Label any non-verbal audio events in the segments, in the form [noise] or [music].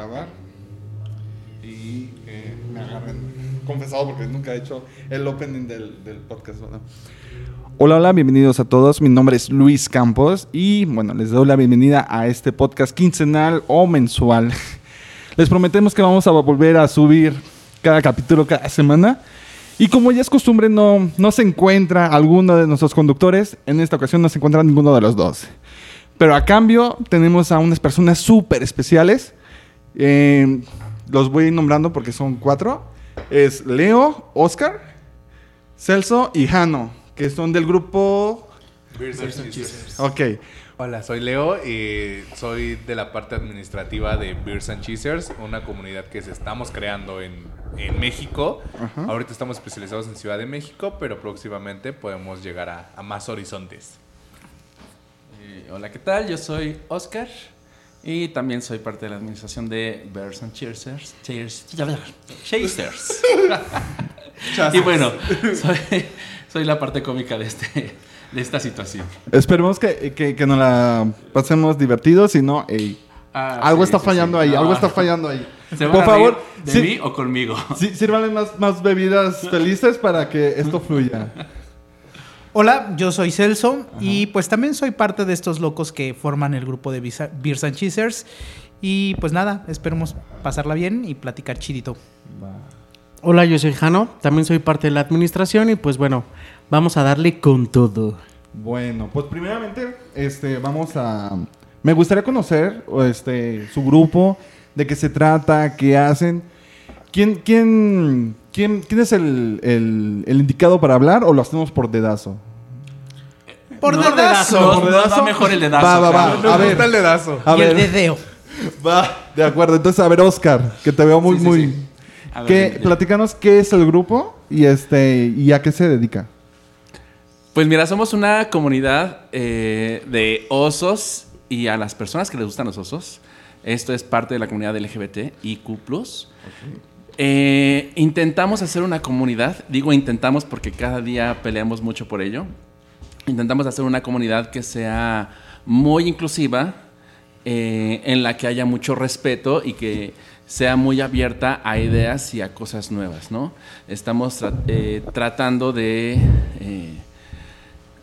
grabar. Y eh, me agarren [laughs] confesado porque nunca he hecho el opening del, del podcast. Hola, hola, bienvenidos a todos. Mi nombre es Luis Campos y bueno, les doy la bienvenida a este podcast quincenal o mensual. [laughs] Les prometemos que vamos a volver a subir cada capítulo cada semana. Y como ya es costumbre, no, no se encuentra alguno de nuestros conductores. En esta ocasión no se encuentra ninguno de los dos. Pero a cambio tenemos a unas personas súper especiales. Eh, los voy a ir nombrando porque son cuatro. Es Leo, Oscar, Celso y Jano, que son del grupo... Beers and Cheesers. Ok. Hola, soy Leo y soy de la parte administrativa de Beers and Cheesers, una comunidad que se estamos creando en, en México. Ajá. Ahorita estamos especializados en Ciudad de México, pero próximamente podemos llegar a, a más horizontes. Eh, hola, ¿qué tal? Yo soy Oscar y también soy parte de la administración de Bears and Cheersers. Cheers, [laughs] Chasers. y bueno, soy, soy la parte cómica de, este, de esta situación. Esperemos que, que, que nos la pasemos divertidos, si no, ey, Ah, algo sí, está sí, fallando sí. ahí, No. algo está fallando ahí. [laughs] ¿Se van Por a favor, reír ¿de sí- mí o conmigo? sí, sírvanle más, más bebidas felices para que esto fluya. [laughs] Hola, yo soy Celso y pues también soy parte de estos locos que forman el grupo de Beers and Cheesers. Y pues nada, esperemos pasarla bien y platicar chidito. Hola, yo soy Jano, también soy parte de la administración y pues bueno, vamos a darle con todo. Bueno, pues primeramente, este, vamos a... Me gustaría conocer este, su grupo, de qué se trata, qué hacen. ¿Quién, quién, quién, quién es el, el- el indicado para hablar o lo hacemos por dedazo? Por No, dedazo. ¿Por dedazo? va mejor el dedazo. Va, va, va. claro. A ver. el dedazo. A y ver, el dedeo. va, de acuerdo. Entonces, a ver, Oscar, que te veo muy, Sí, sí, muy... sí. A ver, ¿Qué- dime, dime. platícanos qué es el grupo y, este, y a qué se dedica. Pues mira, somos una comunidad eh, de osos y a las personas que les gustan los osos. Esto es parte de la comunidad LGBT IQ+. Eh, intentamos hacer una comunidad, digo intentamos porque cada día peleamos mucho por ello. Intentamos hacer una comunidad que sea muy inclusiva, eh, en la que haya mucho respeto y que sea muy abierta a ideas y a cosas nuevas, ¿no? Estamos eh, tratando de,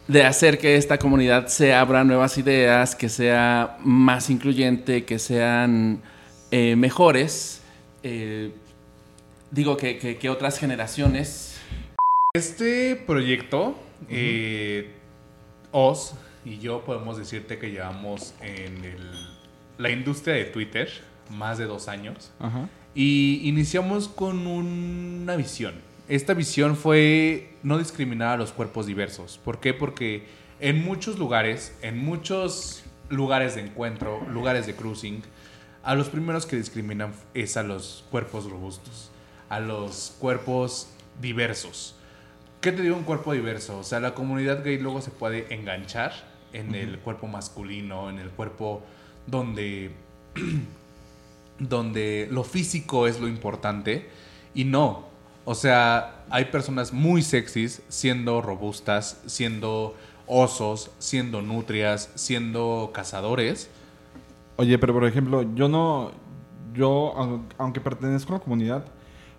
de hacer que esta comunidad se abra nuevas ideas, que sea más incluyente, que sean mejores. Digo que, que- que otras generaciones Este proyecto, eh, Oz y yo podemos decirte que llevamos en el- la industria de Twitter más de dos años. Ajá. Y iniciamos con una visión. Esta visión fue no discriminar a los cuerpos diversos. ¿Por qué? Porque en muchos lugares, en muchos lugares de encuentro, lugares de cruising, a los primeros que discriminan es a los cuerpos robustos, a los cuerpos diversos. ¿Qué te digo un cuerpo diverso? O sea, la comunidad gay luego se puede enganchar en el cuerpo masculino, en el cuerpo donde [clears throat] donde lo físico es lo importante y no. O sea, hay personas muy sexys siendo robustas, siendo osos, siendo nutrias, siendo cazadores. Oye, pero por ejemplo, yo no, yo, au- aunque pertenezco a la comunidad,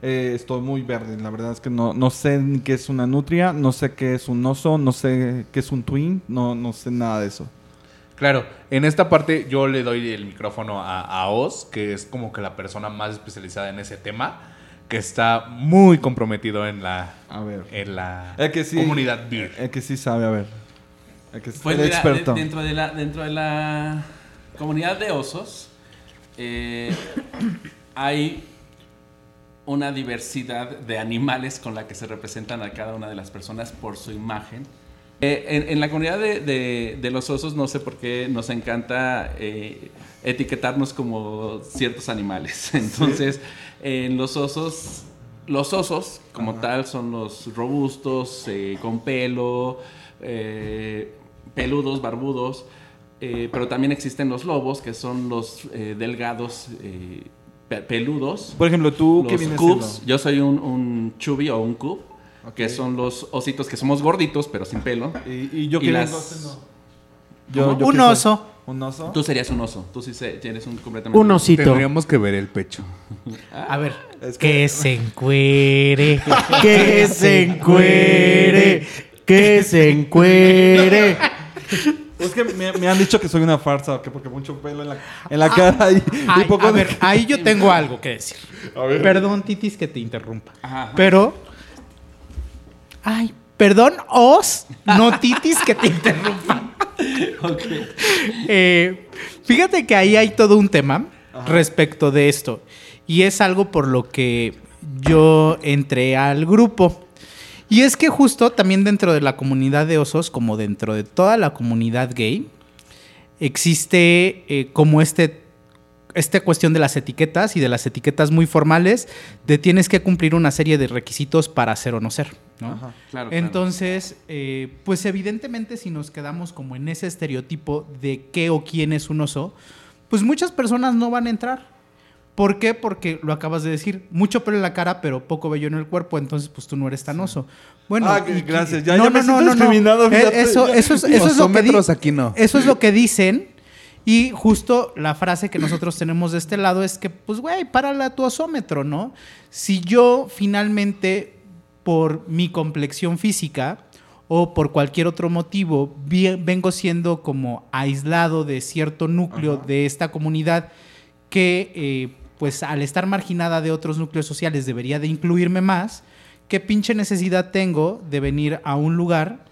eh, estoy muy verde. La verdad es que no, no sé ni qué es una nutria, no sé qué es un oso, no sé qué es un twin, no, no sé nada de eso. Claro, en esta parte yo le doy el micrófono a, a Oz, que es como que la persona más especializada en ese tema, que está muy comprometido en la, A ver. en la El que sí, comunidad beer. El que sí sabe, a ver. El que es Pues el mira, experto. de- dentro, de la, dentro de la comunidad de osos eh, hay una diversidad de animales con la que se representan a cada una de las personas por su imagen. Eh, en, en la comunidad de, de- de los osos no sé por qué nos encanta eh, etiquetarnos como ciertos animales. [laughs] Entonces, en los osos, los osos como tal son los robustos, eh, con pelo, peludos, barbudos, pero también existen los lobos, que son los delgados, pe- peludos. Por ejemplo, tú, ¿qué Los vienes cubs, siendo? yo soy un, un chubby o un cub, que son los ositos que somos gorditos, pero sin pelo. Y, y yo y qué las- vengo siendo? Yo, yo Un qué soy? oso. ¿Un oso? Tú serías un oso. Tú sí tienes un completamente. Un osito. Tendríamos que ver el pecho. [laughs] A ver, Es que- que se encuere. [laughs] Que se encuere. Que se encuere. [laughs] Es que me, me han dicho que soy una farsa, que porque mucho pelo en la, en la cara y, poco a de- ver, ahí yo tengo algo que decir. A ver. Perdón, Titis, que te interrumpa. Ajá. Pero. Ay, perdón, Os, no Titis, que te interrumpa. [laughs] Ok. Eh, fíjate que ahí hay todo un tema respecto de esto. Y es algo por lo que yo entré al grupo. Y es que justo también dentro de la comunidad de osos, como dentro de toda la comunidad gay, existe eh, como este, esta cuestión de las etiquetas y de las etiquetas muy formales, de tienes que cumplir una serie de requisitos para ser o no ser. ¿no? Ajá. Claro. claro. Entonces, eh, pues evidentemente si nos quedamos como en ese estereotipo de qué o quién es un oso, pues muchas personas no van a entrar. ¿Por qué? Porque lo acabas de decir, mucho pelo en la cara, pero poco vello en el cuerpo, entonces pues tú no eres tan oso. Bueno, Ah, y- gracias. Ya- ya me siento discriminado, Eh. Eso, eso es, eso es lo que aquí no. eso es lo que dicen. Y justo la frase que nosotros tenemos de este lado es que, pues, güey, párala tu osómetro, ¿no? Si yo finalmente, por mi complexión física o por cualquier otro motivo, vengo siendo como aislado de cierto núcleo Ajá. de esta comunidad que, eh, pues, al estar marginada de otros núcleos sociales debería de incluirme más, ¿qué pinche necesidad tengo de venir a un lugar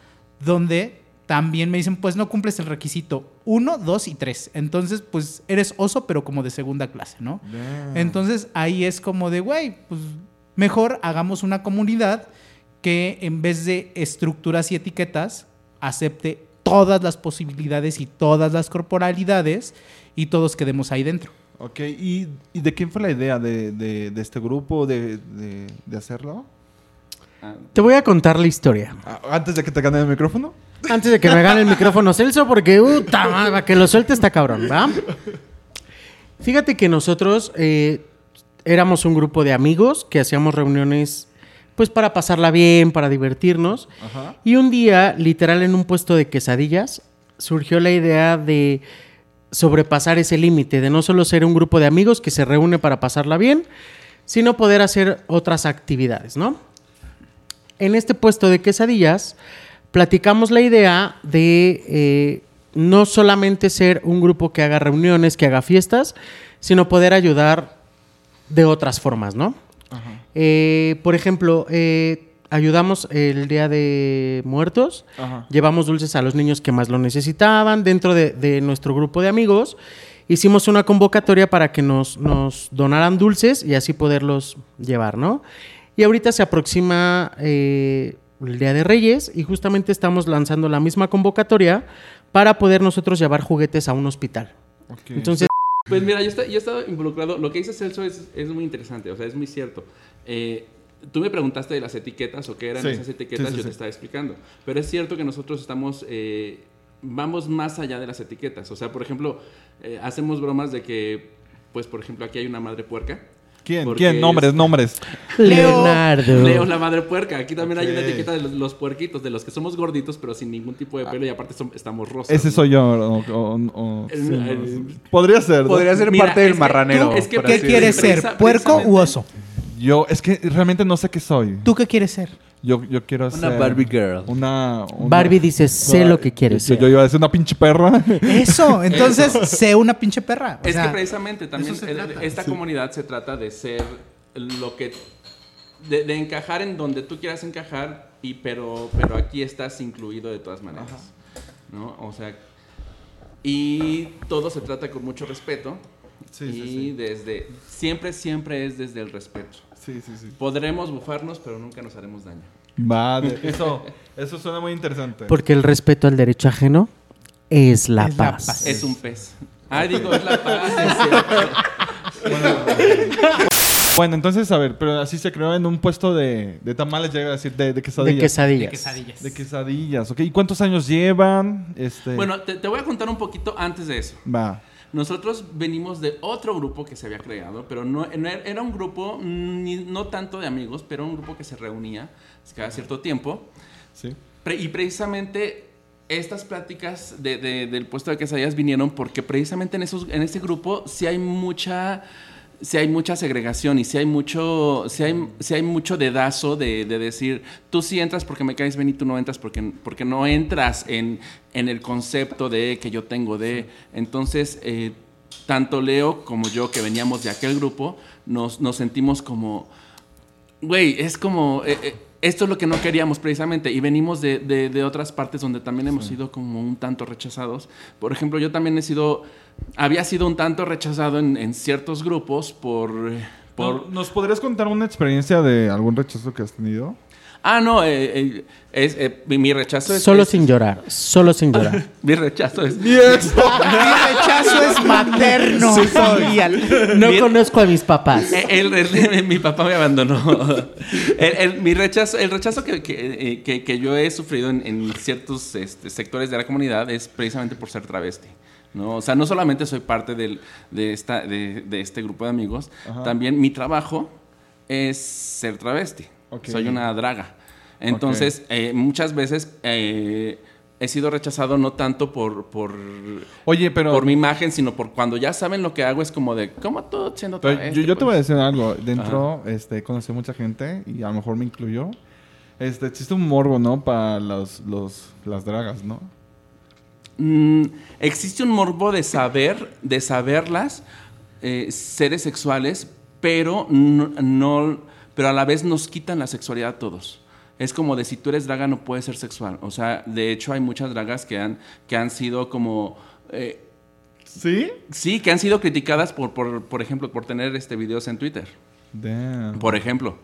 donde también me dicen, pues no cumples el requisito 1, 2 y 3. Entonces, pues eres oso, pero como de segunda clase, ¿no? Damn. Entonces ahí es como de, güey, pues mejor hagamos una comunidad que en vez de estructuras y etiquetas, acepte todas las posibilidades y todas las corporalidades y todos quedemos ahí dentro. Ok, ¿y, y de quién fue la idea de, de- de este grupo de, de- de hacerlo? Ah, Te voy a contar la historia. Ah, Antes de que te gane el micrófono. [laughs] Antes de que me gane el micrófono Celso, porque puta madre, para que lo suelte está cabrón, ¿va? Fíjate que nosotros eh, éramos un grupo de amigos que hacíamos reuniones pues para pasarla bien, para divertirnos. Ajá. Y un día, literal en un puesto de quesadillas, surgió la idea de sobrepasar ese límite, de no solo ser un grupo de amigos que se reúne para pasarla bien, sino poder hacer otras actividades, ¿no? En este puesto de quesadillas, platicamos la idea de eh, no solamente ser un grupo que haga reuniones, que haga fiestas, sino poder ayudar de otras formas, ¿no? Eh, por ejemplo, eh, ayudamos el Día de Muertos, Ajá. llevamos dulces a los niños que más lo necesitaban dentro de, de nuestro grupo de amigos. Hicimos una convocatoria para que nos, nos donaran dulces y así poderlos llevar, ¿no? Y ahorita se aproxima eh, el Día de Reyes y justamente estamos lanzando la misma convocatoria para poder nosotros llevar juguetes a un hospital. ok. Entonces, Pues mira, yo, está- yo he estado involucrado. Lo que dice Celso es, es muy interesante, o sea, es muy cierto. Eh, tú me preguntaste de las etiquetas o qué eran Sí, esas etiquetas, sí, sí, yo sí. te estaba explicando. Pero es cierto que nosotros estamos. eh, vamos más allá de las etiquetas. O sea, por ejemplo, eh, hacemos bromas de que, pues, por ejemplo, aquí hay una madre puerca. ¿Quién? ¿Quién? Nombres, es- nombres. Leonardo. Leo la madre puerca. Aquí también hay una etiqueta de los, los puerquitos, de los que somos gorditos, pero sin ningún tipo de pelo y aparte son- estamos rosas. Ese ¿no? soy yo. o- o- o- El- sí, el- Podría ser. Podría ser Mira, parte del que marranero. tú- es que ¿Qué así ¿Qué quieres ser? ¿Puerco u oso? Yo, es que realmente no sé qué soy. ¿Tú qué quieres ser? Yo, yo quiero Una ser. Barbie girl. Una. una- Barbie dice, sé lo que quieres Yo, ser. yo iba a decir una pinche perra. Eso, [laughs] entonces sé una pinche perra. O Es sea, que precisamente también el- esta comunidad se trata de ser lo que de, de encajar en donde tú quieras encajar y pero pero aquí estás incluido de todas maneras, ¿no? O sea, y todo se trata con mucho respeto Sí, y sí, sí. desde siempre siempre es desde el respeto. Sí, sí, sí. Podremos bufarnos, pero nunca nos haremos daño. Vale. [laughs] Eso, eso suena muy interesante. Porque el respeto al derecho ajeno es la Es la paz. paz. Es un pez. Ah, digo, es la paz. es [laughs] cierto. Bueno, entonces, a ver, pero así se creó en un puesto de, de tamales, llega a decir, de, de De quesadillas. quesadillas. de quesadillas. De quesadillas, ¿ok? ¿Y cuántos años llevan? Este, Bueno, te, te voy a contar un poquito antes de eso. Va. Nosotros venimos de otro grupo que se había creado, pero no, era un grupo mm, ni- no tanto de amigos, pero un grupo que se reunía cada cierto tiempo. Sí. Y precisamente estas pláticas de- de- del puesto de quesadillas vinieron porque precisamente en, esos, en ese grupo sí hay mucha... Sí hay mucha segregación y sí hay mucho, sí hay, sí hay mucho dedazo de, de decir, tú sí entras porque me caes bien y tú no entras porque, porque no entras en, en el concepto de que yo tengo de... Entonces, eh, tanto Leo como yo que veníamos de aquel grupo, nos, nos sentimos como, güey, es como, eh, eh, esto es lo que no queríamos precisamente y venimos de, de- de otras partes donde también hemos sido como un tanto rechazados. Por ejemplo, yo también he sido, había sido un tanto rechazado en, en ciertos grupos por... eh, por ¿No- ¿Nos podrías contar una experiencia de algún rechazo que has tenido? Ah, no, eh, eh, es, eh, mi, mi rechazo es... Solo es- sin llorar, solo sin llorar. [laughs] Mi rechazo es... Mi [laughs] rechazo es materno. filial. No conozco a mis papás. El- el- mi papá me abandonó. [laughs] El, el- mi rechazo, el rechazo que, que- que- que yo he sufrido en, en ciertos este, sectores de la comunidad es precisamente por ser travesti. ¿no? O sea, no solamente soy parte del- de, esta, de, de este grupo de amigos, también mi trabajo es ser travesti. Soy una draga. Entonces, eh, muchas veces eh, he sido rechazado no tanto por, por, Oye, pero... por mi imagen, sino por cuando ya saben lo que hago, es como de, ¿cómo tú siendo Pero yo, yo te voy a Pues, decir algo. Dentro, este, conocí mucha gente y a lo mejor me incluyó. Este, existe un morbo, ¿no? Para los, los, las dragas, ¿no? Mm, existe un morbo de saber, de saberlas, eh, seres sexuales, pero no, no- pero a la vez nos quitan la sexualidad a todos. Es como de si tú eres draga no puedes ser sexual. O sea, de hecho hay muchas dragas que han, que han sido como... eh, ¿Sí? sí, que han sido criticadas por, por, por ejemplo, por tener este videos en Twitter. Damn. Por ejemplo.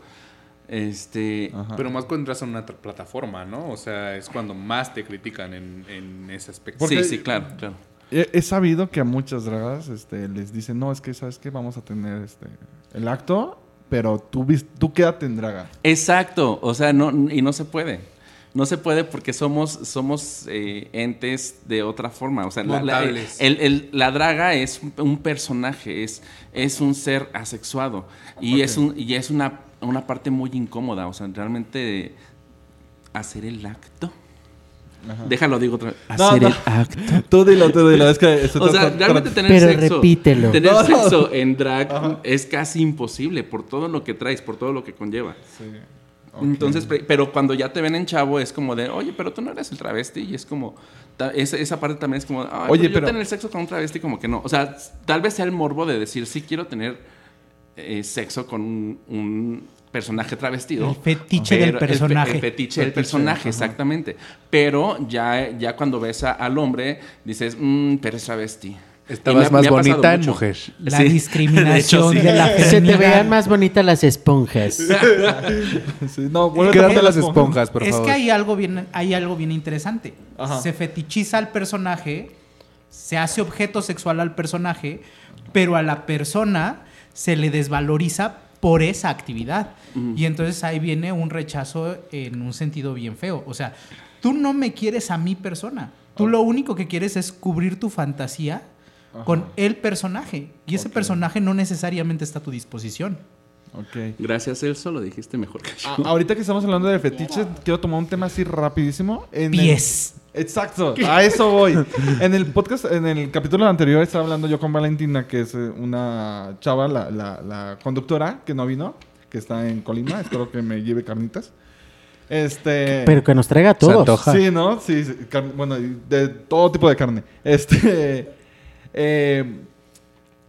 Este... Ajá. Pero más cuando entras a una plataforma, ¿no? O sea, es cuando más te critican en, en ese aspecto. Porque- Sí, sí, claro, claro. He, he sabido que a muchas dragas este, les dicen, no, es que, ¿sabes qué? Vamos a tener este, el acto, pero tú, tú quédate en draga. Exacto, o sea, no, y no se puede. No se puede porque somos, somos eh, entes de otra forma. O sea, la, el- el- la draga es un- un personaje, es, es un ser asexuado. Y es, un, y es una, una parte muy incómoda. O sea, realmente hacer el acto. Déjalo, digo otra vez. No, Hacer no. el acto. [laughs] Tú dilo, tú dilo. Es que... O sea, realmente tener Pero sexo. repítelo. Tener No. sexo en drag es casi imposible por todo lo que traes, por todo lo que conlleva. Sí. Entonces, pero cuando ya te ven en chavo es como de, oye, pero tú no eres el travesti y es como, ta- esa, esa parte también es como, Ay, Oye, pero yo pero- tener sexo con un travesti como que no. O sea, tal vez sea el morbo de decir, sí quiero tener eh, sexo con un, un personaje travestido. El fetiche del pero- el fe- personaje. El, fetiche del personaje, ajá. exactamente. Pero ya, ya cuando ves a- al hombre, dices, "Mm, pero es travesti. Me Estabas más me bonita en mucho. mujer. La Sí, discriminación [laughs] de hecho, sí. de la Se te feminidad. vean más bonitas las esponjas. [laughs] Sí, no, vuelve Quédate las esponjas, por es favor. que hay algo bien, hay algo bien interesante. Ajá. Se fetichiza al personaje, se hace objeto sexual al personaje, pero a la persona se le desvaloriza por esa actividad. Y entonces ahí viene un rechazo en un sentido bien feo. O sea, tú no me quieres a mi persona. Tú lo único que quieres es cubrir tu fantasía con el personaje. Y ese personaje no necesariamente está a tu disposición. Ok. Gracias, Elso, lo dijiste mejor que yo. A- ahorita que estamos hablando de fetiches, quiero tomar un tema así rapidísimo. En el- Pies. Exacto, a eso voy. [laughs] En el podcast, en el capítulo anterior estaba hablando yo con Valentina, que es eh, una chava, la, la- la conductora que no vino, que está en Colima, espero que me lleve carnitas. Este... Pero que nos traiga antoja. Sí, ¿no? Sí, sí, car- bueno, de todo tipo de carne. Este... [laughs] eh,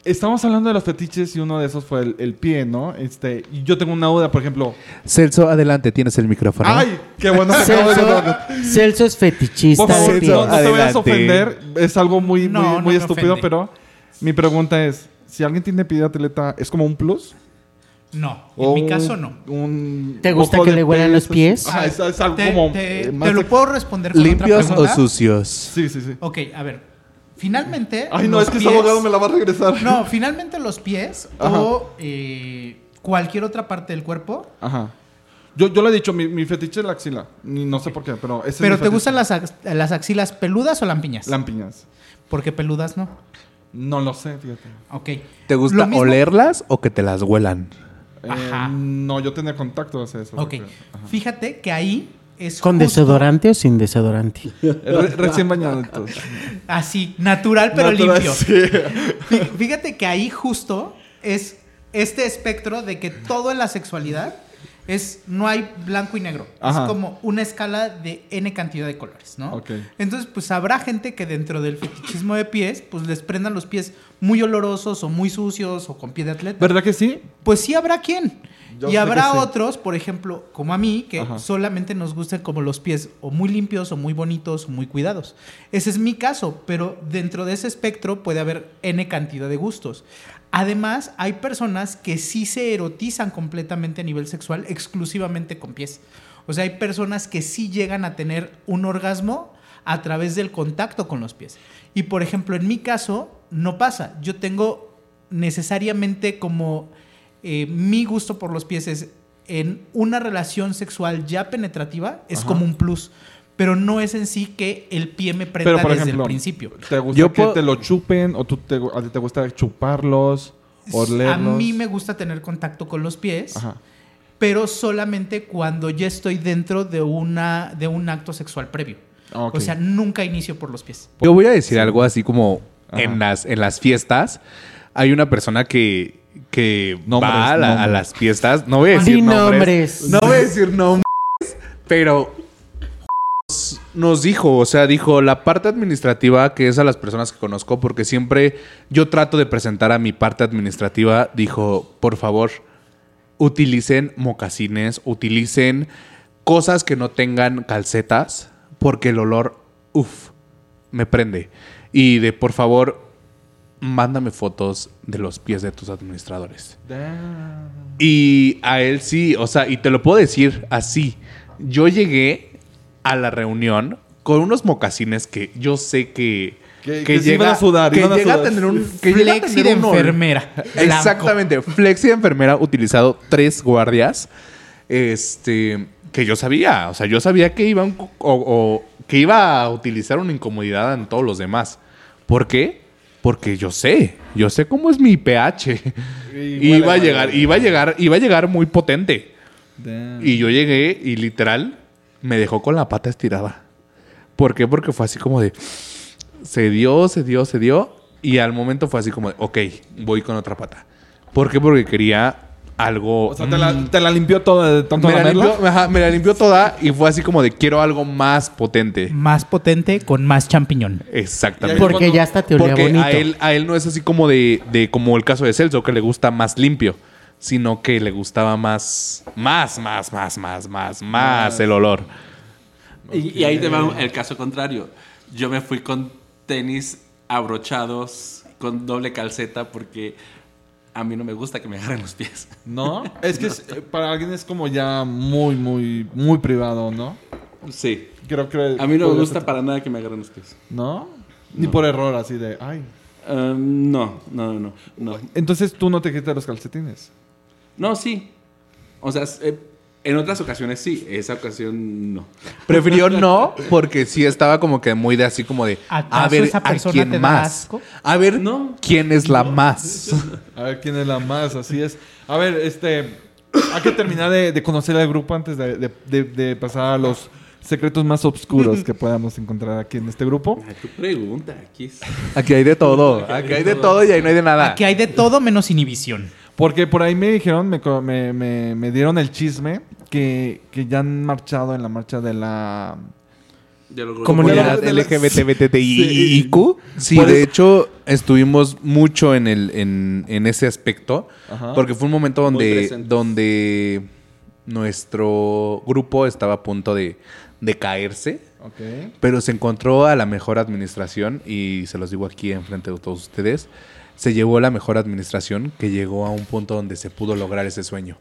Estamos hablando de los fetiches y uno de esos fue el, el pie, ¿no? Este, y yo tengo una duda, por ejemplo. Celso, adelante, tienes el micrófono. ¡Ay! ¡Qué bueno! Celso. Celso es fetichista Por favor, de no, no te vayas a Adelante. ofender. Es algo muy, No, muy, no muy estúpido, pero mi pregunta es: si alguien tiene pie de atleta, ¿es como un plus? No, en ¿O mi caso no. un ¿Te gusta que le huelan los pez? pies? Ah, es, es algo te, como. te- eh, te lo puedo responder con ¿Limpios otra o pregunta? sucios? Sí, sí, sí. Ok, a ver. Finalmente. Ay, no, es que pies- ese abogado me la va a regresar. No, finalmente los pies Ajá. o eh, cualquier otra parte del cuerpo. Ajá. Yo, yo le he dicho, mi, mi fetiche es la axila. Ni, no sé por qué, pero ese es Pero mi ¿te fetiche. gustan las, ax- las axilas peludas o lampiñas? Lampiñas. Porque peludas no. No lo sé, fíjate. Ok. ¿Te gusta olerlas o que te las huelan? Eh, no, yo tenía contacto hacia eso. Ok. Fíjate que ahí es ¿Con justo desodorante o sin desodorante? Re- recién bañado entonces. Así, natural pero Natural, limpio. sí. [laughs] Fíjate que ahí justo es este espectro de que todo en la sexualidad es no hay blanco y negro. Ajá. Es como una escala de n cantidad de colores, ¿no? Ok. Entonces, pues habrá gente que dentro del fetichismo de pies, pues les prendan los pies muy olorosos o muy sucios o con pie de atleta. ¿Verdad que sí? Pues sí habrá quien. Yo y habrá sí. otros, por ejemplo, como a mí, que Ajá. solamente nos gustan como los pies o muy limpios o muy bonitos o muy cuidados. Ese es mi caso, pero dentro de ese espectro puede haber N cantidad de gustos. Además, hay personas que sí se erotizan completamente a nivel sexual exclusivamente con pies. O sea, hay personas que sí llegan a tener un orgasmo a través del contacto con los pies. Y por ejemplo, en mi caso, no pasa. Yo tengo necesariamente como eh, mi gusto por los pies es en una relación sexual ya penetrativa, es Ajá. como un plus. Pero no es en sí que el pie me prenda Pero por desde ejemplo, el principio. ¿te gusta Yo que puedo- te lo chupen o tú te, a ti te gusta chuparlos, olerlos? A mí me gusta tener contacto con los pies, Ajá. pero solamente cuando ya estoy dentro de, una, de un acto sexual previo. Ah. O sea, nunca inicio por los pies. Yo voy a decir algo así como Ajá. en las, en las fiestas hay una persona que, que Nombres, va a, la- a nombres. las fiestas. No voy a decir nombres. nombres. No voy a decir nombres, pero nos- dijo, o sea, dijo la parte administrativa, que es a las personas que conozco, porque siempre yo trato de presentar a mi parte administrativa, dijo, por favor, utilicen mocasines, utilicen cosas que no tengan calcetas, porque el olor, uff, me prende. Y de, por favor, mándame fotos de los pies de tus administradores. Damn. Y a él sí, o sea, y te lo puedo decir así. Yo llegué a la reunión con unos mocasines que yo sé que. Que- iban a sudar, que a llega a tener un. Que llega a Flexi tener de un enfermera. Exactamente. Flexi de enfermera utilizado tres guardias. Este. Que yo sabía. O sea, yo sabía que. O, o que iba a utilizar una incomodidad en todos los demás. ¿Por qué? Porque yo sé. Yo sé cómo es mi pH. Y iba a llegar, iba a llegar, iba a llegar muy potente. Damn. Y yo llegué y literal me dejó con la pata estirada. ¿Por qué? Porque fue así como de. Se dio, se dio, se dio. Y al momento fue así como de, ok, voy con otra pata. ¿Por qué? Porque quería algo. O sea, te la, mm, te la limpió toda de tanto me, la limpió, ajá, me la limpió toda y fue así como de, quiero algo más potente. Más potente con más champiñón. Exactamente. Por- Porque ya hasta te olía Porque bonito. a él, a él no es así como de, de como el caso de Celso, que le gusta más limpio, sino que le gustaba más, más, más, más, más, más, más el olor. Y, y ahí te va el caso contrario. Yo me fui con tenis abrochados, con doble calceta, porque a mí no me gusta que me agarren los pies. ¿No? [laughs] Es que es- eh, para alguien es como ya muy, muy, muy privado, ¿no? Sí. Creo que... A mí no me gusta ser- para nada que me agarren los pies. ¿No? Ni por error, así de... Ay. Um, no, no, no, no. Entonces tú no te quitas los calcetines. No, sí. O sea, eh, en otras ocasiones sí, esa ocasión no. [laughs] Prefirió no, porque sí estaba como que muy de así como de, ¿Acaso a ver, esa ¿a persona quién te da más? asco? A ver, No. ¿quién es la más? [laughs] A ver quién es la más, así es. A ver, este... Hay que terminar de, de conocer al grupo antes de, de- de- de pasar a los secretos más oscuros que podamos encontrar aquí en este grupo. Ay, tu pregunta, aquí es. Aquí hay de todo, aquí hay de todo y ahí no hay de nada. Aquí hay de todo menos inhibición. Porque por ahí me dijeron, me, me, me- me dieron el chisme que, que ya han marchado en la marcha de la... Comunidad de la- LGBTBTIQ. Sí, de eso- hecho, estuvimos mucho en, el, en, en ese aspecto. Ajá. Porque fue un momento donde, donde nuestro grupo estaba a punto de, de caerse. Pero se encontró a la mejor administración y se los digo aquí enfrente de todos ustedes. Se llevó la mejor administración que llegó a un punto donde se pudo lograr ese sueño.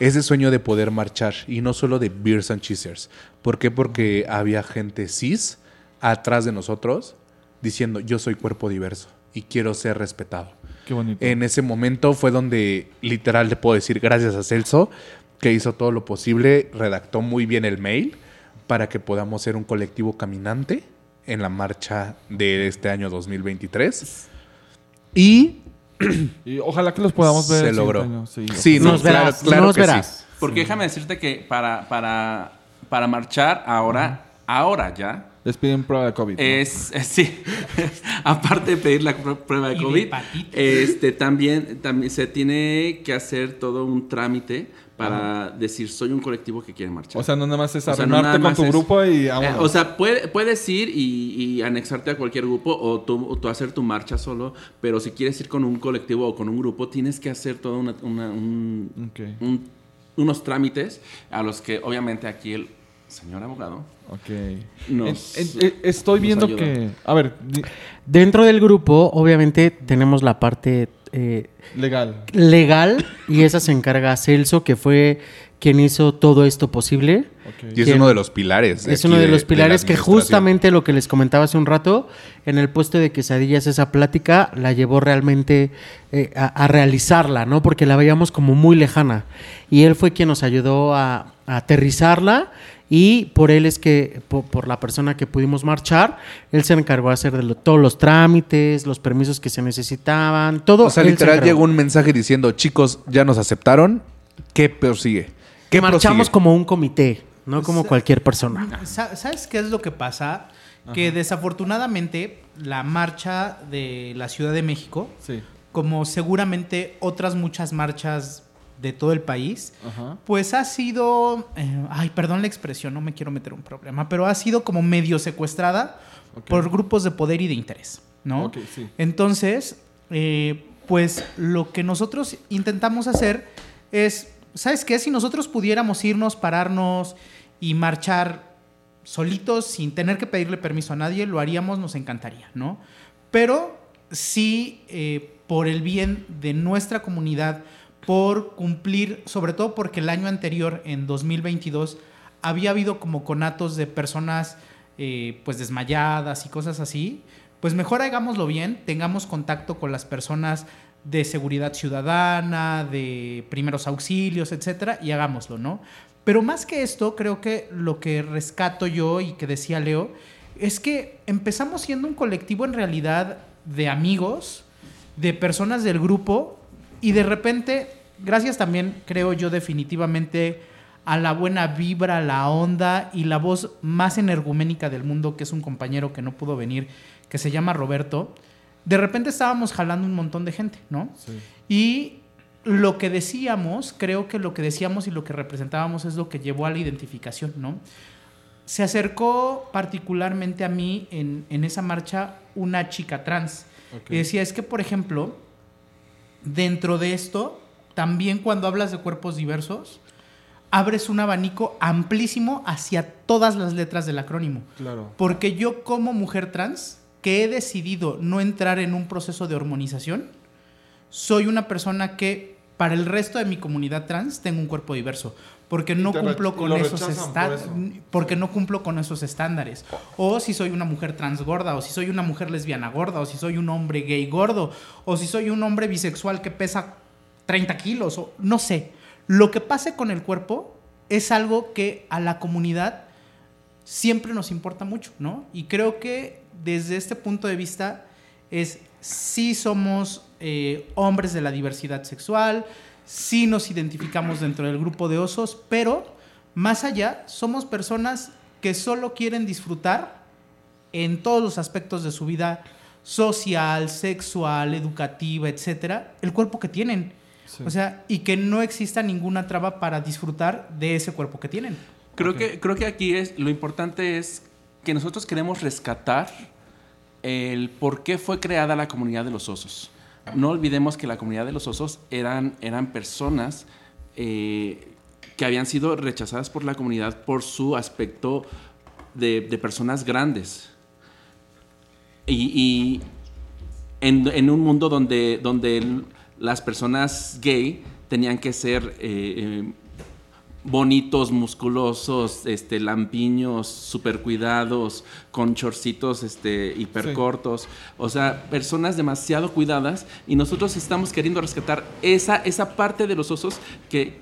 Ese sueño de poder marchar y no solo de Beers and Cheesers. ¿Por qué? Porque había gente cis atrás de nosotros diciendo yo soy cuerpo diverso y quiero ser respetado. Qué bonito. En ese momento fue donde literal le puedo decir gracias a Celso que hizo todo lo posible, redactó muy bien el mail para que podamos ser un colectivo caminante en la marcha de este año 2023. Y Y ojalá que los podamos ver. se logró. año, sí. Sí, no, Nos claro, verás, claro nos que sí. Porque déjame decirte que para, para, para marchar ahora, ahora ya, Les piden prueba de COVID. ¿no? es, [laughs] sí, aparte de pedir la pr- prueba de Y COVID, este, también, también se tiene que hacer todo un trámite para decir soy un colectivo que quiere marchar. o sea, no nada más es O sea, no con más tu es- grupo y Eh, o sea, puede- puedes ir y, y anexarte a cualquier grupo o tú, o tú hacer tu marcha solo, pero si quieres ir con un colectivo o con un grupo, tienes que hacer todo una- una- un- Ok. un- unos trámites a los que obviamente aquí el señor abogado Ok. nos- En- en- eh, estoy nos viendo ayuda. que... A ver, Dentro del grupo, obviamente, tenemos la parte eh, legal. legal y esa se encarga Celso, que fue quien hizo todo esto posible. Y es uno de los pilares. Es uno de, de- los la pilares que justamente lo que les comentaba hace un rato, en el puesto de quesadillas esa plática la llevó realmente eh, a, a realizarla, ¿no? Porque la veíamos como muy lejana. Y él fue quien nos ayudó a, a aterrizarla y por él es que, por, por la persona que pudimos marchar, él se encargó de hacer de lo- todos los trámites, los permisos que se necesitaban, todo. O sea, se literal llegó un mensaje diciendo, chicos, ya nos aceptaron. ¿Qué persigue? ¿Qué Marchamos prosigue? como un comité, no como cualquier persona. Sa- ¿Sabes qué es lo que pasa? Que desafortunadamente la marcha de la Ciudad de México, Sí. como seguramente otras muchas marchas de todo el país, Ajá. pues ha sido, eh, ay, perdón la expresión, no me quiero meter un problema, pero ha sido como medio secuestrada por grupos de poder y de interés, ¿no? Sí. Entonces, eh, pues lo que nosotros intentamos hacer es, ¿sabes qué? Si nosotros pudiéramos irnos, pararnos y marchar solitos sin tener que pedirle permiso a nadie, lo haríamos, nos encantaría, ¿no? Pero sí, eh, por el bien de nuestra comunidad, por cumplir, sobre todo porque el año anterior, en 2022, había habido como conatos de personas eh, pues desmayadas y cosas así, pues mejor hagámoslo bien, tengamos contacto con las personas de seguridad ciudadana, de primeros auxilios, etcétera, y hagámoslo, ¿no? Pero más que esto, creo que lo que rescato yo y que decía Leo es que empezamos siendo un colectivo en realidad de amigos, de personas del grupo y de repente, gracias también, creo yo definitivamente a la buena vibra, la onda y la voz más energúménica del mundo, que es un compañero que no pudo venir, que se llama Roberto, de repente estábamos jalando un montón de gente, ¿no? Sí. Y lo que decíamos, creo que lo que decíamos y lo que representábamos es lo que llevó a la identificación, ¿no? Se acercó particularmente a mí en, en esa marcha una chica trans. Ok. Y decía, es que, por ejemplo, dentro de esto, también cuando hablas de cuerpos diversos, abres un abanico amplísimo hacia todas las letras del acrónimo. Claro. Porque yo como mujer trans, que he decidido no entrar en un proceso de hormonización, soy una persona que para el resto de mi comunidad trans tengo un cuerpo diverso. Porque no te re- cumplo y con lo esos rechazan por esta- eso. porque no cumplo con esos estándares. O si soy una mujer trans gorda, o si soy una mujer lesbiana gorda, o si soy un hombre gay gordo, o si soy un hombre bisexual que pesa 30 kilos, o no sé. Lo que pase con el cuerpo es algo que a la comunidad siempre nos importa mucho, ¿no? Y creo que desde este punto de vista es sí somos eh, hombres de la diversidad sexual, sí nos identificamos dentro del grupo de osos, pero más allá somos personas que solo quieren disfrutar en todos los aspectos de su vida social, sexual, educativa, etcétera, el cuerpo que tienen. Sí. O sea, y que no exista ninguna traba para disfrutar de ese cuerpo que tienen. Creo, Ok. que, creo que aquí es, lo importante es que nosotros queremos rescatar el por qué fue creada la comunidad de los osos. No olvidemos que la comunidad de los osos eran, eran personas eh, que habían sido rechazadas por la comunidad por su aspecto de, de personas grandes. Y, y en, en un mundo donde, donde las personas gay tenían que ser eh, eh, bonitos, musculosos, este, lampiños, super cuidados, con chorcitos este, hiper Sí. cortos. O sea, personas demasiado cuidadas y nosotros estamos queriendo rescatar esa, esa parte de los osos que,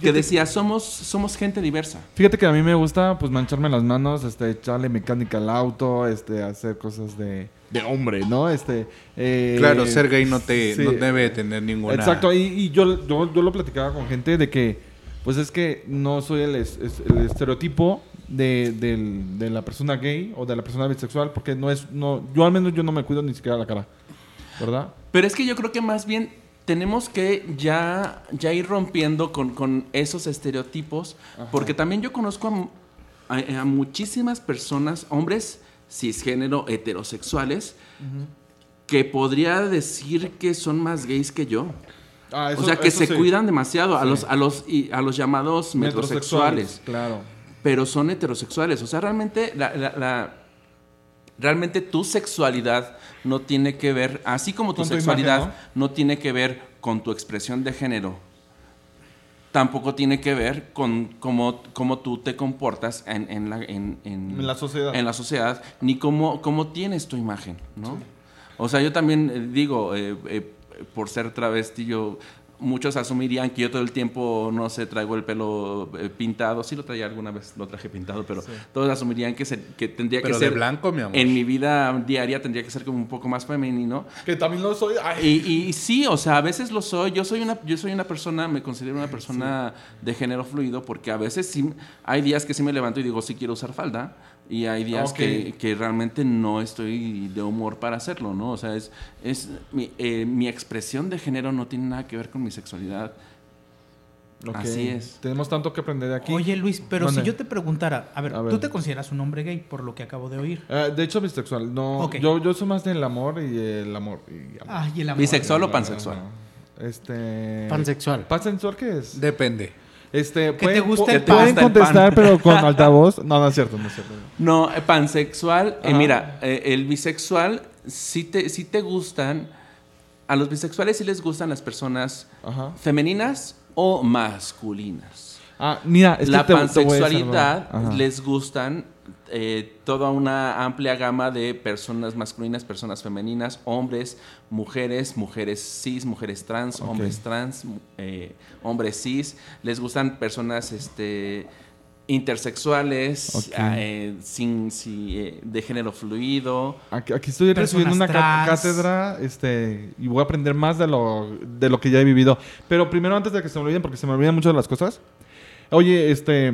que decía, somos, somos gente diversa. Fíjate que a mí me gusta pues mancharme las manos, este, echarle mecánica al auto, este, hacer cosas de, de hombre, ¿no? Este, eh, Claro, ser gay no te sí. no debe tener ninguna... Exacto, y, y yo, yo, yo lo platicaba con gente de que pues es que no soy el, es- el estereotipo de, del- de la persona gay o de la persona bisexual, porque no es, no, yo al menos yo no me cuido ni siquiera la cara, ¿verdad? Pero es que yo creo que más bien tenemos que ya, ya ir rompiendo con, con esos estereotipos, porque también yo conozco a a, a muchísimas personas, hombres cisgénero, heterosexuales, que podría decir que son más gays que yo. Ah, o sea, que se cuidan demasiado a los, a los, y- a los llamados metrosexuales. Claro. pero son heterosexuales. O sea, realmente la, la- la- realmente tu sexualidad no tiene que ver, así como tu sexualidad imagen, ¿no? tiene que ver con tu expresión de género, tampoco tiene que ver con cómo, cómo tú te comportas en, en la, en, en- En la sociedad. en la sociedad, ni cómo, cómo tienes tu imagen, ¿no? O sea, yo también eh, digo, eh, eh, por ser travesti, yo, muchos asumirían que yo todo el tiempo, no sé, traigo el pelo eh, pintado. Sí lo traía alguna vez, lo traje pintado, pero todos asumirían que, se- que tendría Pero que de ser... blanco, mi amor. En mi vida diaria tendría que ser como un poco más femenino. Que también lo soy. Ay. Y, y sí, o sea, a veces lo soy. Yo soy una, yo soy una persona, me considero una persona de género fluido porque a veces sí, hay días que sí me levanto y digo, sí quiero usar falda. Y hay días que, que realmente no estoy de humor para hacerlo, ¿no? O sea, es, es mi, eh, mi expresión de género no tiene nada que ver con mi sexualidad. Ok. Así es. Tenemos tanto que aprender de aquí. Oye, Luis, pero si yo te preguntara, a ver, A ver. tú te consideras un hombre gay por lo que acabo de oír. Eh, de hecho, bisexual. No, yo, yo soy más del amor y el amor. y amor. El amor. Bisexual o pansexual. no, no. Este. Pansexual. ¿Pansexual qué es? Depende. Este, Que te guste pu- el pan. Pueden el contestar, pan. pero con [laughs] altavoz. No, no es cierto, no es cierto. No, eh, pansexual, eh, mira, eh, el bisexual, sí te, sí te gustan, a los bisexuales sí les gustan las personas Ajá. femeninas o masculinas. Ah, mira, es la que te- te voy a decir pansexualidad les gustan eh, toda una amplia gama de personas masculinas, personas femeninas, hombres, mujeres, mujeres cis, mujeres trans, hombres trans, eh, hombres cis. Les gustan personas este, intersexuales, ah, eh, sin, si, eh, de género fluido. Aquí, aquí estoy Personas recibiendo una trans. cátedra este, y voy a aprender más de lo, de lo que ya he vivido. Pero primero, antes de que se me olviden, porque se me olvidan mucho de las cosas. Oye, este.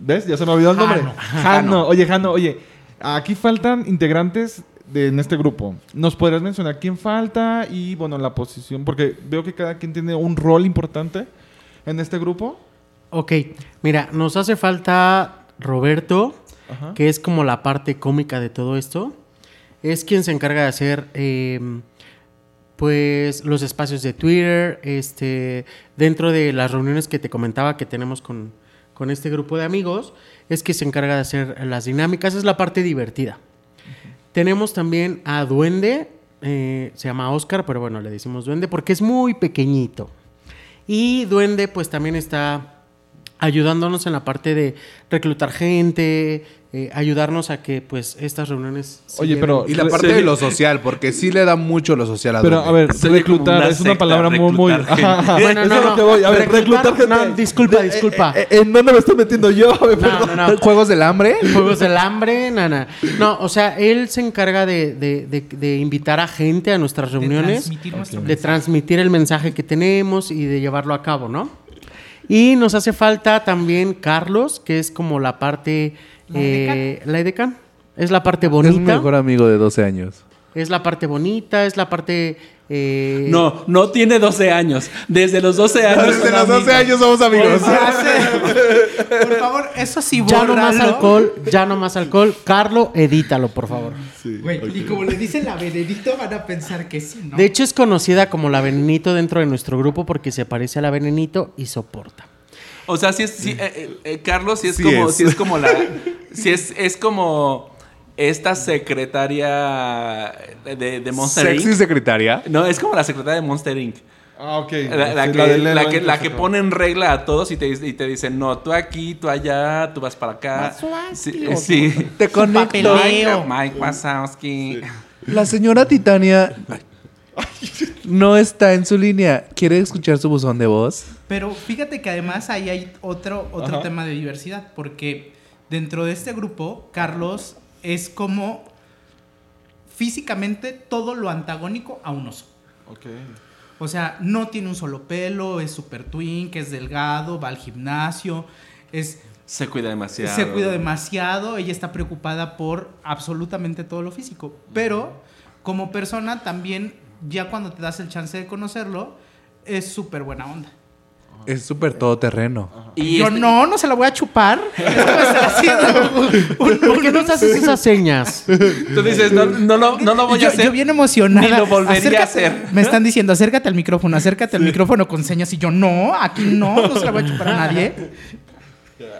¿Ves? Ya se me olvidó el nombre. Jano. Jano. Oye, Jano, oye. Aquí faltan integrantes de, en este grupo. ¿Nos podrías mencionar quién falta y, bueno, la posición? Porque veo que cada quien tiene un rol importante en este grupo. Ok, mira, nos hace falta Roberto, Ajá. que es como la parte cómica de todo esto. Es quien se encarga de hacer, eh, pues, los espacios de Twitter, este, dentro de las reuniones que te comentaba que tenemos con, con este grupo de amigos, es que se encarga de hacer las dinámicas, es la parte divertida. Tenemos también a Duende, eh, se llama Oscar, pero bueno, le decimos Duende porque es muy pequeñito. Y Duende, pues también está ayudándonos en la parte de reclutar gente, eh, ayudarnos a que pues estas reuniones... se Oye, pero- Y la parte de lo social, porque sí le da mucho lo social a Pero, a ver, Se reclutar una es una palabra muy, muy... Ajá, ajá. Bueno, no, no. que voy. A ver, Reclutar- reclutar gente. no, disculpa, De- disculpa. eh, eh, ¿En dónde me estoy metiendo yo? A ver, No, perdón. no, no. ¿Juegos del hambre? Juegos del hambre, nana. No, o sea, él se encarga de, de- de- de invitar a gente a nuestras De reuniones, transmitir nuestro de transmitir el mensaje que tenemos y de llevarlo a cabo, ¿no? Y nos hace falta también Carlos, que es como la parte... ¿La eh, edecán. Es la parte Es mi bonita. mejor amigo de 12 años. Es la parte bonita, es la parte... eh, No, no tiene 12 años. Desde los 12 años. Desde los 12 amigos. años somos amigos. Por favor, eso sí, Ya no más alcohol, ya no más alcohol. Carlo, edítalo, por favor. Güey, y como le dicen la Benedicto, van a pensar que sí, ¿no? De hecho, es conocida como la Venenito dentro de nuestro grupo porque se parece a la Venenito y soporta. O sea, sí es, eh, eh, eh, Carlos, sí es Sí como, es. sí es como la, sí es, es como esta secretaria de, de Monster Sexy Inc. secretaria. No, es como la secretaria de Monster Inc. Ah, ok. La, la Sí, que, la, que, la que pone en regla a todos y te, y te dicen, no, tú aquí, tú allá, tú vas para acá. Sí, sí. Te [laughs] conecto. papeleo. Mike, Mike Wazowski. La señora Titania no está en su línea. ¿Quiere escuchar su buzón de voz? Pero fíjate que además ahí hay otro, otro Ajá. tema de diversidad, porque dentro de este grupo, Carlos es como físicamente todo lo antagónico a un oso. Ok. O sea, no tiene un solo pelo, es super twink, es delgado, va al gimnasio, es Se cuida demasiado. se cuida demasiado, ella está preocupada por absolutamente todo lo físico. Pero como persona también, ya cuando te das el chance de conocerlo, es súper buena onda. Es súper todoterreno. Y Yo este- no, no se la voy a chupar. [laughs] Un- ¿Por qué no te haces esas señas? Tú dices, no, no, lo, no lo voy yo, a hacer. yo bien emocionada. Ni lo volvería a hacer. Me están diciendo, acércate al micrófono, acércate al micrófono con señas. Y yo, no, aquí no, no se la voy a chupar a [laughs] nadie.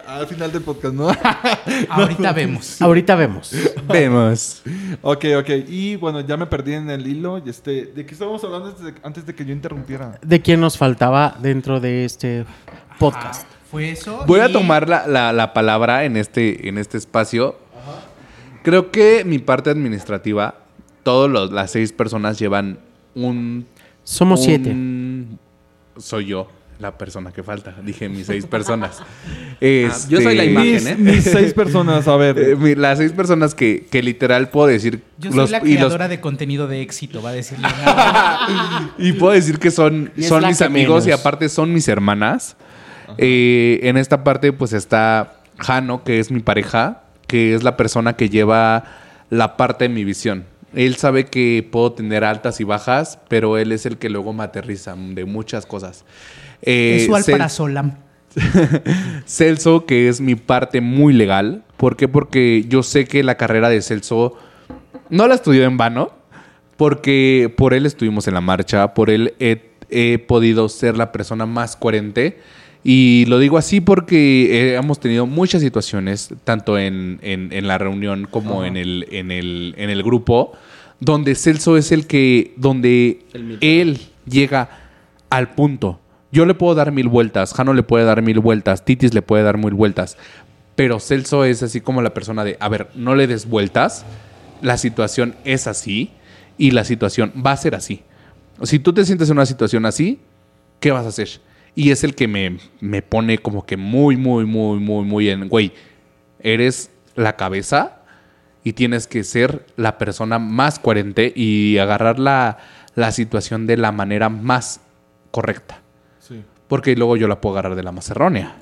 Al final del podcast, ¿no? [laughs] Ahorita vemos. Ahorita vemos. Vemos. ok, ok. Y bueno, ya me perdí en el hilo. Y este, ¿De qué estábamos hablando antes de, antes de que yo interrumpiera? ¿De quién nos faltaba dentro de este podcast? Ah, fue eso. Voy a tomar la, la- la palabra en este, en este espacio. Creo que mi parte administrativa, todas las seis personas llevan un... Somos un- siete. Soy yo la persona que falta. Dije mis seis [laughs] personas. yo soy la Este, imagen, Mis, ¿eh? mis seis personas, a ver. eh, mi- las seis personas que, que literal puedo decir... Yo soy la los- creadora de contenido de éxito, va a decir [laughs] y puedo decir que son, son mis amigos y aparte son mis hermanas. Eh, en esta parte pues está Jano, que es mi pareja, que es la persona que lleva la parte de mi visión. Él sabe que puedo tener altas y bajas, pero él es el que luego me aterriza de muchas cosas. Eh, es su Cel- alparazolam. [laughs] Celso, que es mi parte muy legal. ¿Por qué? Porque yo sé que la carrera de Celso no la estudió en vano, porque por él estuvimos en la marcha, por él he, he podido ser la persona más coherente. Y lo digo así porque eh, hemos tenido muchas situaciones, tanto en, en- en la reunión como en el, en, el, en el grupo, donde Celso es el que, donde él llega al punto. Yo le puedo dar mil vueltas, Jano le puede dar mil vueltas, Titis le puede dar mil vueltas, pero Celso es así como la persona de, a ver, no le des vueltas, la situación es así y la situación va a ser así. Si tú te sientes en una situación así, ¿qué vas a hacer? Y es el que me, me pone como que muy, muy, muy, muy, muy en, güey, eres la cabeza y tienes que ser la persona más coherente y agarrar la, la situación de la manera más correcta. Porque luego yo la puedo agarrar de la más errónea.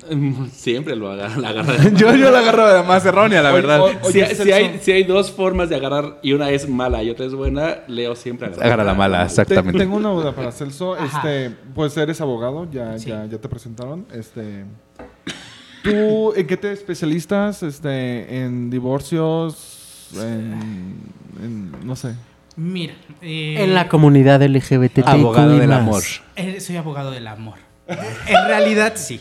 Siempre lo agarra. La agarra. [laughs] yo, yo la agarro de la más errónea, la verdad. o- si, Oye, si Celso. hay, si hay dos formas de agarrar y una es mala y otra es buena, Leo siempre agarra. Agarra la mala, Te- exactamente. tengo una duda para Celso. Este, pues eres abogado, ya, Sí. ya, ya te presentaron. Este, ¿Tú en qué te especialistas? Este, ¿En divorcios? En, en- no sé. Mira, eh, En la comunidad LGBT. Abogado del amor. eh, soy abogado del amor. En realidad sí.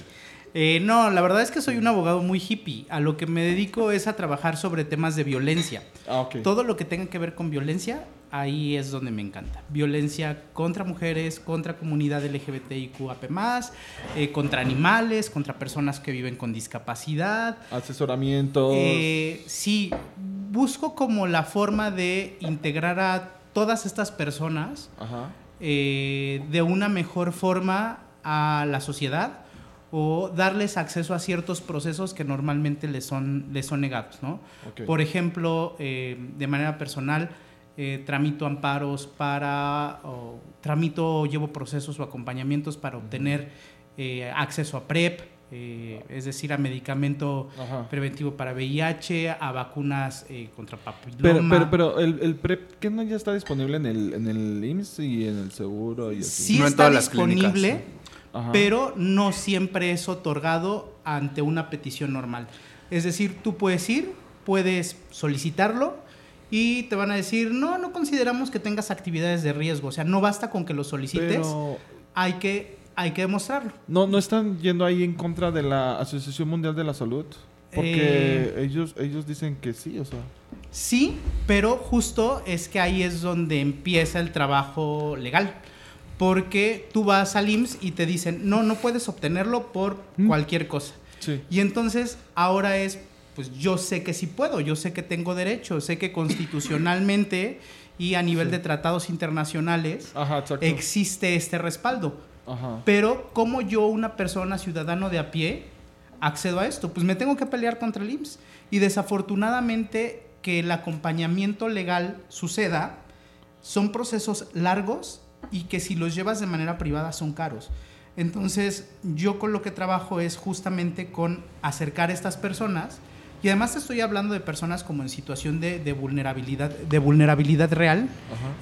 Eh, no, la verdad es que soy un abogado muy hippie. A lo que me dedico es a trabajar sobre temas de violencia. Ah, ok. Todo lo que tenga que ver con violencia, ahí es donde me encanta. Violencia contra mujeres, contra comunidad LGBTIQAP+, eh, contra animales, contra personas que viven con discapacidad. Asesoramientos. Eh, sí, busco como la forma de integrar a todas estas personas Ajá. eh, de una mejor forma a la sociedad o darles acceso a ciertos procesos que normalmente les son, les son negados, ¿no? Por ejemplo, eh, de manera personal, eh, tramito amparos para, o tramito, llevo procesos o acompañamientos para obtener eh, acceso a PrEP, eh, es decir, a medicamento Ajá. preventivo para VIH, a vacunas eh, contra papiloma. Pero, pero, pero el, el PrEP, ¿qué no ya está disponible en el, en el IMSS y en el seguro y así? sí No en está todas las clínicas. Ajá. pero no siempre es otorgado ante una petición normal. Es decir, tú puedes ir, puedes solicitarlo y te van a decir, no, no consideramos que tengas actividades de riesgo. O sea, no basta con que lo solicites, Pero hay, que, hay que demostrarlo. no, no están yendo ahí en contra de la Asociación Mundial de la Salud. Porque Eh. ellos, ellos dicen que sí, o sea. Sí, pero justo es que ahí es donde empieza el trabajo legal. Porque tú vas al IMSS y te dicen, no, no puedes obtenerlo por cualquier cosa. Sí. Y entonces ahora es, pues yo sé que sí puedo, yo sé que tengo derecho, sé que constitucionalmente y a nivel de tratados internacionales Ajá, existe este respaldo. Ajá. Pero ¿cómo yo, una persona ciudadano de a pie, accedo a esto? Pues me tengo que pelear contra el IMSS. Y desafortunadamente que el acompañamiento legal suceda, son procesos largos y que si los llevas de manera privada son caros. Entonces, yo con lo que trabajo es justamente con acercar a estas personas y además estoy hablando de personas como en situación de, de vulnerabilidad, de vulnerabilidad real.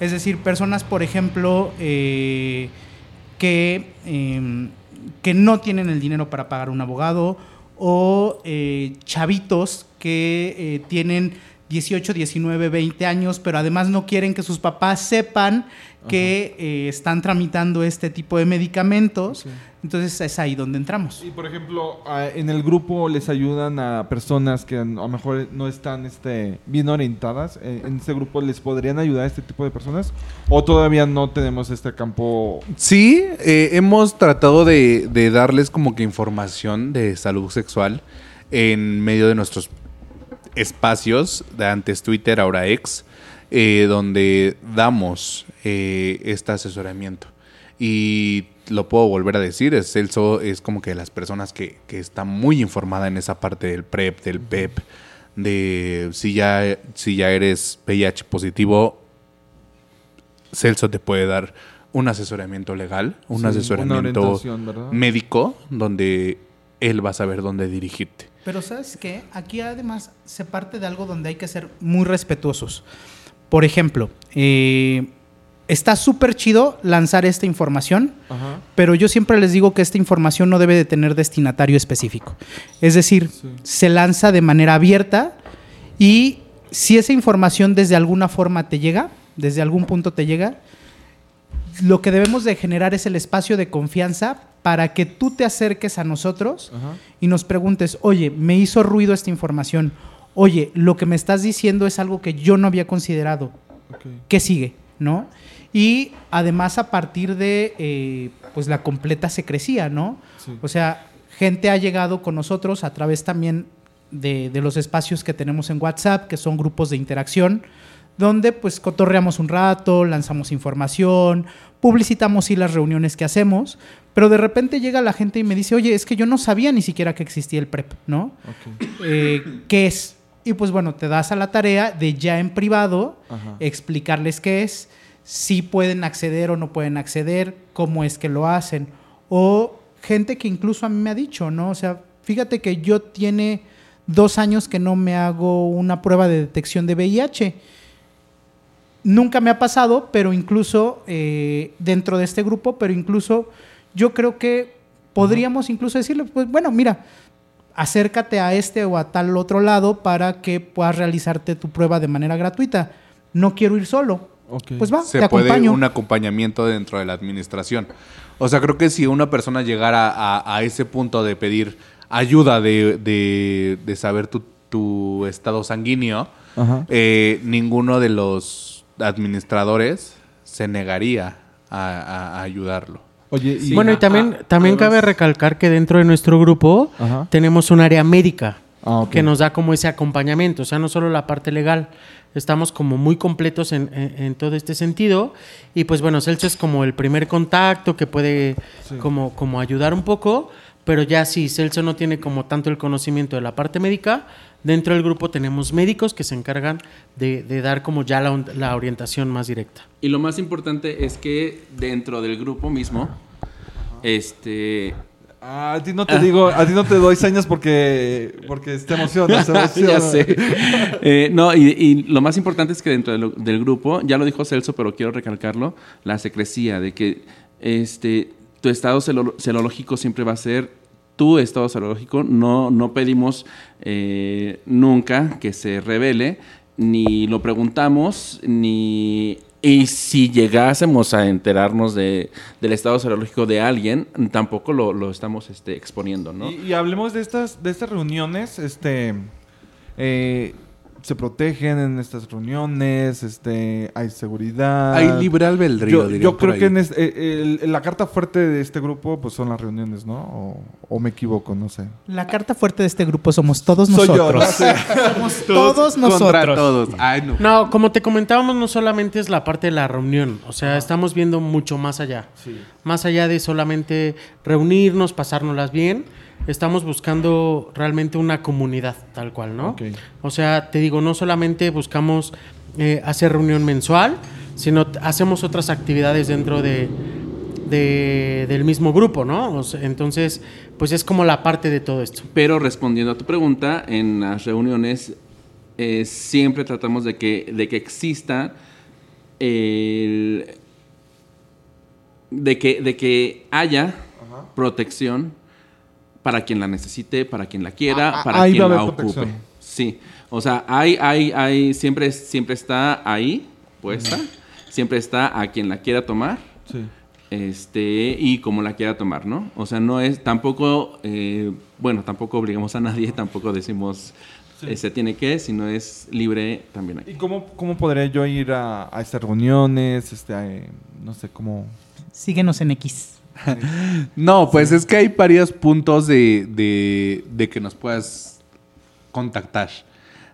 Es decir, personas, por ejemplo, eh, que, eh, que no tienen el dinero para pagar un abogado o eh, chavitos que eh, tienen 18, 19, 20 años, pero además no quieren que sus papás sepan que eh, están tramitando este tipo de medicamentos. Entonces es ahí donde entramos. Y por ejemplo, ah, en el grupo les ayudan a personas que a lo mejor no están este, bien orientadas. Eh, ¿En este grupo les podrían ayudar a este tipo de personas? ¿O todavía no tenemos este campo? Sí, eh, hemos tratado de, de darles como que información de salud sexual en medio de nuestros espacios de antes Twitter, ahora ex, eh, donde damos eh, este asesoramiento. Y lo puedo volver a decir, es Celso es como que las personas que, que está muy informada en esa parte del PrEP, del PEP, de si ya, si ya eres VIH positivo, Celso te puede dar un asesoramiento legal, un Sí, asesoramiento médico, donde él va a saber dónde dirigirte. Pero sabes qué, aquí además se parte de algo donde hay que ser muy respetuosos. Por ejemplo, eh, está súper chido lanzar esta información, Ajá. pero yo siempre les digo que esta información no debe de tener destinatario específico. Es decir, Sí. se lanza de manera abierta y si esa información desde alguna forma te llega, desde algún punto te llega, lo que debemos de generar es el espacio de confianza para que tú te acerques a nosotros Ajá. y nos preguntes, oye, me hizo ruido esta información, oye, lo que me estás diciendo es algo que yo no había considerado. ¿qué sigue? ¿No? Y además a partir de eh, pues la completa secrecía, ¿no? Sí. O sea, gente ha llegado con nosotros a través también de, de los espacios que tenemos en WhatsApp, que son grupos de interacción, donde pues cotorreamos un rato, lanzamos información, publicitamos sí las reuniones que hacemos, pero de repente llega la gente y me dice, oye, es que yo no sabía ni siquiera que existía el PrEP, ¿no? Eh, ¿Qué es? Y pues bueno, te das a la tarea de ya en privado Ajá. explicarles qué es, si pueden acceder o no pueden acceder, cómo es que lo hacen. O gente que incluso a mí me ha dicho, ¿no? O sea, fíjate que yo tiene dos años que no me hago una prueba de detección de VIH. Nunca me ha pasado, pero incluso eh, dentro de este grupo, pero incluso yo creo que podríamos incluso decirle, pues bueno, mira, acércate a este o a tal otro lado para que puedas realizarte tu prueba de manera gratuita. No quiero ir solo. Ok. Pues va, se te puede acompaño. un acompañamiento dentro de la administración. O sea, creo que si una persona llegara a, a ese punto de pedir ayuda de, de- de saber tu, tu estado sanguíneo, eh, ninguno de los administradores se negaría a, a- a ayudarlo. Oye, y... bueno, y también, ah, también además- cabe recalcar que dentro de nuestro grupo Ajá. tenemos un área médica Ah, que nos da como ese acompañamiento, o sea, no solo la parte legal, estamos como muy completos en, en- en todo este sentido. Y pues bueno, Celso es como el primer contacto que puede Sí. como, como ayudar un poco, pero ya si Celso no tiene como tanto el conocimiento de la parte médica, dentro del grupo tenemos médicos que se encargan de, de dar como ya la, la orientación más directa. Y lo más importante es que dentro del grupo mismo, este, Ah, a ti no te digo, a ti no te doy señas porque, porque te emocionas, te emocionas. [laughs] ya sé. Eh, no, y, y lo más importante es que dentro de lo- del grupo, ya lo dijo Celso, pero quiero recalcarlo, la secrecía de que este, tu estado celo- celológico siempre va a ser tu estado celológico. No, no pedimos eh, nunca que se revele, ni lo preguntamos, ni... Y si llegásemos a enterarnos de, del estado serológico de alguien, tampoco lo, lo estamos este, exponiendo, ¿no? Y, y hablemos de estas, de estas reuniones, este, eh, se protegen en estas reuniones, este, hay seguridad. Hay libre albedrío, Yo, yo creo ahí. que en eh, el- la carta fuerte de este grupo, pues son las reuniones, ¿no? O, o me equivoco, no sé. La carta fuerte de este grupo somos todos Soy yo, nosotros. no sé. Somos todos Contra nosotros. todos. Ay, no. No, como te comentábamos, no solamente es la parte de la reunión, o sea, estamos viendo mucho más allá. Más allá de solamente reunirnos, pasárnoslas bien, estamos buscando realmente una comunidad tal cual, ¿no? O sea, te digo, no solamente buscamos eh, hacer reunión mensual, sino hacemos otras actividades dentro de, de- del mismo grupo, ¿no? O sea, entonces, pues es como la parte de todo esto. Pero respondiendo a tu pregunta, en las reuniones eh, siempre tratamos de que, de que exista el- de que, de que haya protección para quien la necesite, para quien la quiera, Ah, ah, para ahí quien va a la ocupe. protección. Sí, o sea, hay, hay, hay, siempre, siempre está ahí puesta, siempre está a quien la quiera tomar Sí. este y como la quiera tomar, ¿no? O sea, no es tampoco, eh, bueno, tampoco obligamos a nadie, [laughs] tampoco decimos eh, se tiene que, sino es libre también ¿Y aquí. cómo, cómo podré yo ir a, a estas reuniones? Este, a- no sé, cómo... Síguenos en X. [laughs] No, pues es que hay varios puntos de, de- de que nos puedas contactar.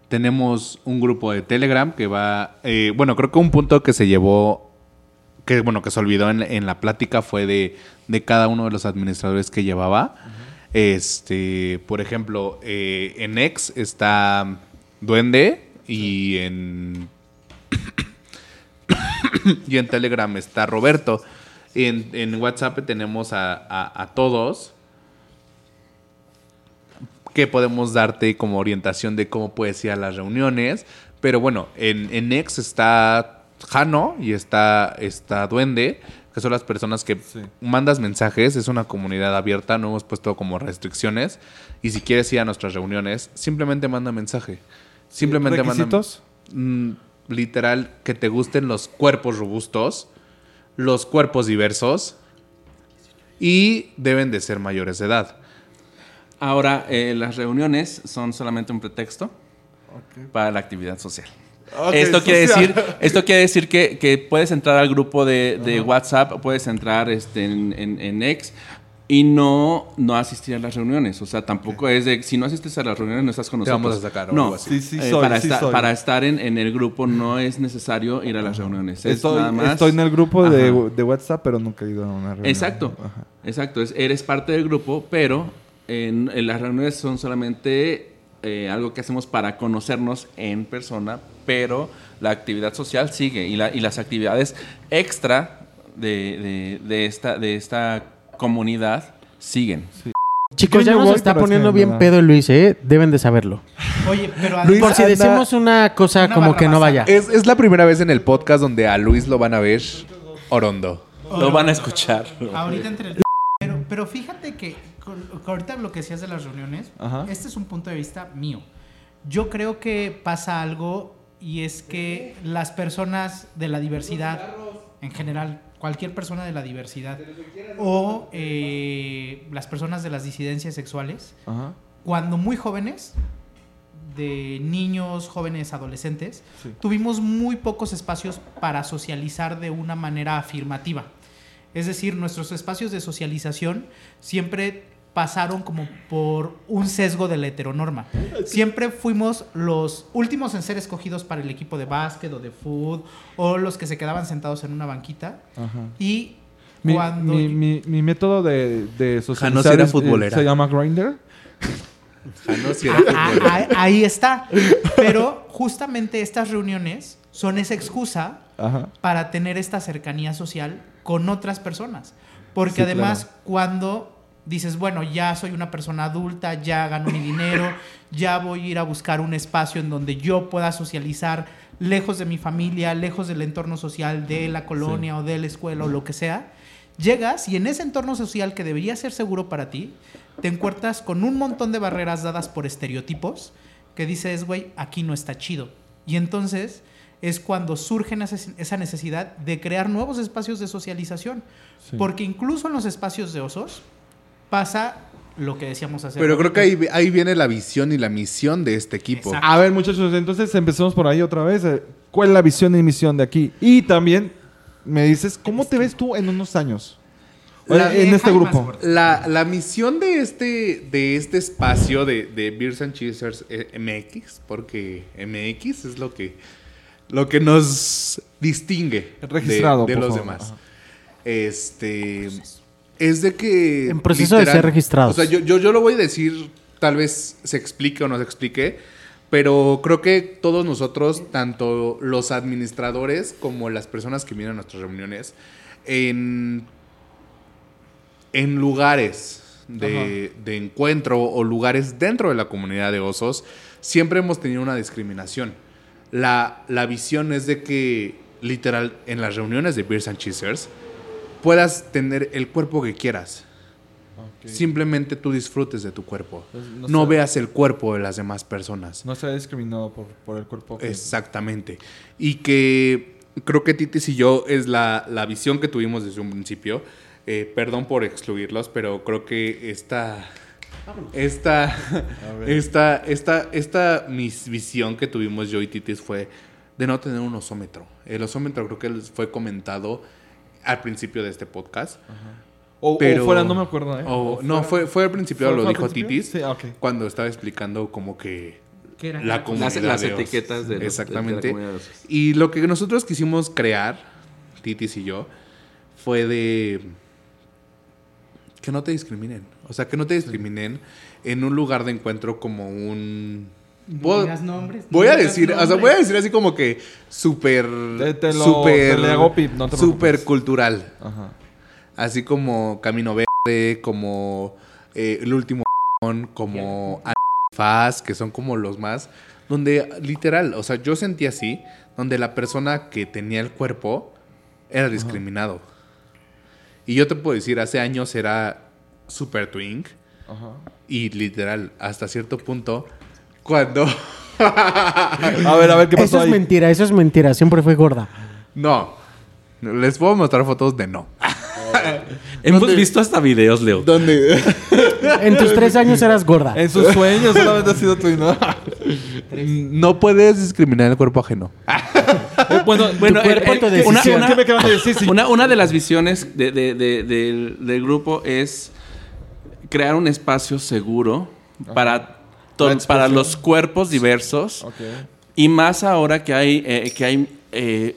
Tenemos un grupo de Telegram que va, eh, bueno, creo que un punto que se llevó, que bueno, que se olvidó en, en la plática fue de, de cada uno de los administradores que llevaba. Este, por ejemplo, eh, en X está Duende y en [coughs] y en Telegram está Roberto. En, en WhatsApp tenemos a, a- a todos que podemos darte como orientación de cómo puedes ir a las reuniones. Pero bueno, en, en X está Jano y está, está Duende, que son las personas que Sí. mandas mensajes. Es una comunidad abierta, no hemos puesto como restricciones. Y si quieres ir a nuestras reuniones, simplemente manda mensaje. Simplemente manda ¿Requisitos? mm, literal que te gusten los cuerpos robustos, los cuerpos diversos y deben de ser mayores de edad. Ahora, eh, las reuniones son solamente un pretexto para la actividad social. Esto, quiere decir, esto quiere decir que, que puedes entrar al grupo de, de WhatsApp, puedes entrar este, en, en, en X y no, no asistir a las reuniones. O sea, tampoco es de, si no asistes a las reuniones no estás con Te nosotros. vamos a sacar no. Sí, sí eh, soy, para, sí esta- soy. para estar en, en el grupo no es necesario ir a las reuniones. Es Estoy, nada más- estoy en el grupo de, de WhatsApp, pero nunca he ido a una reunión. Exacto, Ajá. exacto. Es- eres parte del grupo, pero en, en las reuniones son solamente eh, algo que hacemos para conocernos en persona, pero la actividad social sigue y, la- y las actividades extra de, de- de esta, de esta comunidad siguen. Chicos, Yo ya no nos voy, está pero es que poniendo bien da- pedo Luis, ¿eh? Deben de saberlo. Oye, pero Luis, Por si decimos una cosa Una como que no vaya. Es, es la primera vez en el podcast donde a Luis lo van a ver orondo. Lo van a escuchar. Ahorita entre el... Pero, pero fíjate que ahorita lo que decías de las reuniones, Ajá. este es un punto de vista mío. Yo creo que pasa algo y es que las personas de la diversidad, en general, cualquier persona de la diversidad, o eh, las personas de las disidencias sexuales, Ajá. cuando muy jóvenes, de niños, jóvenes, adolescentes, Sí. tuvimos muy pocos espacios para socializar de una manera afirmativa. Es decir, nuestros espacios de socialización siempre pasaron como por un sesgo de la heteronorma. Siempre fuimos los últimos en ser escogidos para el equipo de básquet o de fútbol, o los que se quedaban sentados en una banquita. Ajá. Y Mi, cuando... mi, mi, mi método de, de socializar era es- eh, futbolera. se llama Grinder. Ah, ah, ah, ahí está. Pero justamente estas reuniones son esa excusa Ajá. para tener esta cercanía social con otras personas. Porque Sí, además, claro. cuando dices, bueno, ya soy una persona adulta, ya gano mi dinero, [laughs] ya voy a ir a buscar un espacio en donde yo pueda socializar lejos de mi familia, lejos del entorno social de la colonia o de la escuela o lo que sea, llegas y en ese entorno social que debería ser seguro para ti, te encuentras con un montón de barreras dadas por estereotipos que dices, güey, aquí no está chido. Y entonces es cuando surge esa- esa necesidad de crear nuevos espacios de socialización. Sí. Porque incluso en los espacios de osos pasa lo que decíamos hace Pero creo que ahí, ahí viene la visión y la misión de este equipo. Exacto. A ver, muchachos, entonces empecemos por ahí otra vez. Eh, ¿Cuál es la visión y misión de aquí? Y también me dices, ¿cómo te ves tú en unos años? La Eh, en este grupo. La, la misión de este, de este espacio de, de Beers and Cheesers eh, MX, porque MX es lo que, lo que nos distingue de- Registrado, de, los favor. demás. Ajá. Este es de que. En proceso de ser registrados. O sea, yo, yo, yo lo voy a decir, tal vez se explique o no se explique, Pero creo que todos nosotros, tanto los administradores como las personas que vienen a nuestras reuniones, en, en lugares de, de encuentro o lugares dentro de la comunidad de osos, siempre hemos tenido una discriminación. La, la visión es de que, literal, en las reuniones de Beers and Cheesers, puedas tener el cuerpo que quieras. Simplemente tú disfrutes de tu cuerpo. Entonces, No, veas el cuerpo de las demás personas. No será discriminado por, por el cuerpo. que- Exactamente. Y que creo que Titis y yo es la, la visión que tuvimos desde un principio. Eh, perdón por excluirlos, pero creo que esta. Esta, [laughs] esta, esta, esta mis visión que tuvimos yo y Titis fue de no tener un osómetro. El osómetro creo que fue comentado al principio de este podcast. O, o pero- fuera, no me acuerdo, ¿eh? O- O no, fue, fue al principio, ¿Fue- lo dijo principio? Titis, Sí, ah, ok. cuando estaba explicando como que ¿Qué era? la comunidad Las, las de osos. etiquetas de, los- de- de la Exactamente. comunidad de osos. Y lo que nosotros quisimos crear, Titis y yo, fue de que no te discriminen. O sea, que no te discriminen en un lugar de encuentro como un... Puedo- nombres. Voy a decir, o sea, voy a decir así como que súper, Te- te lo- súper, te le hago pip, no te súper cultural. Ajá. Así como Camino Verde, como eh, El Último como Faz, que son como los más, donde literal, o sea, yo sentí así, donde la persona que tenía el cuerpo era discriminado. Y yo te puedo decir, hace años era super twink Ajá. y literal, hasta cierto punto, cuando... [laughs] A ver, a ver, ¿qué pasó Eso es ahí? mentira, eso es mentira. Siempre fue gorda. no, les puedo mostrar fotos de no. [laughs] Hemos visto hasta videos, Leo. Donde... [laughs] En tus tres años eras gorda. En sus sueños solamente ha sido tu ¿no? no puedes discriminar el cuerpo ajeno. Bueno, Tu cuerpo, tu una, decisión. una- ¿Qué me de decir? Sí. Una, una de las visiones de- de- de- del, del grupo es crear un espacio seguro para. Para los cuerpos diversos. Y más ahora que hay, eh, que hay eh,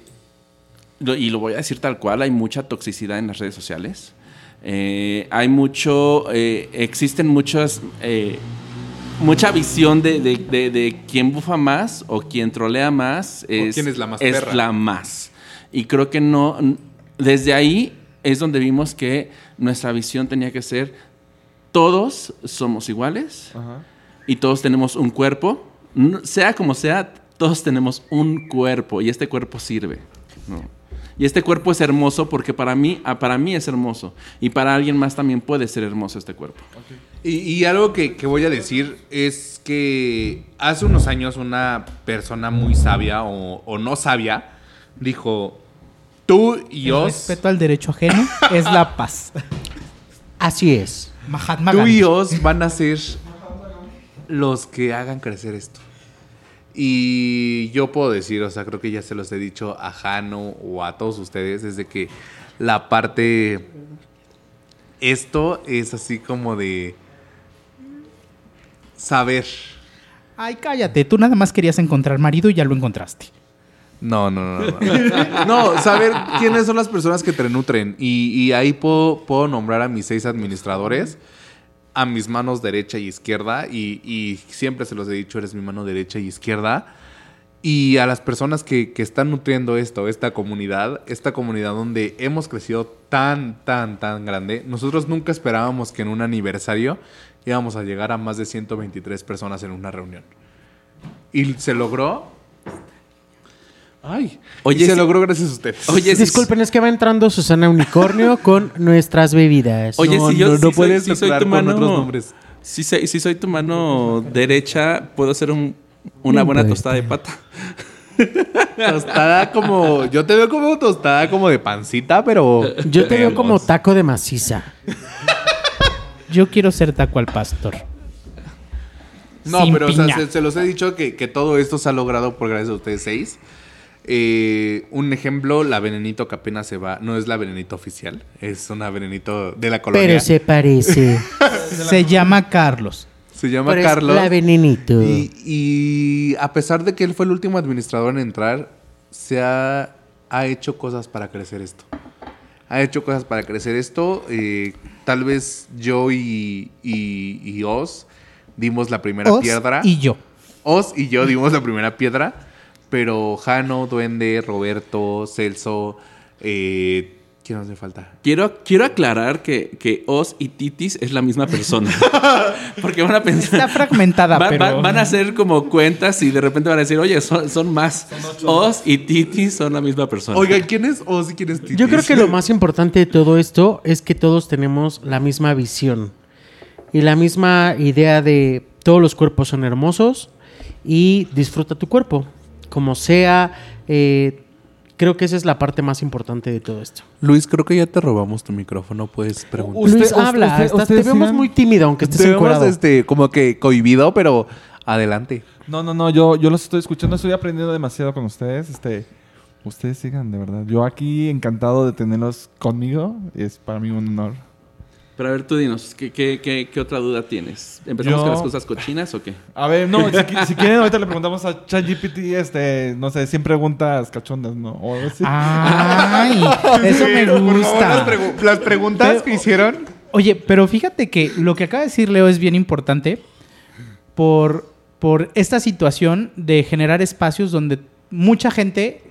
y lo voy a decir tal cual, hay mucha toxicidad en las redes sociales. Eh, hay mucho, existen muchas, mucha visión de, de, de- de quién bufa más o quién trolea más. quién es la más perra. la más. Y creo que no, desde ahí es donde vimos que nuestra visión tenía que ser, todos somos iguales Ajá. Y todos tenemos un cuerpo, sea como sea, todos tenemos un cuerpo y este cuerpo sirve. ¿no? Y este cuerpo es hermoso porque para mí, ah, para mí es hermoso y para alguien más también puede ser hermoso este cuerpo. Y, y algo que, que voy a decir es que hace unos años una persona muy sabia o, o no sabia dijo, tú y El Oz, respeto al derecho ajeno es la paz. [laughs] Así es. Mahatma tú Gandhi. y Oz van a ser los que hagan crecer esto. Y yo puedo decir, o sea, creo que ya se los he dicho a Jano o a todos ustedes, es de que la parte... Esto es así como de saber. Ay, cállate. Tú nada más querías encontrar marido y ya lo encontraste. No, no, no. No, [laughs] No, saber quiénes son las personas que te nutren. Y, y ahí puedo, puedo nombrar a mis seis administradores, a mis manos derecha y izquierda. Y, y siempre se los he dicho, eres mi mano derecha y izquierda. Y a las personas que, que están nutriendo esto, esta comunidad, esta comunidad donde hemos crecido tan, tan, tan grande. Nosotros nunca esperábamos que en un aniversario íbamos a llegar a más de 123 personas en una reunión. Y se logró. Ay, Oye, y se sí- logró gracias a ustedes. Oye, sí- Disculpen, es que va entrando Susana Unicornio [laughs] con nuestras bebidas. Oye, no, si yo no, sí no soy- puedes soy tu con mano- otros nombres. Si soy, si soy tu mano derecha, puedo hacer un- una buena tostada de pata. [laughs] Tostada como. Yo te veo como tostada como de pancita, pero. Yo te veo como taco de maciza. Yo quiero ser taco al pastor. No, Sin pero o sea, piña. se, se los he dicho que, que todo esto se ha logrado por gracias a ustedes seis. Eh, un ejemplo, la Venenito que apenas se va, no es la Venenito oficial, es una Venenito de la colonia. Pero se parece. [laughs] [laughs] Se llama Carlos. Se llama Pero es Carlos. La venenito. Y, y a pesar de que él fue el último administrador en entrar, se ha, ha hecho cosas para crecer esto. Ha hecho cosas para crecer esto. eh, tal vez yo y, y, y Oz dimos la primera Oz piedra. y yo. Oz y yo dimos la primera piedra, pero Jano, Duende, Roberto, Celso, eh, ¿quién nos hace falta? Quiero, quiero aclarar que, que Oz y Titis es la misma persona. [laughs] Porque van a pensar. Está fragmentada, Va- pero... va- van a hacer como cuentas y de repente van a decir, oye, son, son más. Oz y Titis son la misma persona. Oigan, ¿quién es Oz y quién es Titis? Yo creo que lo más importante de todo esto es que todos tenemos la misma visión y la misma idea de todos los cuerpos son hermosos y disfruta tu cuerpo, como sea. eh, creo que esa es la parte más importante de todo esto. Luis, creo que ya te robamos tu micrófono, puedes preguntar. Usted- Luis, usted- habla, usted- estás- te vemos muy tímido, aunque estés Te vemos, este, como que cohibido, pero adelante. No, no, no, yo, yo los estoy escuchando, estoy aprendiendo demasiado con ustedes. Este, ustedes sigan, de verdad. Yo aquí encantado de tenerlos conmigo. Es para mí un honor. Pero a ver, tú dinos, ¿qué, qué, qué, qué otra duda tienes? ¿Empezamos Yo- con las cosas cochinas o qué? A ver, no, si, si [laughs] quieren, ahorita le preguntamos a ChatGPT, este, no sé, 100 preguntas cachondas, ¿no? O algo así. Ay, eso me gusta. las preguntas que hicieron. Oye, pero fíjate que lo que acaba de decir Leo es bien importante por, por esta situación de generar espacios donde mucha gente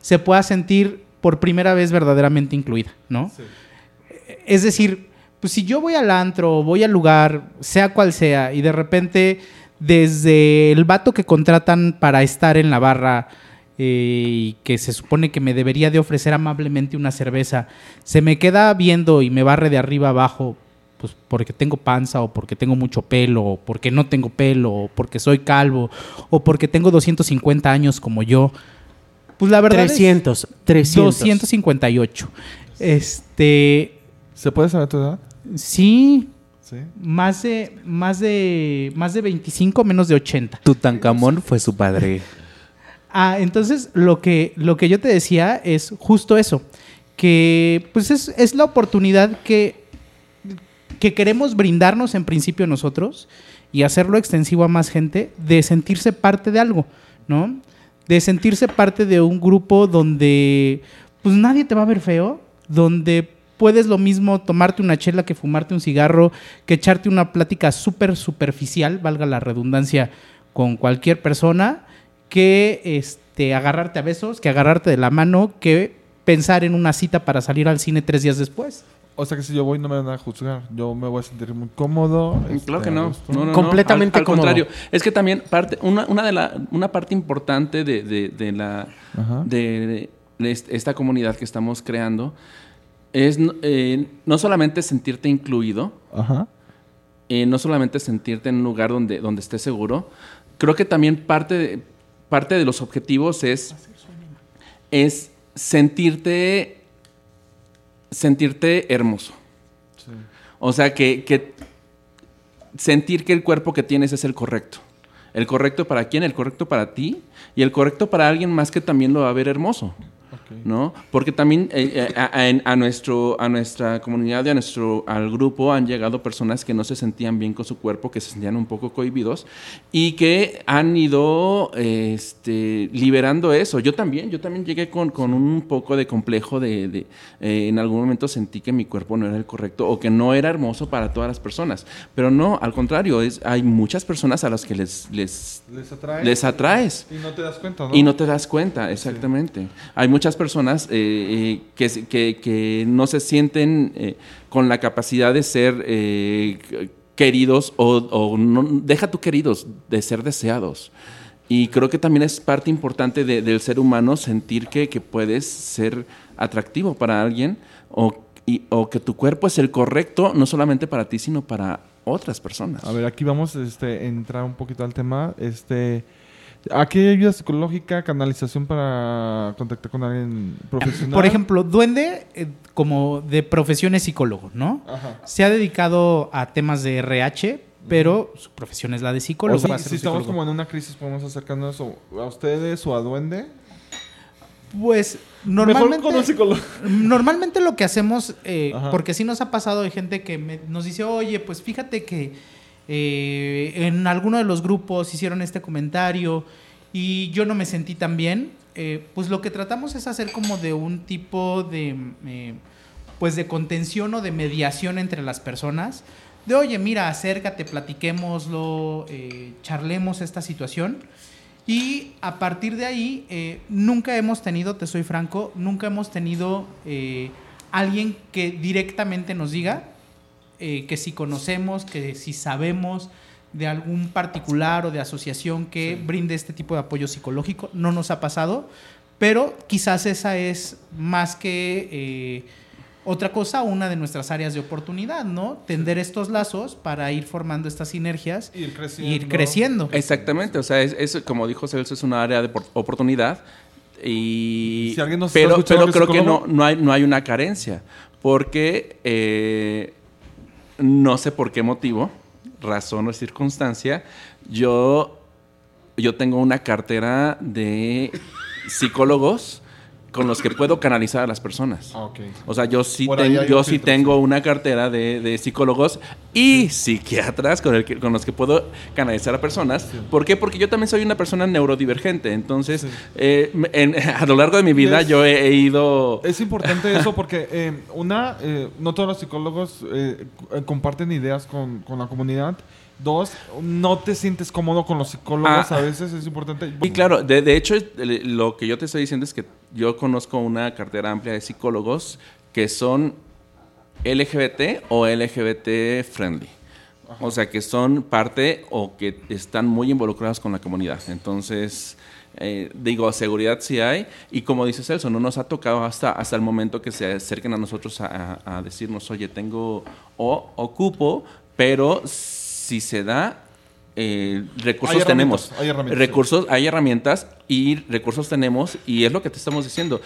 se pueda sentir por primera vez verdaderamente incluida, ¿no? Es decir, pues si yo voy al antro, voy al lugar, sea cual sea, y de repente desde el vato que contratan para estar en la barra eh, y que se supone que me debería de ofrecer amablemente una cerveza, se me queda viendo y me barre de arriba abajo, pues porque tengo panza o porque tengo mucho pelo o porque no tengo pelo o porque soy calvo o porque tengo 250 años como yo. Pues la verdad es- 300, 300. 258. Este, ¿Se puede saber tu edad? sí, Sí. más de más de más de 25 menos de 80. Tutankamón fue su padre. [laughs] Ah, entonces lo que lo que yo te decía es justo eso, que pues es, es la oportunidad que que queremos brindarnos en principio nosotros y hacerlo extensivo a más gente de sentirse parte de algo, ¿no? De sentirse parte de un grupo donde pues nadie te va a ver feo, donde puedes lo mismo tomarte una chela que fumarte un cigarro, que echarte una plática súper superficial, valga la redundancia, con cualquier persona, que este, agarrarte a besos, que agarrarte de la mano, que pensar en una cita para salir al cine tres días después. O sea que si yo voy no me van a juzgar. Yo me voy a sentir muy cómodo. este, Claro que a no. no, no, no. Completamente al, al cómodo. contrario. Es que también parte, una, una, de la, una parte importante de, de- de la, de, de est- esta comunidad que estamos creando es no- eh, no solamente sentirte incluido, Ajá. eh, no solamente sentirte en un lugar donde, donde estés seguro, creo que también parte de, parte de los objetivos es, es sentirte, sentirte hermoso. O sea, que, que sentir que el cuerpo que tienes es el correcto. El correcto para quién, el correcto para ti y el correcto para alguien más que también lo va a ver hermoso. ¿No? Porque también eh, eh, a, a- a nuestro, a nuestra comunidad y a nuestro, al grupo han llegado personas que no se sentían bien con su cuerpo, que se sentían un poco cohibidos y que han ido este, liberando eso. Yo también, yo también llegué con, con un poco de complejo de, de, eh, en algún momento sentí que mi cuerpo no era el correcto o que no era hermoso para todas las personas. Pero no, al contrario, es, hay muchas personas a las que les, les, Les atrae. les atraes. Y no te das cuenta, ¿no? Y no te das cuenta, exactamente. Hay muchas personas eh, eh, que, que- que no se sienten eh, con la capacidad de ser eh, queridos o, o no, deja tú queridos, de ser deseados. Y creo que también es parte importante de- del ser humano sentir que, que puedes ser atractivo para alguien o, y- o que tu cuerpo es el correcto, no solamente para ti, sino para otras personas. A ver, aquí vamos este, a entrar un poquito al tema. Este, ¿Aquí hay ayuda psicológica, canalización para contactar con alguien profesional? Por ejemplo, Duende, eh, como de profesión es psicólogo, ¿no? Ajá. Se ha dedicado a temas de RH, pero su profesión es la de psicólogo. O si, a ser si estamos psicólogo. como en una crisis, podemos acercarnos a ustedes o a Duende. Pues Mejor normalmente, con un psicólogo. normalmente lo que hacemos, eh, porque sí nos ha pasado de gente que me- nos dice, oye, pues fíjate que eh, en alguno de los grupos hicieron este comentario y yo no me sentí tan bien. eh, pues lo que tratamos es hacer como de un tipo de, eh, pues de contención o de mediación entre las personas, de, oye, mira, acércate, platiquémoslo, charlemos esta situación. Y a partir de ahí, nunca hemos tenido, te soy franco, nunca hemos tenido alguien que directamente nos diga eh, que si conocemos, que si sabemos de algún particular o de asociación que brinde este tipo de apoyo psicológico. No nos ha pasado, pero quizás esa es más que eh, otra cosa, una de nuestras áreas de oportunidad, ¿no? Tender estos lazos para ir formando estas sinergias Ir y creciendo. ir creciendo. Exactamente, o sea, es, es- como dijo Celso, es una área de por- oportunidad. Y, Si alguien nos pero pero creo que no, no, hay, no hay una carencia, porque eh, no sé por qué motivo, razón o circunstancia, yo, yo tengo una cartera de psicólogos con los que puedo canalizar a las personas. Ah. O sea, yo sí, ten- yo sí tengo una cartera de, de psicólogos y psiquiatras con, el que- con los que puedo canalizar a personas. ¿Por qué? Porque yo también soy una persona neurodivergente. Entonces, eh, en- [laughs] a lo largo de mi vida Es- yo he, he ido... Es importante eso porque, eh, una, eh, no todos los psicólogos eh, comparten ideas con, con la comunidad. Dos, no te sientes cómodo con los psicólogos. Ah. a veces es importante. Y claro, de, de hecho, lo que yo te estoy diciendo es que yo conozco una cartera amplia de psicólogos que son LGBT o LGBT friendly. O sea, que son parte o que están muy involucrados con la comunidad. Entonces, eh, digo, seguridad sí hay. Y como dice Celso, no nos ha tocado hasta, hasta el momento que se acerquen a nosotros a, a- a decirnos, oye, tengo o ocupo, pero si se da, eh, recursos Hay tenemos. hay herramientas, recursos, hay herramientas y recursos tenemos. Y es lo que te estamos diciendo.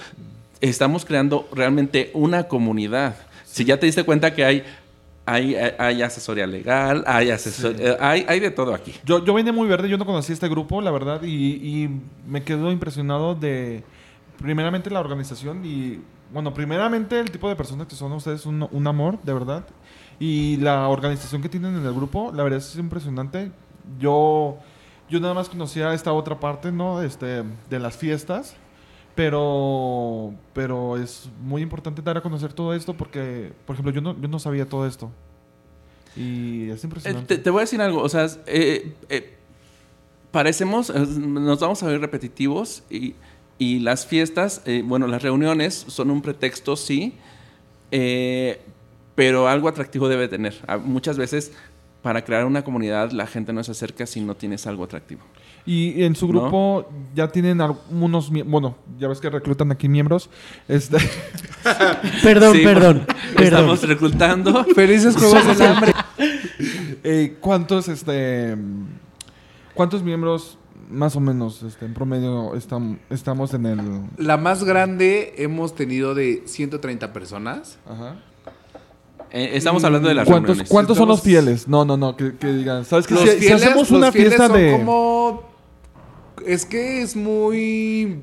Estamos creando realmente una comunidad. Si ya te diste cuenta que hay, hay, hay asesoría legal, hay, asesor- eh, hay, hay de todo aquí. Yo, yo vine muy verde, yo no conocía este grupo, la verdad, y, y me quedo impresionado de, primeramente, la organización y, bueno, primeramente el tipo de personas que son ustedes, un, un amor, de verdad, y la organización que tienen en el grupo, la verdad es impresionante. Yo, yo nada más conocía esta otra parte, ¿no? Este, de las fiestas, pero, pero es muy importante dar a conocer todo esto porque, por ejemplo, yo no, yo no sabía todo esto. Y es Eh, impresionante. te, te voy a decir algo, o sea, eh, eh, parecemos, nos vamos a ver repetitivos y, y las fiestas, bueno, las reuniones son un pretexto, sí, pero algo atractivo debe tener. Ah, Muchas veces para crear una comunidad la gente no se acerca si no tienes algo atractivo. Y en su grupo ya tienen algunos, bueno, ya ves que reclutan aquí miembros. Este, [laughs] Perdón, Sí, perdón, perdón. Estamos reclutando. [laughs] Felices Juegos del Hambre. [laughs] eh, ¿Cuántos, este, cuántos miembros más o menos, este, en promedio estam- estamos en el, La más grande hemos tenido de 130 personas. ajá. Eh, estamos hablando de las ¿Cuántos, reuniones. cuántos son los fieles? No, no, no, que, que digan, ¿sabes qué? Los Si, hacemos una fiesta son de como... Es que es muy...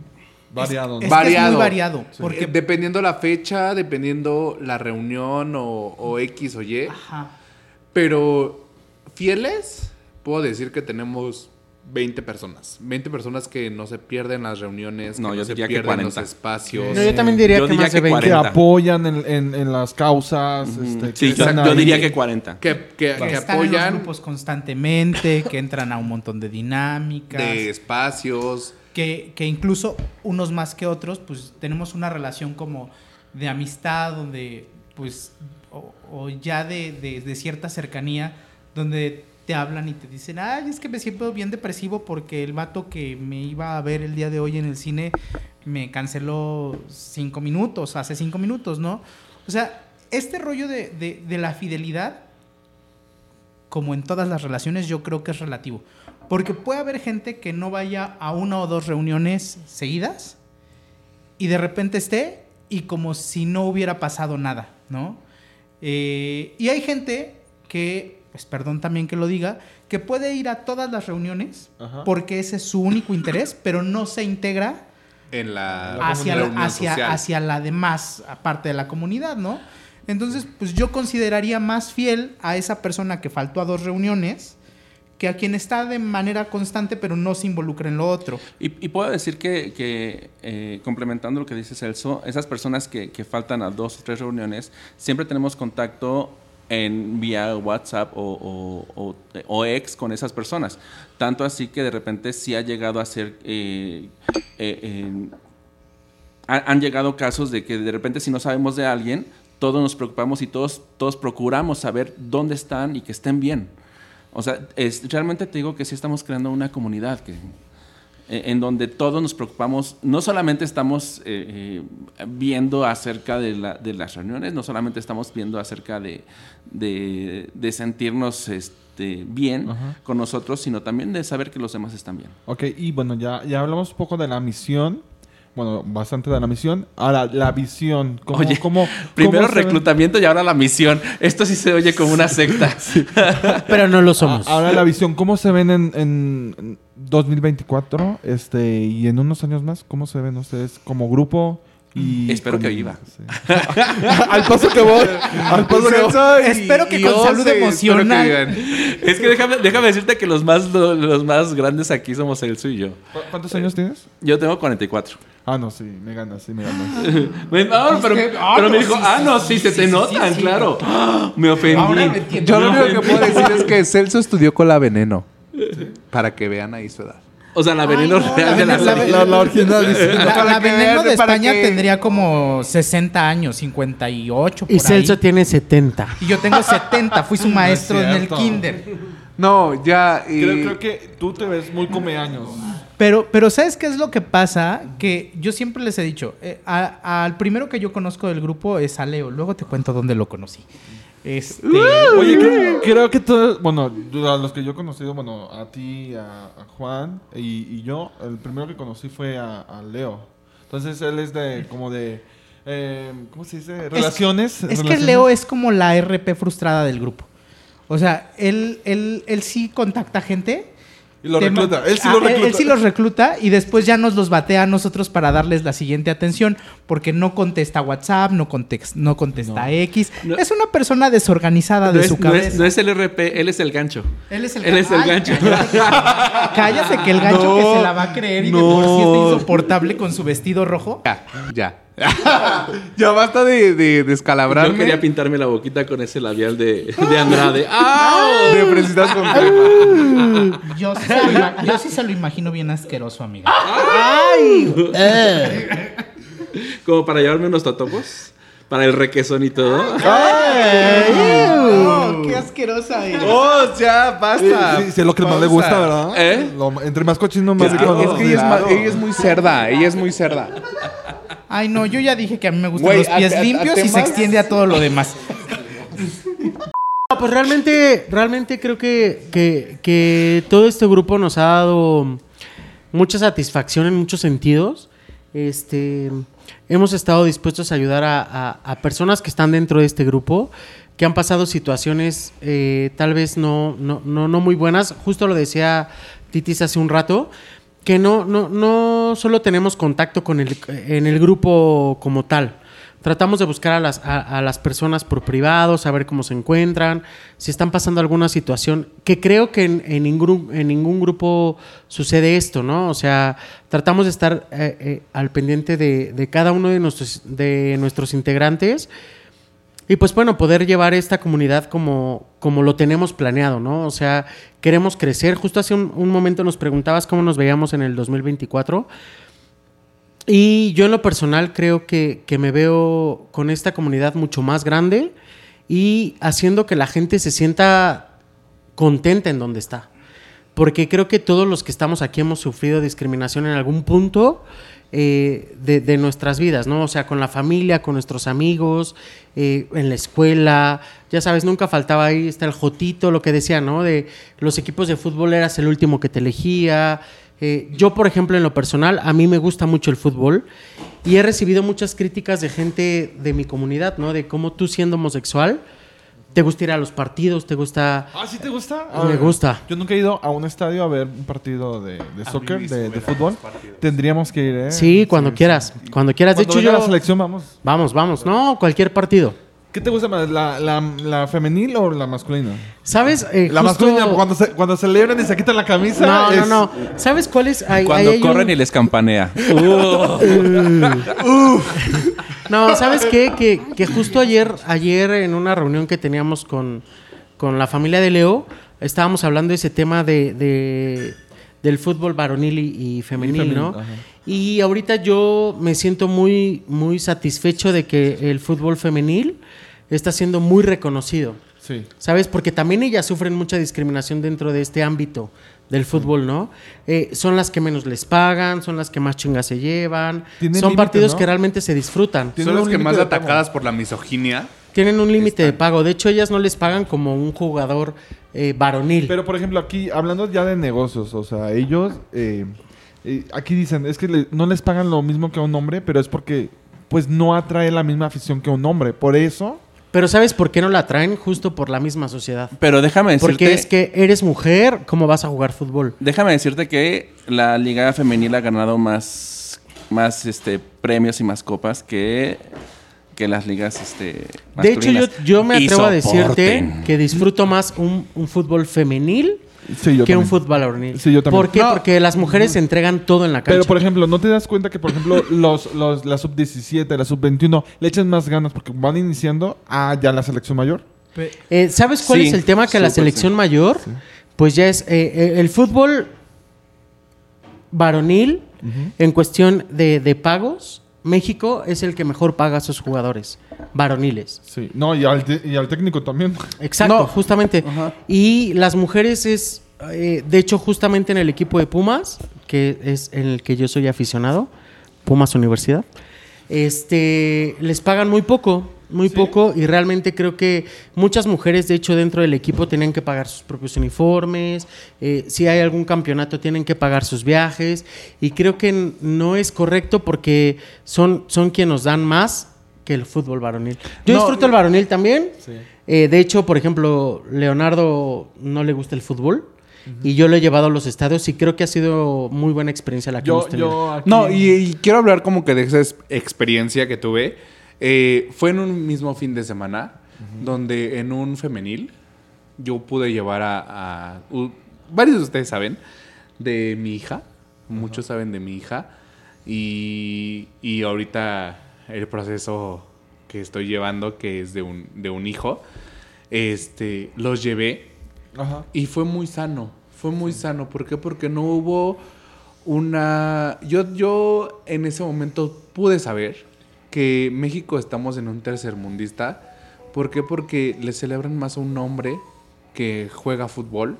variado, Es que Variado. muy variado. Porque Porque, dependiendo la fecha, dependiendo la reunión o, o X o Y. ajá. Pero fieles, puedo decir que tenemos 20 personas. 20 personas que no se pierden las reuniones, No, que yo no se diría que pierden los 40. espacios. No, yo también diría Yo que diría más que de 20. que 40. apoyan en, en- en las causas. este, que Sí, yo, diría que 40. Que, que- Que en los apoyan grupos constantemente, que entran a un montón de dinámicas. de espacios. que, que incluso unos más que otros, pues tenemos una relación como de amistad, donde pues, o, o ya de, de- de cierta cercanía, donde te hablan y te dicen, ay, es que me siento bien depresivo porque el vato que me iba a ver el día de hoy en el cine me canceló cinco minutos, hace cinco minutos, ¿no? O sea, este rollo de, de- la fidelidad, como en todas las relaciones, yo creo que es relativo. Porque puede haber gente que no vaya a una o dos reuniones seguidas y de repente esté y como si no hubiera pasado nada, ¿no? Eh, y hay gente que, pues perdón también que lo diga, que puede ir a todas las reuniones Ajá. porque ese es su único interés, pero no se integra En la hacia, la, reunión hacia, social. hacia la demás parte de la comunidad, ¿no? Entonces, pues yo consideraría más fiel a esa persona que faltó a dos reuniones que a quien está de manera constante pero no se involucra en lo otro. Y, y puedo decir que, que, eh, complementando lo que dice Celso, esas personas que, que faltan a dos o tres reuniones, siempre tenemos contacto en vía WhatsApp o, o, o- ex con esas personas. Tanto así que de repente sí ha llegado a ser... eh, eh, han llegado casos de que de repente si no sabemos de alguien, todos nos preocupamos y todos, todos procuramos saber dónde están y que estén bien. O sea, es, realmente te digo que sí estamos creando una comunidad que, en donde todos nos preocupamos, no solamente estamos eh, eh, viendo acerca de, la- de las reuniones, no solamente estamos viendo acerca de, de- de sentirnos este, bien con nosotros, sino también de saber que los demás están bien. Ok, y bueno, ya, ya hablamos un poco de la misión. Bueno, bastante de la misión. Ahora, la visión. ¿Cómo, Oye, cómo- [laughs] primero cómo reclutamiento y ahora la misión. Esto sí se oye como una [laughs] secta. Pero no lo somos. A- Ahora la visión, ¿cómo se ven en, en 2024? Este, y en unos años más, ¿cómo se ven ustedes como grupo? Y Espero que viva. sí. [laughs] al paso que voy. Al paso que voy. Espero que con salud emocional. Es que déjame, déjame decirte que los más, lo- los más grandes aquí somos Elso y yo. ¿Cu- ¿Cuántos años tienes? Yo tengo 44. Ah, no, sí, me ganas, sí, me ganas. [laughs] Ah, pero ah, pero me dijo, sí, ah, no, sí, sí, sí, se sí, te sí, notan, sí, claro. [gasps] Me ofendí. Ahora me entiendo. Yo lo único que puedo decir es que Celso estudió con la veneno. Para que vean ahí su edad. O sea, la veneno Ay, no, real la de la, veneno- la serie. La, la original dice. La, veneno de España que- tendría como 60 años, 58 por Y Celso ahí. tiene 70. Y yo tengo 70, fui su maestro en el kinder. No, ya. y- Creo, creo que tú te ves muy come años. Pero, pero ¿sabes qué es lo que pasa? Que yo siempre les he dicho, eh, al primero que yo conozco del grupo es a Leo. Luego te cuento dónde lo conocí. Este, Oye, creo, creo que todos, bueno, a los que yo he conocido, bueno, a ti, a, a Juan y, y yo, el primero que conocí fue a, a Leo. Entonces él es de, como de, eh, ¿cómo se dice? Relaciones. Es que relaciones. Leo es como la RP frustrada del grupo. O sea, él, él, él sí contacta gente. Y lo recluta, él sí Ah, lo recluta. Él, sí los recluta y después ya nos los batea a nosotros para darles la siguiente atención porque no contesta WhatsApp, no, context- no contesta X. No. Es una persona desorganizada No de es, su no cabeza. es- no es el RP, él es el gancho. Él es el, Él es el Ay, gancho. Cállate, [laughs] cállate que el gancho que se la va a creer y de por sí está insoportable con su vestido rojo. Ya, ya. Ya basta de, de Yo descalabrarme. quería pintarme la boquita con ese labial de, de Andrade. [laughs] ¡Ah! de fresitas con crema. [laughs] Yo sí, se lo, ima- yo sí se lo imagino bien asqueroso, amiga. Como para llevarme unos totopos. Para el requesón y todo. Oh, ¡Qué asquerosa eres! ¡Oh, ya, basta! sí, sí, es lo que más le gusta, ¿verdad? ¿Eh? Lo- entre más cochino, más Es que, rico. es que ella, es ma- Claro. ella es muy cerda, ella es muy cerda. Ay, no, yo ya dije que a mí me gustan Güey, los pies a- a- a limpios y se temas- extiende a todo lo demás. No, pues realmente, realmente creo que, que, que todo este grupo nos ha dado mucha satisfacción en muchos sentidos. Este, hemos estado dispuestos a ayudar a, a- a personas que están dentro de este grupo, que han pasado situaciones eh, tal vez no, no, no, no muy buenas. Justo lo decía Titis hace un rato, que no, no, no solo tenemos contacto con el, en el grupo como tal. Tratamos de buscar a las, a, las personas por privado, saber cómo se encuentran, si están pasando alguna situación, que creo que en, en ningún, en ningún grupo sucede esto, ¿no? O sea, tratamos de estar eh, eh, al pendiente de, de cada uno de nuestros, de nuestros integrantes y pues bueno, poder llevar esta comunidad como, como lo tenemos planeado, ¿no? O sea, queremos crecer. Justo hace un, momento nos preguntabas cómo nos veíamos en el 2024. Y yo en lo personal creo que, que me veo con esta comunidad mucho más grande y haciendo que la gente se sienta contenta en donde está. Porque creo que todos los que estamos aquí hemos sufrido discriminación en algún punto eh, de, nuestras vidas, ¿no? O sea, con la familia, con nuestros amigos, eh, en la escuela. Ya sabes, nunca faltaba ahí, está el Jotito, lo que decía, ¿no? De los equipos de fútbol eras el último que te elegía. Eh, yo, por ejemplo, en lo personal, a mí me gusta mucho el fútbol y he recibido muchas críticas de gente de mi comunidad, ¿no? De cómo tú siendo homosexual, te gusta ir a los partidos, te gusta... Ah, ¿sí te gusta? Me gusta. Yo nunca he ido a un estadio a ver un partido de, de soccer, de, de fútbol. Tendríamos que ir, ¿eh? Sí, cuando quieras, cuando quieras. De Cuando hecho, yo... la selección, vamos. Vamos, vamos. No, cualquier partido. ¿Qué te gusta más, la, la, la femenil o la masculina? ¿Sabes? Eh, La justo- masculina, cuando, se, cuando celebran y se quitan la camisa. No, no, es- no. ¿Sabes cuál es? Cuando hay un- corren y les campanea. [laughs] [laughs] No, ¿sabes qué? Que, que justo ayer, ayer en una reunión que teníamos con, con la familia de Leo, estábamos hablando de ese tema de, de- del fútbol varonil y, y femenil, femenil, ¿no? ajá. Y ahorita yo me siento muy, muy satisfecho de que el fútbol femenil está siendo muy reconocido. Sí. ¿Sabes? Porque también ellas sufren mucha discriminación dentro de este ámbito del fútbol, ¿no? Eh, son las que menos les pagan, son las que más chingas se llevan. Son partidos ¿no? que realmente se disfrutan. Tienen Son las un que límite más de atacadas por la misoginia. Tienen un límite de pago. De hecho, ellas no les pagan como un jugador eh, varonil. Pero por ejemplo, aquí, hablando ya de negocios, o sea, ellos, eh, eh, aquí dicen, es que le- no les pagan lo mismo que a un hombre, pero es porque pues no atrae la misma afición que un hombre. Por eso, Pero ¿sabes por qué no la traen? Justo por la misma sociedad. Pero déjame decirte... Porque es que eres mujer, ¿cómo vas a jugar fútbol? Déjame decirte que la liga femenil ha ganado más, más este, premios y más copas que, que las ligas este, De hecho, yo, masculinas. yo me atrevo a decirte que disfruto más un, un fútbol femenil sí, yo que un fútbol varonil. Sí, yo también. ¿Por qué? No. Porque las mujeres se entregan todo en la cancha. Pero por ejemplo, ¿no te das cuenta que por ejemplo [laughs] los, los, la sub-17, la sub-21 le echan más ganas porque van iniciando a ya la selección mayor? Eh, ¿Sabes cuál Sí, es el tema? Que la selección sí. mayor, pues ya es eh, eh, el fútbol varonil en cuestión de, de pagos. México es el que mejor paga a sus jugadores varoniles. Sí. No, y al, te- y al técnico también. Exacto, No. justamente. Y las mujeres es, eh, de hecho, justamente en el equipo de Pumas, que es en el que yo soy aficionado, Pumas Universidad, este, les pagan muy poco, muy poco, y realmente creo que muchas mujeres, de hecho, dentro del equipo tienen que pagar sus propios uniformes, eh, si hay algún campeonato tienen que pagar sus viajes, y creo que no es correcto porque son, son quienes nos dan más que el fútbol varonil. Yo No, disfruto el varonil también. Eh, de hecho, por ejemplo, Leonardo no le gusta el fútbol. Y yo lo he llevado a los estadios y creo que ha sido muy buena experiencia la que Yo, hemos tenido. yo aquí- No, y, y quiero hablar como que de esa es- experiencia que tuve. Eh, fue en un mismo fin de semana, donde en un femenil yo pude llevar a, varios de ustedes saben de mi hija, muchos saben de mi hija, y, y ahorita el proceso que estoy llevando, que es de un, de un hijo, este, los llevé Ajá. y fue muy sano, fue muy sano. ¿Por qué? Porque no hubo una... Yo, yo en ese momento pude saber que México estamos en un tercermundista. ¿Por qué? Porque le celebran más a un hombre que juega fútbol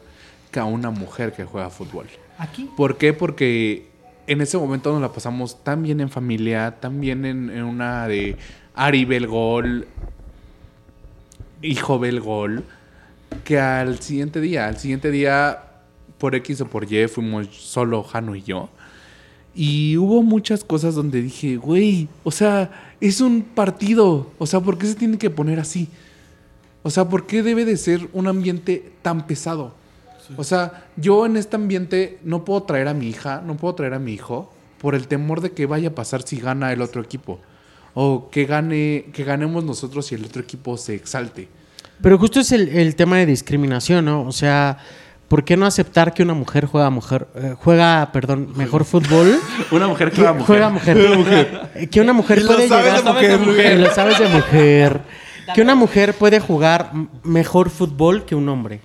que a una mujer que juega fútbol. Aquí. ¿Por qué? Porque en ese momento nos la pasamos tan bien en familia, tan bien en, en una de Ari ve el gol, hijo ve el gol, que al siguiente día, al siguiente día, por X o por Y, fuimos solo Jano y yo. Y hubo muchas cosas donde dije, güey, o sea, es un partido. O sea, ¿por qué se tiene que poner así? O sea, ¿por qué debe de ser un ambiente tan pesado? O sea, yo en este ambiente no puedo traer a mi hija, no puedo traer a mi hijo por el temor de que vaya a pasar si gana el otro equipo. O que gane, que ganemos nosotros y el otro equipo se exalte. Pero justo es el, el tema de discriminación, ¿no? O sea, ¿por qué no aceptar que una mujer juega mujer, eh, juega, perdón, mejor fútbol? [laughs] Una mujer juega mujer. Juega mujer. Eh, Que una mujer lo puede sabes llegar de mujer, lo sabes de mujer. Que una mujer puede jugar mejor fútbol que un hombre.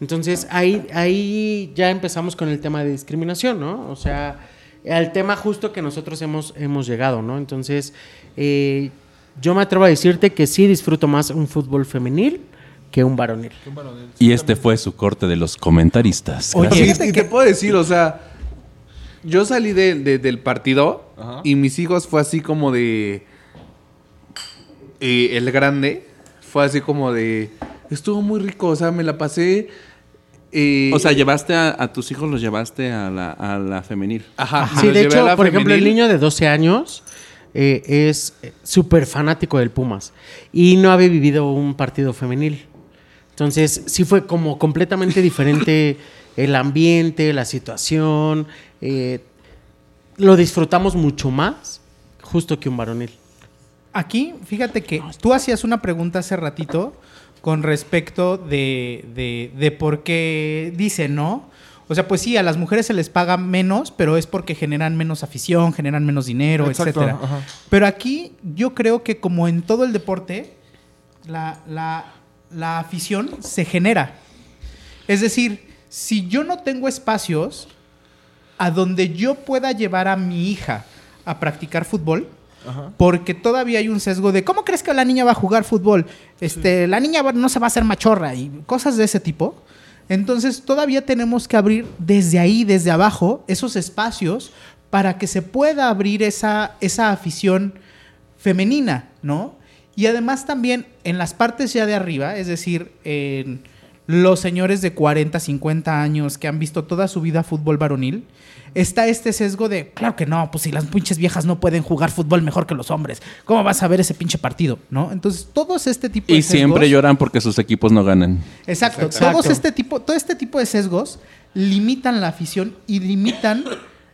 Entonces ahí, ahí ya empezamos con el tema de discriminación, ¿no? O sea, al tema justo que nosotros hemos, hemos llegado, ¿no? Entonces, eh, yo me atrevo a decirte que sí disfruto más un fútbol femenil que un varonil. Y este fue su corte de los comentaristas. Oye. Y, te puedo decir, o sea, yo salí de- de- del partido Ajá. y mis hijos fue así como de... eh, el grande fue así como de... Estuvo muy rico, o sea, me la pasé... eh, O sea, llevaste a, a tus hijos, los llevaste a la, a la femenil. ajá, Sí, los de hecho, por ejemplo, el niño de 12 años eh, es súper fanático del Pumas y no había vivido un partido femenil. Entonces, sí fue como completamente diferente [coughs] el ambiente, la situación. eh, lo disfrutamos mucho más justo que un varonil. Aquí, fíjate que tú hacías una pregunta hace ratito con respecto de, de- de por qué dice no O sea, pues sí, a las mujeres se les paga menos, pero es porque generan menos afición, generan menos dinero, Exacto, etcétera. ajá. Pero aquí yo creo que como en todo el deporte, la, la- la afición se genera. Es decir, si yo no tengo espacios a donde yo pueda llevar a mi hija a practicar fútbol, porque todavía hay un sesgo de ¿cómo crees que la niña va a jugar fútbol? Este, la niña no se va a hacer machorra y cosas de ese tipo. Entonces todavía tenemos que abrir desde ahí, desde abajo, esos espacios para que se pueda abrir esa, esa afición femenina, ¿no? Y además también en las partes ya de arriba, es decir, en los señores de 40, 50 años que han visto toda su vida fútbol varonil, está este sesgo de, claro que no, pues si las pinches viejas no pueden jugar fútbol mejor que los hombres, ¿cómo vas a ver ese pinche partido? ¿No? Entonces, todos este tipo de Y siempre sesgos- lloran porque sus equipos no ganan. Exacto. Exacto. Todos este tipo, todo este tipo de sesgos limitan la afición y limitan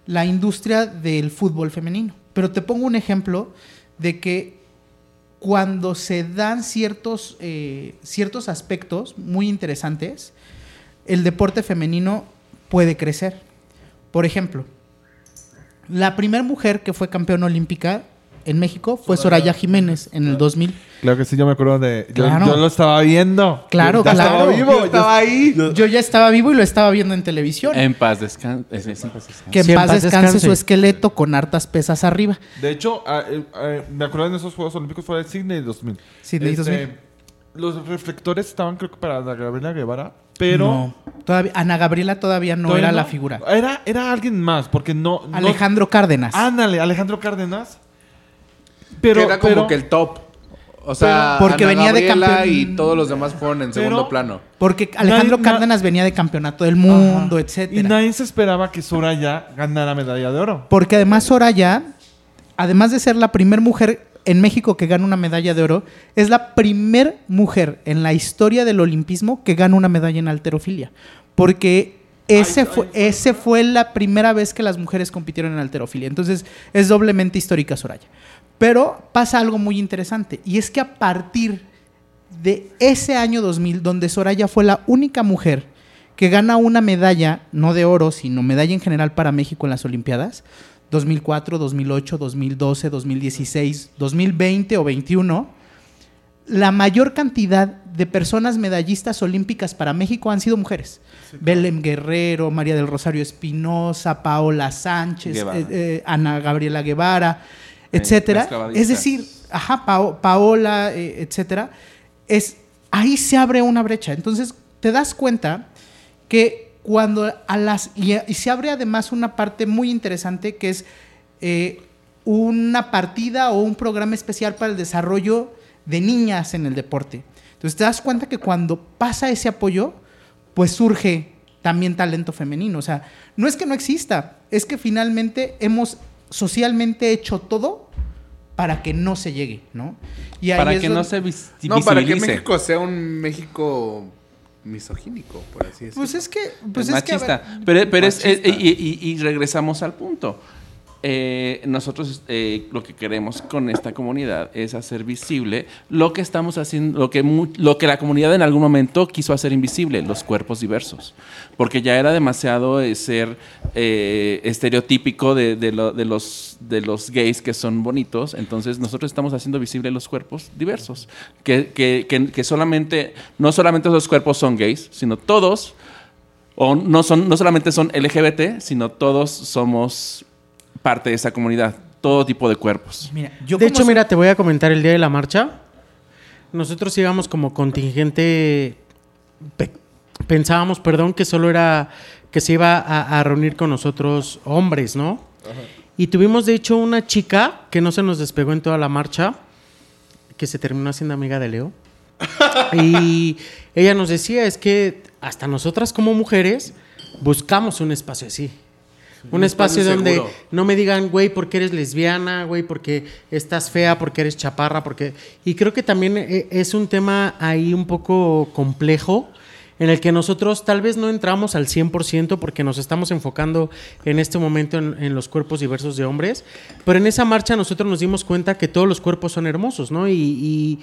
la industria del fútbol femenino. Pero te pongo un ejemplo de que cuando se dan ciertos, eh, ciertos aspectos muy interesantes, el deporte femenino puede crecer. Por ejemplo, la primera mujer que fue campeona olímpica en México fue Soraya Jiménez en el 2000. Claro que sí, yo me acuerdo de. Yo, Claro. yo lo estaba viendo. Claro, Ya claro. Estaba vivo. Yo estaba ahí. Yo ya estaba vivo y lo estaba viendo en televisión. En paz descanse. en paz descanse. que en Sí, en paz, paz descanse, descanse. su esqueleto con hartas pesas arriba. De hecho, ah, eh, eh, me acuerdo en esos Juegos Olímpicos fue de Sydney 2000. Sydney 2000. Los reflectores estaban, creo que para la Gabriela Guevara, pero. No, todavía, Ana Gabriela todavía no todavía era la figura. Era, era alguien más, porque no. no- Alejandro Cárdenas. Ándale, Alejandro Cárdenas. Pero. que era como pero- que el top. O sea, Pero- porque Ana venía de campeón- y todos los demás fueron en Pero- segundo plano. Porque Alejandro Nadie- na- Cárdenas venía de campeonato del mundo, Ajá. etcétera. Y nadie se esperaba que Soraya ganara medalla de oro. Porque además Soraya, además de ser la primer mujer en México que gana una medalla de oro, es la primer mujer en la historia del olimpismo que gana una medalla en alterofilia. Porque ese fue, ese fue la primera vez que las mujeres compitieron en alterofilia. Entonces es doblemente histórica Soraya. Pero pasa algo muy interesante y es que a partir de ese año 2000, donde Soraya fue la única mujer que gana una medalla, no de oro, sino medalla en general para México en las Olimpiadas, 2004, 2008, 2012, 2016, 2020 o 21, la mayor cantidad de personas medallistas olímpicas para México han sido mujeres. Belén Guerrero, María del Rosario Espinosa, Paola Sánchez, eh, eh, Ana Gabriela Guevara, etcétera. Es decir, ajá, Pao- Paola, eh, etcétera. Es, ahí se abre una brecha. Entonces, te das cuenta que cuando a las. Y, y se abre además una parte muy interesante que es eh, una partida o un programa especial para el desarrollo de niñas en el deporte. Entonces, te das cuenta que cuando pasa ese apoyo, pues surge también talento femenino. O sea, no es que no exista, es que finalmente hemos socialmente hecho todo para que no se llegue, ¿no? Y ahí Para es que no se vis- No, para que visibilice. México sea un México misogínico, por así decirlo. Pues es que... Pues es que, machista. ver, pero pero es, Machista. eh, y, y- y regresamos al punto. Eh, nosotros eh, lo que queremos con esta comunidad es hacer visible lo que estamos haciendo, lo que, lo que la comunidad en algún momento quiso hacer invisible, los cuerpos diversos. Porque ya era demasiado eh, ser estereotípico de, de lo- de los, de los gays que son bonitos. Entonces nosotros estamos haciendo visible los cuerpos diversos. Que, que- que- que solamente, no solamente los cuerpos son gays, sino todos o no son no solamente son LGBT, sino todos somos parte de esa comunidad, todo tipo de cuerpos. mira, yo de hecho, soy- mira, te voy a comentar el día de la marcha. Nosotros íbamos como contingente. pe- pensábamos, perdón, que solo era que se iba a, a reunir con nosotros hombres, ¿no? Y tuvimos, de hecho, una chica que no se nos despegó en toda la marcha, que se terminó haciendo amiga de Leo. [laughs] y ella nos decía, es que hasta nosotras como mujeres buscamos un espacio así. Un, espacio, espacio donde no me digan, güey, porque eres lesbiana, güey, porque estás fea, porque eres chaparra, porque... Y creo que también eh, es un tema ahí un poco complejo en el que nosotros tal vez no entramos al 100% porque nos estamos enfocando en este momento en, en los cuerpos diversos de hombres, pero en esa marcha nosotros nos dimos cuenta que todos los cuerpos son hermosos, ¿no? Y, y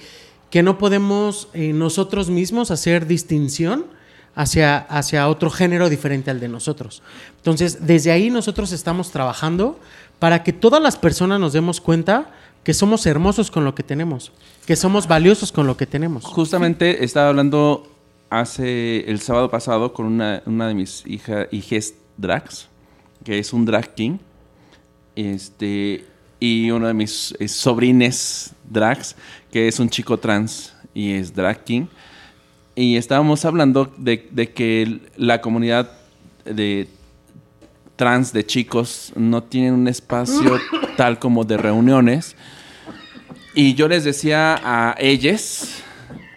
que no podemos eh, nosotros mismos hacer distinción hacia, hacia otro género diferente al de nosotros. Entonces, desde ahí nosotros estamos trabajando para que todas las personas nos demos cuenta que somos hermosos con lo que tenemos, que somos valiosos con lo que tenemos. Justamente estaba hablando hace el sábado pasado con una, una de mis hija, hijes drags, que es un drag king, este, y uno de mis eh, sobrines drags, que es un chico trans y es drag king. Y estábamos hablando de, de que la comunidad de trans de chicos no tienen un espacio [laughs] tal como de reuniones. Y yo les decía a ellos,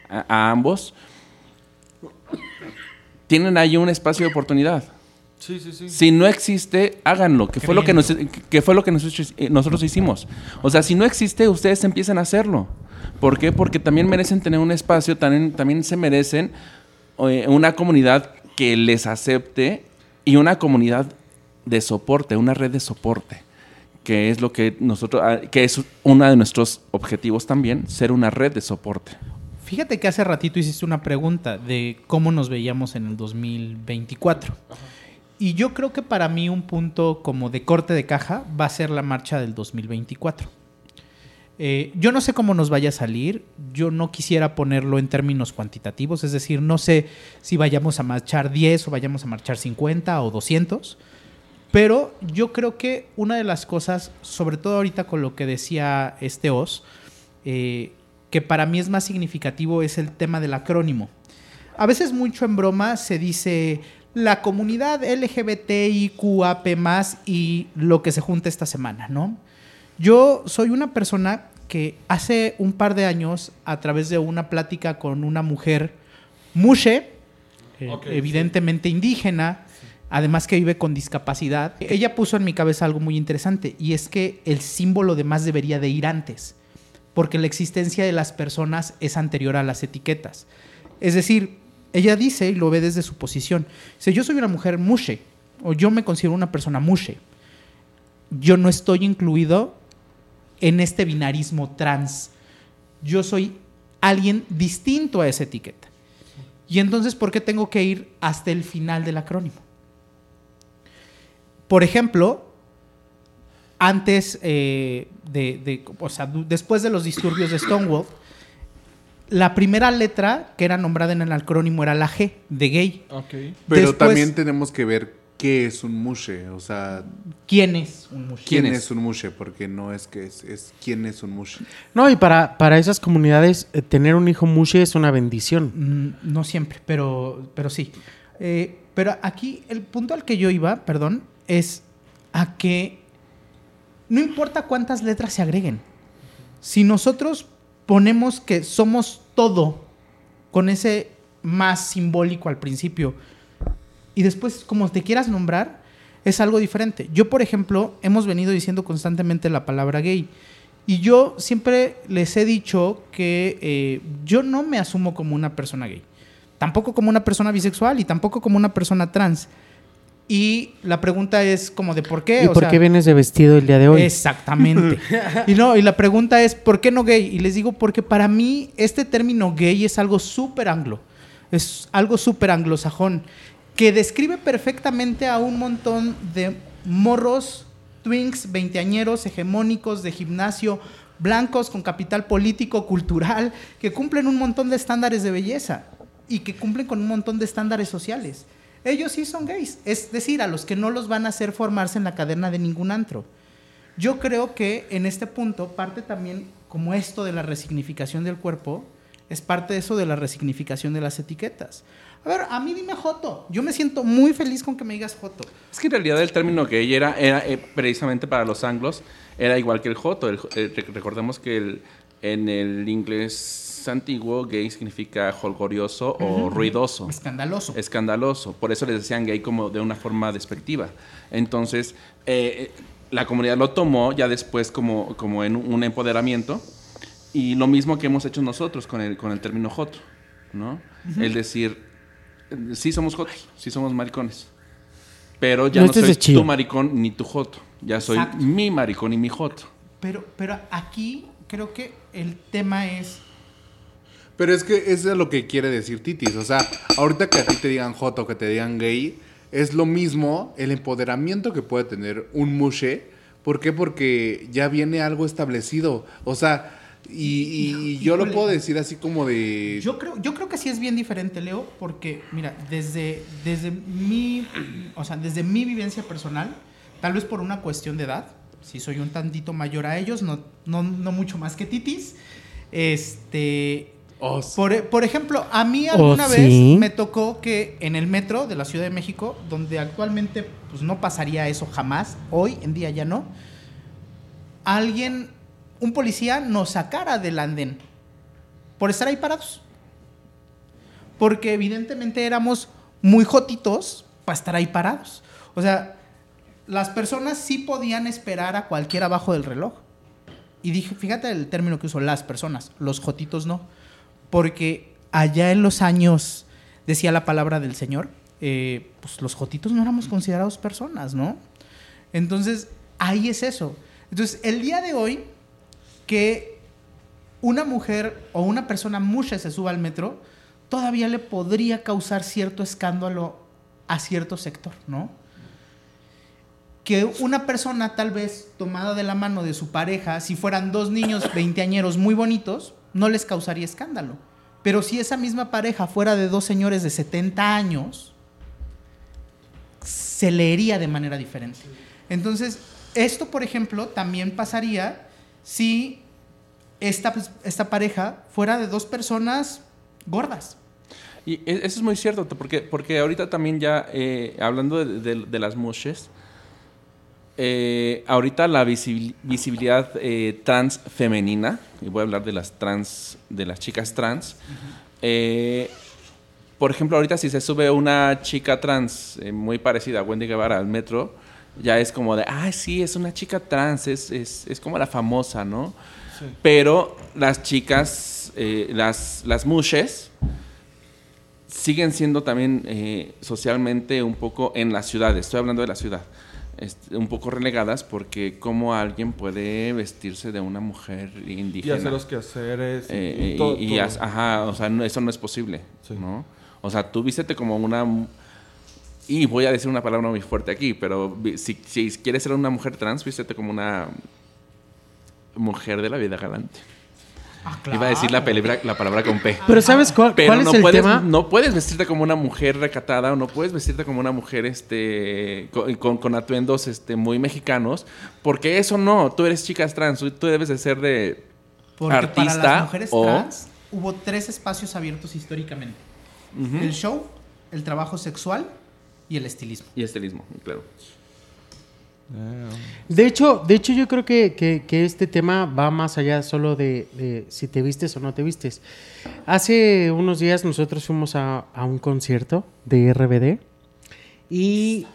a, a ambos, tienen ahí un espacio de oportunidad. Sí, sí, sí. Si no existe, háganlo, que fue lo que, nos- que fue lo que nosotros, eh, nosotros hicimos. O sea, si no existe, ustedes empiezan a hacerlo. ¿Por qué? Porque también merecen tener un espacio, también, también se merecen eh, una comunidad que les acepte y una comunidad de soporte, una red de soporte, que es lo que nosotros, ah, que es uno de nuestros objetivos también, ser una red de soporte. Fíjate que hace ratito hiciste una pregunta de cómo nos veíamos en el 2024. Y yo creo que para mí un punto como de corte de caja va a ser la marcha del 2024. Eh, yo no sé cómo nos vaya a salir, yo no quisiera ponerlo en términos cuantitativos, es decir, no sé si vayamos a marchar 10 o vayamos a marchar 50 o 200, pero yo creo que una de las cosas, sobre todo ahorita con lo que decía este Oz, eh, que para mí es más significativo es el tema del acrónimo. A veces mucho en broma se dice la comunidad LGBTIQAP y lo que se junta esta semana, ¿no? Yo soy una persona que hace un par de años, a través de una plática con una mujer mushe, eh, evidentemente indígena, además que vive con discapacidad, ella puso en mi cabeza algo muy interesante y es que el símbolo de más debería de ir antes, porque la existencia de las personas es anterior a las etiquetas. Es decir, ella dice, y lo ve desde su posición, dice, yo soy una mujer mushe, o yo me considero una persona mushe. Yo no estoy incluido en este binarismo trans. Yo soy alguien distinto a esa etiqueta. Y entonces, ¿por qué tengo que ir hasta el final del acrónimo? Por ejemplo, antes eh, de, de- o sea, después de los disturbios de Stonewall, la primera letra que era nombrada en el acrónimo era la G, de gay. Ok. Pero Después- también tenemos que ver qué es un mushe. O sea, ¿Quién es un mushe? quién ¿Quién es? es? un mushe, porque no es que es, es quién es un mushe. No, y para, para esas comunidades, eh, tener un hijo mushe es una bendición. Mm, No siempre, pero, pero sí. Eh, pero aquí el punto al que yo iba, perdón, es a que no importa cuántas letras se agreguen. Si nosotros ponemos que somos todo con ese más simbólico al principio y después como te quieras nombrar, es algo diferente. Yo, por ejemplo, hemos venido diciendo constantemente la palabra gay. Y yo siempre les he dicho que eh, yo no me asumo como una persona gay. Tampoco como una persona bisexual y tampoco como una persona trans. Y la pregunta es como de por qué. ¿Y o por sea, qué vienes de vestido el día de hoy? Exactamente. [laughs] y no, y la pregunta es, ¿por qué no gay? Y les digo, porque para mí este término gay es algo súper anglo. Es algo súper anglosajón. Que describe perfectamente a un montón de morros, twinks, veinteañeros, hegemónicos, de gimnasio, blancos, con capital político, cultural, que cumplen un montón de estándares de belleza y que cumplen con un montón de estándares sociales. Ellos sí son gays, es decir, a los que no los van a hacer formarse en la cadena de ningún antro. Yo creo que en este punto parte también como esto de la resignificación del cuerpo, es parte de eso de la resignificación de las etiquetas. A ver, a mí dime Joto. Yo me siento muy feliz con que me digas Joto. Es que en realidad el término gay era, era eh, precisamente para los anglos, era igual que el joto. Eh, rec- recordemos que en el inglés antiguo gay significa holgorioso o ruidoso. Escandaloso. escandaloso. Por eso les decían gay como de una forma despectiva. Entonces, eh, la comunidad lo tomó ya después como, como en un empoderamiento. Y lo mismo que hemos hecho nosotros con el, con el término joto, ¿no? El decir, eh, sí somos jotos, sí somos maricones. Pero ya No soy tu maricón ni tu joto. Ya soy Exacto. mi maricón y mi joto. Pero, pero aquí creo que el tema es, Pero es que eso es lo que quiere decir Titis. O sea, ahorita que a ti te digan joto, que te digan gay, es lo mismo el empoderamiento que puede tener un mushe. ¿Por qué? Porque ya viene algo establecido. O sea, y, y yo lo puedo decir así como de... Yo creo, yo creo que sí es bien diferente, Leo, porque, mira, desde, desde, mi, o sea, desde mi vivencia personal, tal vez por una cuestión de edad, si soy un tantito mayor a ellos, no, no, no mucho más que Titis, este... Oh, sí. Por, por ejemplo, a mí alguna vez sí? me tocó que en el metro de la Ciudad de México, donde actualmente pues, no pasaría eso jamás, hoy en día ya no, alguien, un policía nos sacara del andén por estar ahí parados. Porque evidentemente éramos muy jotitos para estar ahí parados. O sea, las personas sí podían esperar a cualquiera abajo del reloj. Y dije, fíjate el término que uso, las personas, los jotitos no. Porque allá en los años, decía la palabra del Señor, eh, pues los jotitos no éramos considerados personas, ¿no? Entonces, ahí es eso. Entonces, el día de hoy, que una mujer o una persona mushe se suba al metro, todavía le podría causar cierto escándalo a cierto sector, ¿no? Que una persona tal vez tomada de la mano de su pareja, si fueran dos niños veinteañeros muy bonitos, no les causaría escándalo. Pero si esa misma pareja fuera de dos señores de 70 años, se leería de manera diferente. Entonces, esto, por ejemplo, también pasaría si esta, esta pareja fuera de dos personas gordas. Y e- eso es muy cierto, porque, porque ahorita también ya, eh, hablando de las mushes, eh, ahorita la visibil- visibilidad eh, trans femenina, y voy a hablar de las trans, de las chicas trans, eh, por ejemplo, ahorita si se sube una chica trans muy parecida a Wendy Guevara al metro, ya es como de, ah, sí, es una chica trans, es, es, es como la famosa, ¿no? Pero las chicas, las, las mushes, siguen siendo también socialmente un poco en las ciudades, estoy hablando de la ciudad, este, un poco relegadas porque cómo alguien puede vestirse de una mujer Y indígena. hacer los quehaceres. y- Eh, y todo- y, y todo. ajá, o sea, no- eso no es posible, Sí. ¿no? O sea, tú vístete como una... Y voy a decir una palabra muy fuerte aquí, pero si, si quieres ser una mujer trans, vístete como una mujer de la vida galante. Ah, Iba a decir la, palabra- la palabra con P. Pero ¿sabes cuál, Pero cuál es no el puedes, tema? no puedes vestirte como una mujer recatada o no puedes vestirte como una mujer este, con, con- con atuendos este, muy mexicanos, porque eso no, tú eres chicas trans, tú debes de ser de Porque artista para las mujeres o... trans hubo tres espacios abiertos históricamente. El show, el trabajo sexual y el estilismo. Y estilismo, claro. De hecho, de hecho yo creo que, que- que este tema va más allá solo de, de si te vistes o no te vistes. Hace unos días nosotros fuimos a, a un concierto de RBD y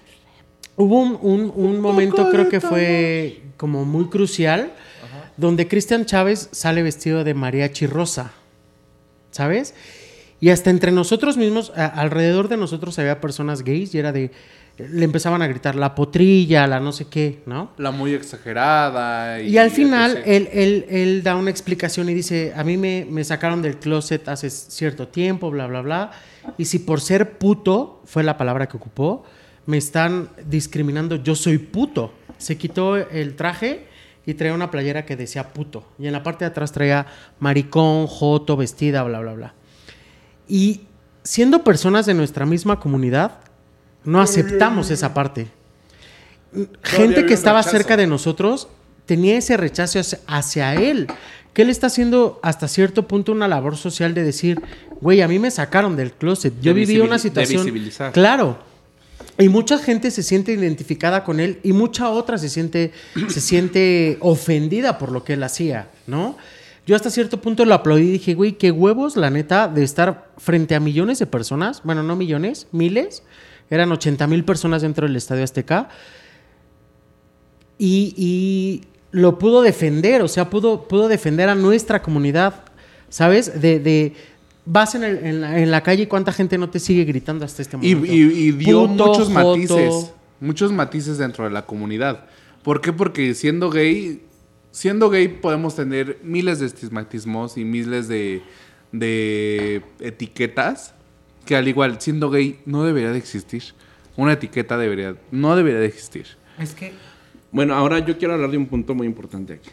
hubo un, un- un momento, creo que fue como muy crucial, donde Cristian Chávez sale vestido de mariachi rosa, ¿sabes? Y hasta entre nosotros mismos, a- alrededor de nosotros había personas gays y era de, le empezaban a gritar la potrilla, la no sé qué, ¿no? La muy exagerada. Y, Y al final él, él- él da una explicación y dice, a mí me, me sacaron del closet hace cierto tiempo, bla, bla, bla, y si por ser puto, fue la palabra que ocupó, me están discriminando, yo soy puto. Se quitó el traje y traía una playera que decía puto, y en la parte de atrás traía maricón, joto, vestida, bla, bla, bla. Y siendo personas de nuestra misma comunidad, no aceptamos esa parte. Gente que estaba rechazo. cerca de nosotros tenía ese rechazo hacia, hacia él. Que él está haciendo hasta cierto punto una labor social de decir, güey, a mí me sacaron del closet. Yo De viví una de situación. visibilizar. Claro. Y mucha gente se siente identificada con él y mucha otra se siente, se siente ofendida por lo que él hacía, ¿no? Yo hasta cierto punto lo aplaudí y dije, güey, qué huevos, la neta, de estar frente a millones de personas, bueno, no millones, miles, eran 80 mil personas dentro del Estadio Azteca, y, y lo pudo defender, o sea, pudo, pudo defender a nuestra comunidad, ¿sabes? De, de vas en, el- en la, en la calle y cuánta gente no te sigue gritando hasta este Y, momento. y- y dio Puto, muchos joto. matices. Muchos matices dentro de la comunidad. ¿Por qué? Porque siendo gay, siendo gay podemos tener miles de estigmatismos y miles de, de etiquetas que al igual, siendo gay, no debería de existir. Una etiqueta debería, no debería de existir. Es que Bueno, ahora yo quiero hablar de un punto muy importante aquí.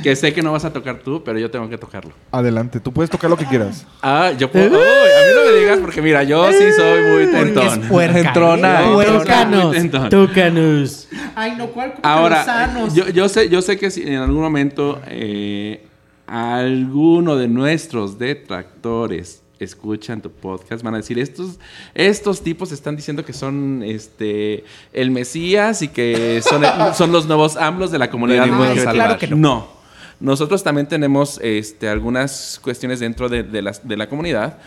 Que sé que no vas a tocar tú, pero yo tengo que tocarlo. Adelante, tú puedes tocar lo que quieras. Ah, yo puedo. A mí no me digas porque mira, yo sí soy muy tentón. es puerca, Entrona, ¿eh? Entrona. Tentón. tócanos. Ay, no, ¿cuál? Ahora, yo, yo sé, yo sé que si en algún momento eh, alguno de nuestros detractores escuchan tu podcast, van a decir, estos, estos tipos están diciendo que son este el Mesías y que son, [laughs] son los nuevos AMLOs de la comunidad. Venimos a LGBT. salvar. claro que no. No. Nosotros también tenemos este, algunas cuestiones dentro de, de las- de la comunidad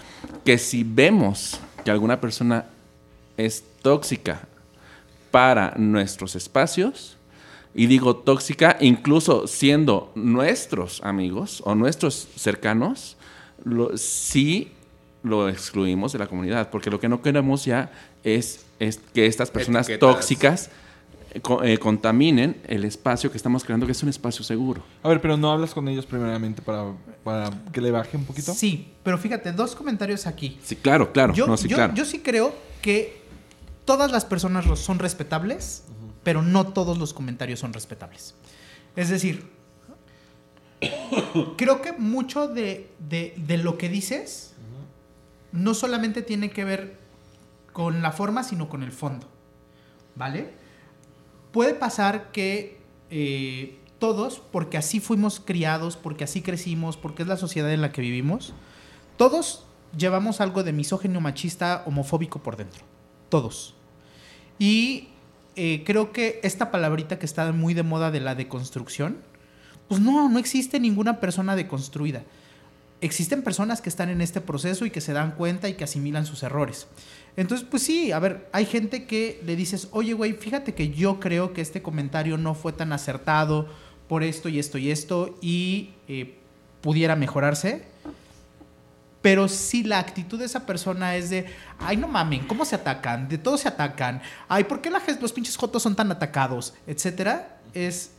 que si vemos que alguna persona es tóxica para nuestros espacios, y digo tóxica incluso siendo nuestros amigos o nuestros cercanos, lo, sí lo excluimos de la comunidad, porque lo que no queremos ya es, es que estas personas Etiquetas. tóxicas eh, eh, contaminen el espacio que estamos creando, que es un espacio seguro. A ver, pero no hablas con ellos primeramente para, para que le baje un poquito. Sí, pero fíjate, dos comentarios aquí. Sí, claro, claro. Yo, no, sí, yo- claro. yo sí creo que todas las personas son respetables, pero no todos los comentarios son respetables. Es decir, [coughs] creo que mucho de, de- de lo que dices no solamente tiene que ver con la forma, sino con el fondo. ¿Vale? Puede pasar que eh, todos, porque así fuimos criados, porque así crecimos, porque es la sociedad en la que vivimos, todos llevamos algo de misógino, machista, homofóbico por dentro. Todos. Y eh, creo que esta palabrita que está muy de moda de la deconstrucción, pues no, no existe ninguna persona deconstruida. Existen personas que están en este proceso y que se dan cuenta y que asimilan sus errores. Entonces, pues sí, a ver, hay gente que le dices, oye, güey, fíjate que yo creo que este comentario no fue tan acertado por esto y esto y esto y eh, pudiera mejorarse. Pero si la actitud de esa persona es de, ay, no mamen, ¿cómo se atacan? De todos se atacan. Ay, ¿por qué la los pinches jotos son tan atacados? Etcétera. Es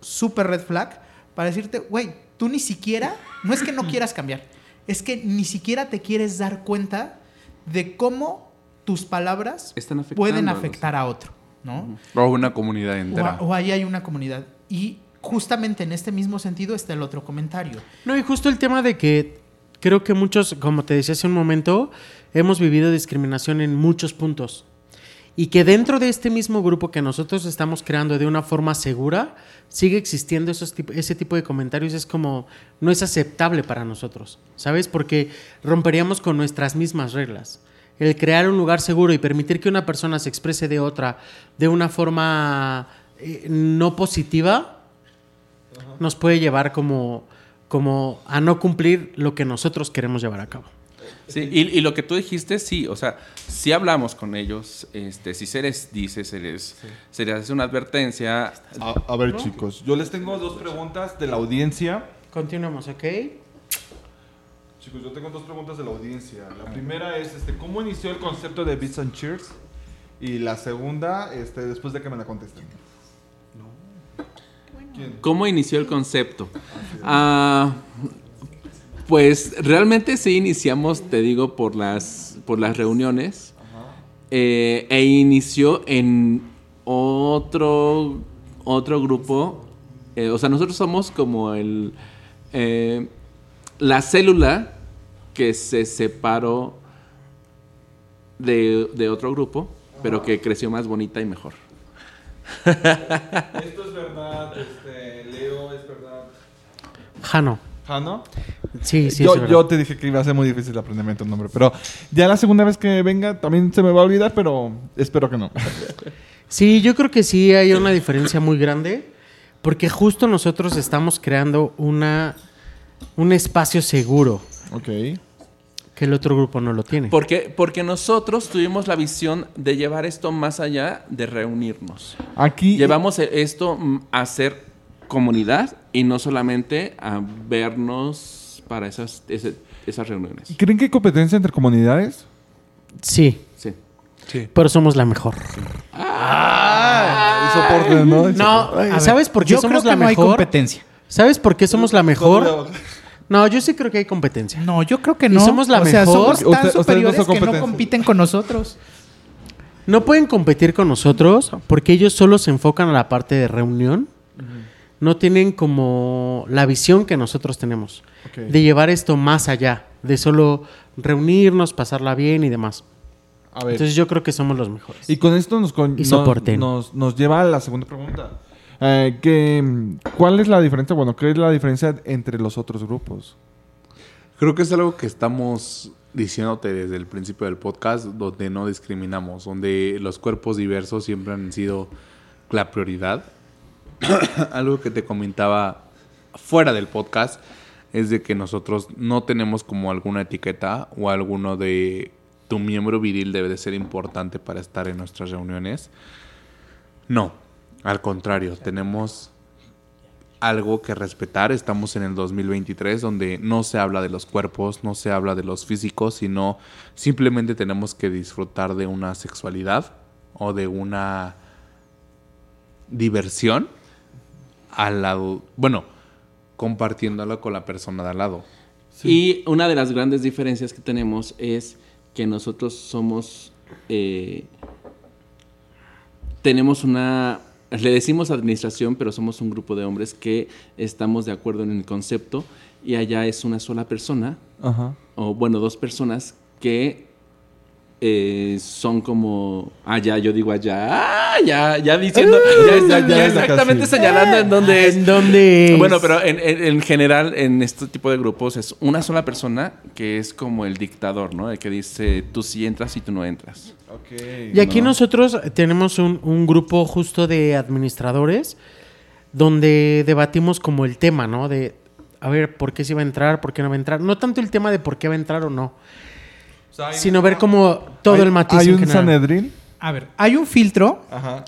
súper red flag para decirte, güey, tú ni siquiera, no es que no [clears throat] quieras cambiar, es que ni siquiera te quieres dar cuenta de cómo tus palabras Están pueden afectar a otro, ¿no? O una comunidad O, entera. o ahí hay una comunidad. Y justamente en este mismo sentido está el otro comentario. No, y justo el tema de que creo que muchos, como te decía hace un momento, hemos vivido discriminación en muchos puntos. Y que dentro de este mismo grupo que nosotros estamos creando de una forma segura, sigue existiendo esos ese tipo de comentarios. Es como, no es aceptable para nosotros, ¿sabes? Porque romperíamos con nuestras mismas reglas. El crear un lugar seguro y permitir que una persona se exprese de otra de una forma eh, no positiva, nos puede llevar como, como a no cumplir lo que nosotros queremos llevar a cabo. Sí, y, y lo que tú dijiste, sí, o sea, si hablamos con ellos, este, si se les dice, se les, se les hace una advertencia, A, a ver, chicos, yo les tengo dos preguntas de la audiencia. Continuamos, ¿ok? Chicos, yo tengo dos preguntas de la audiencia. La primera es, este, ¿cómo inició el concepto de Beats and Cheers? Y la segunda, este, después de que me la contesten. ¿Quién? ¿Cómo inició el concepto? Ah, pues realmente sí iniciamos, te digo, por las, por las reuniones. Eh, e inició en otro, otro grupo. Eh, o sea, nosotros somos como el, eh, la célula que se separó de, de otro grupo, pero que creció más bonita y mejor. [laughs] Esto es verdad, este, Leo, es verdad. Jano. ¿Jano? Sí, sí, yo, es verdad. yo te dije que iba a ser muy difícil aprenderme tu nombre, pero ya la segunda vez que venga también se me va a olvidar, pero espero que no. [laughs] Sí, yo creo que sí hay una diferencia muy grande, porque justo nosotros estamos creando una, un espacio seguro ok. que el otro grupo no lo tiene. Porque, porque nosotros tuvimos la visión de llevar esto más allá de reunirnos. Aquí. Llevamos e- esto mm, a ser comunidad y no solamente a vernos para esas, ese- esas reuniones. ¿Creen que hay competencia entre comunidades? Sí, Sí. pero somos la mejor. Ah, soporte, ¿no? No, ver, ¿sabes por qué yo somos creo la que no hay mejor? competencia. ¿Sabes por qué somos la mejor? No, yo sí creo que hay competencia. No, yo creo que Y no. somos la o sea, mejor. somos Usted- tan no superiores son que no compiten con nosotros. No pueden competir con nosotros porque ellos solo se enfocan a la parte de reunión. No tienen como la visión que nosotros tenemos de llevar esto más allá, de solo reunirnos, pasarla bien y demás. A ver. Entonces yo creo que somos los mejores. Y con esto nos, con- Y nos- soporten. nos, nos lleva a la segunda pregunta. Eh, que, ¿Cuál es la diferencia? Bueno, ¿qué es la diferencia entre los otros grupos? Creo que es algo que estamos diciéndote desde el principio del podcast, donde no discriminamos, donde los cuerpos diversos siempre han sido la prioridad. [coughs] algo que te comentaba fuera del podcast es de que nosotros no tenemos como alguna etiqueta o alguno de tu miembro viril debe de ser importante para estar en nuestras reuniones. No, al contrario, tenemos algo que respetar. Estamos en el 2023 donde no se habla de los cuerpos, no se habla de los físicos, sino simplemente tenemos que disfrutar de una sexualidad o de una diversión al lado, bueno, compartiéndola con la persona de al lado. Y una de las grandes diferencias que tenemos es que nosotros somos. eh, tenemos una. Le decimos administración, pero somos un grupo de hombres que estamos de acuerdo en el concepto. Y allá es una sola persona, Ajá. o bueno, dos personas que eh, son como. Allá, yo digo allá. ¡Ah! Ya, ya diciendo. ya, ya- ya ya exactamente casi. señalando en dónde es. ¿En dónde es? Bueno, pero en, en- en general, en este tipo de grupos, es una sola persona que es como el dictador, ¿no? El que dice, tú sí entras y tú no entras. Ok. Y aquí no. nosotros tenemos un, un grupo justo de administradores donde debatimos como el tema, ¿no? De, a ver, ¿por qué se va a entrar? ¿Por qué no va a entrar? No tanto el tema de por qué va a entrar o no, sino ver como todo Hay- el matiz Hay un general. Sanedrín. A ver, hay un filtro, Ajá.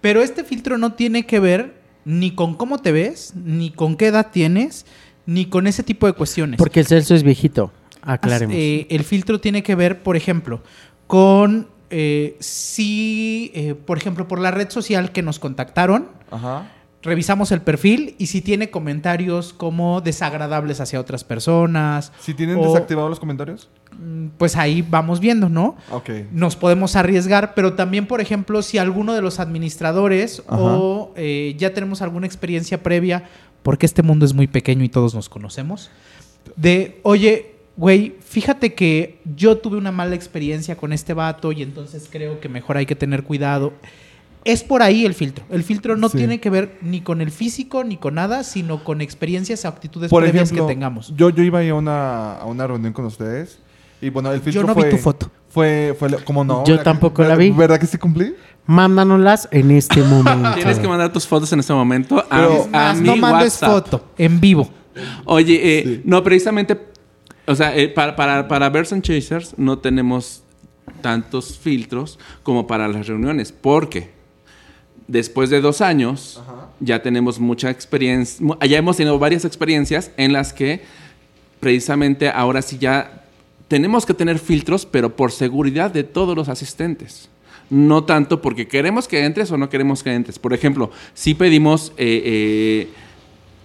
pero este filtro no tiene que ver ni con cómo te ves, ni con qué edad tienes, ni con ese tipo de cuestiones. Porque el Celso es viejito, aclaremos. Eh, el filtro tiene que ver, por ejemplo, con eh, si, eh, por ejemplo, por la red social que nos contactaron, Ajá. Revisamos el perfil y si tiene comentarios como desagradables hacia otras personas, Si tienen O- desactivados los comentarios. mm, pues ahí vamos viendo, ¿no? Ok. Nos podemos arriesgar, pero también, por ejemplo, si alguno de los administradores Ajá. o eh, ya tenemos alguna experiencia previa, porque este mundo es muy pequeño y todos nos conocemos, de, oye, güey, fíjate que yo tuve una mala experiencia con este vato y entonces creo que mejor hay que tener cuidado. Es por ahí el filtro. El filtro no Sí. tiene que ver ni con el físico ni con nada, sino con experiencias o actitudes Por previas ejemplo, que tengamos. Yo, yo iba a ir a una, a una reunión con ustedes. Y bueno, el filtro Yo no fue, vi tu foto. Fue, fue, como no. Yo ¿Verdad que- tampoco la vi. ¿Verdad que sí cumplí? Mándanoslas en este [laughs] momento. Tienes que mandar tus fotos en este momento a, Pero- Es más, a no mi mandes WhatsApp. foto, en vivo. Oye, eh, Sí. no, precisamente, o sea, eh, para, para, para Bears and Chasers no tenemos tantos filtros como para las reuniones, porque después de dos años ya tenemos mucha experiencia, ya hemos tenido varias experiencias en las que precisamente ahora sí ya tenemos que tener filtros, pero por seguridad de todos los asistentes. No tanto porque queremos que entres o no queremos que entres. Por ejemplo, si pedimos eh, eh,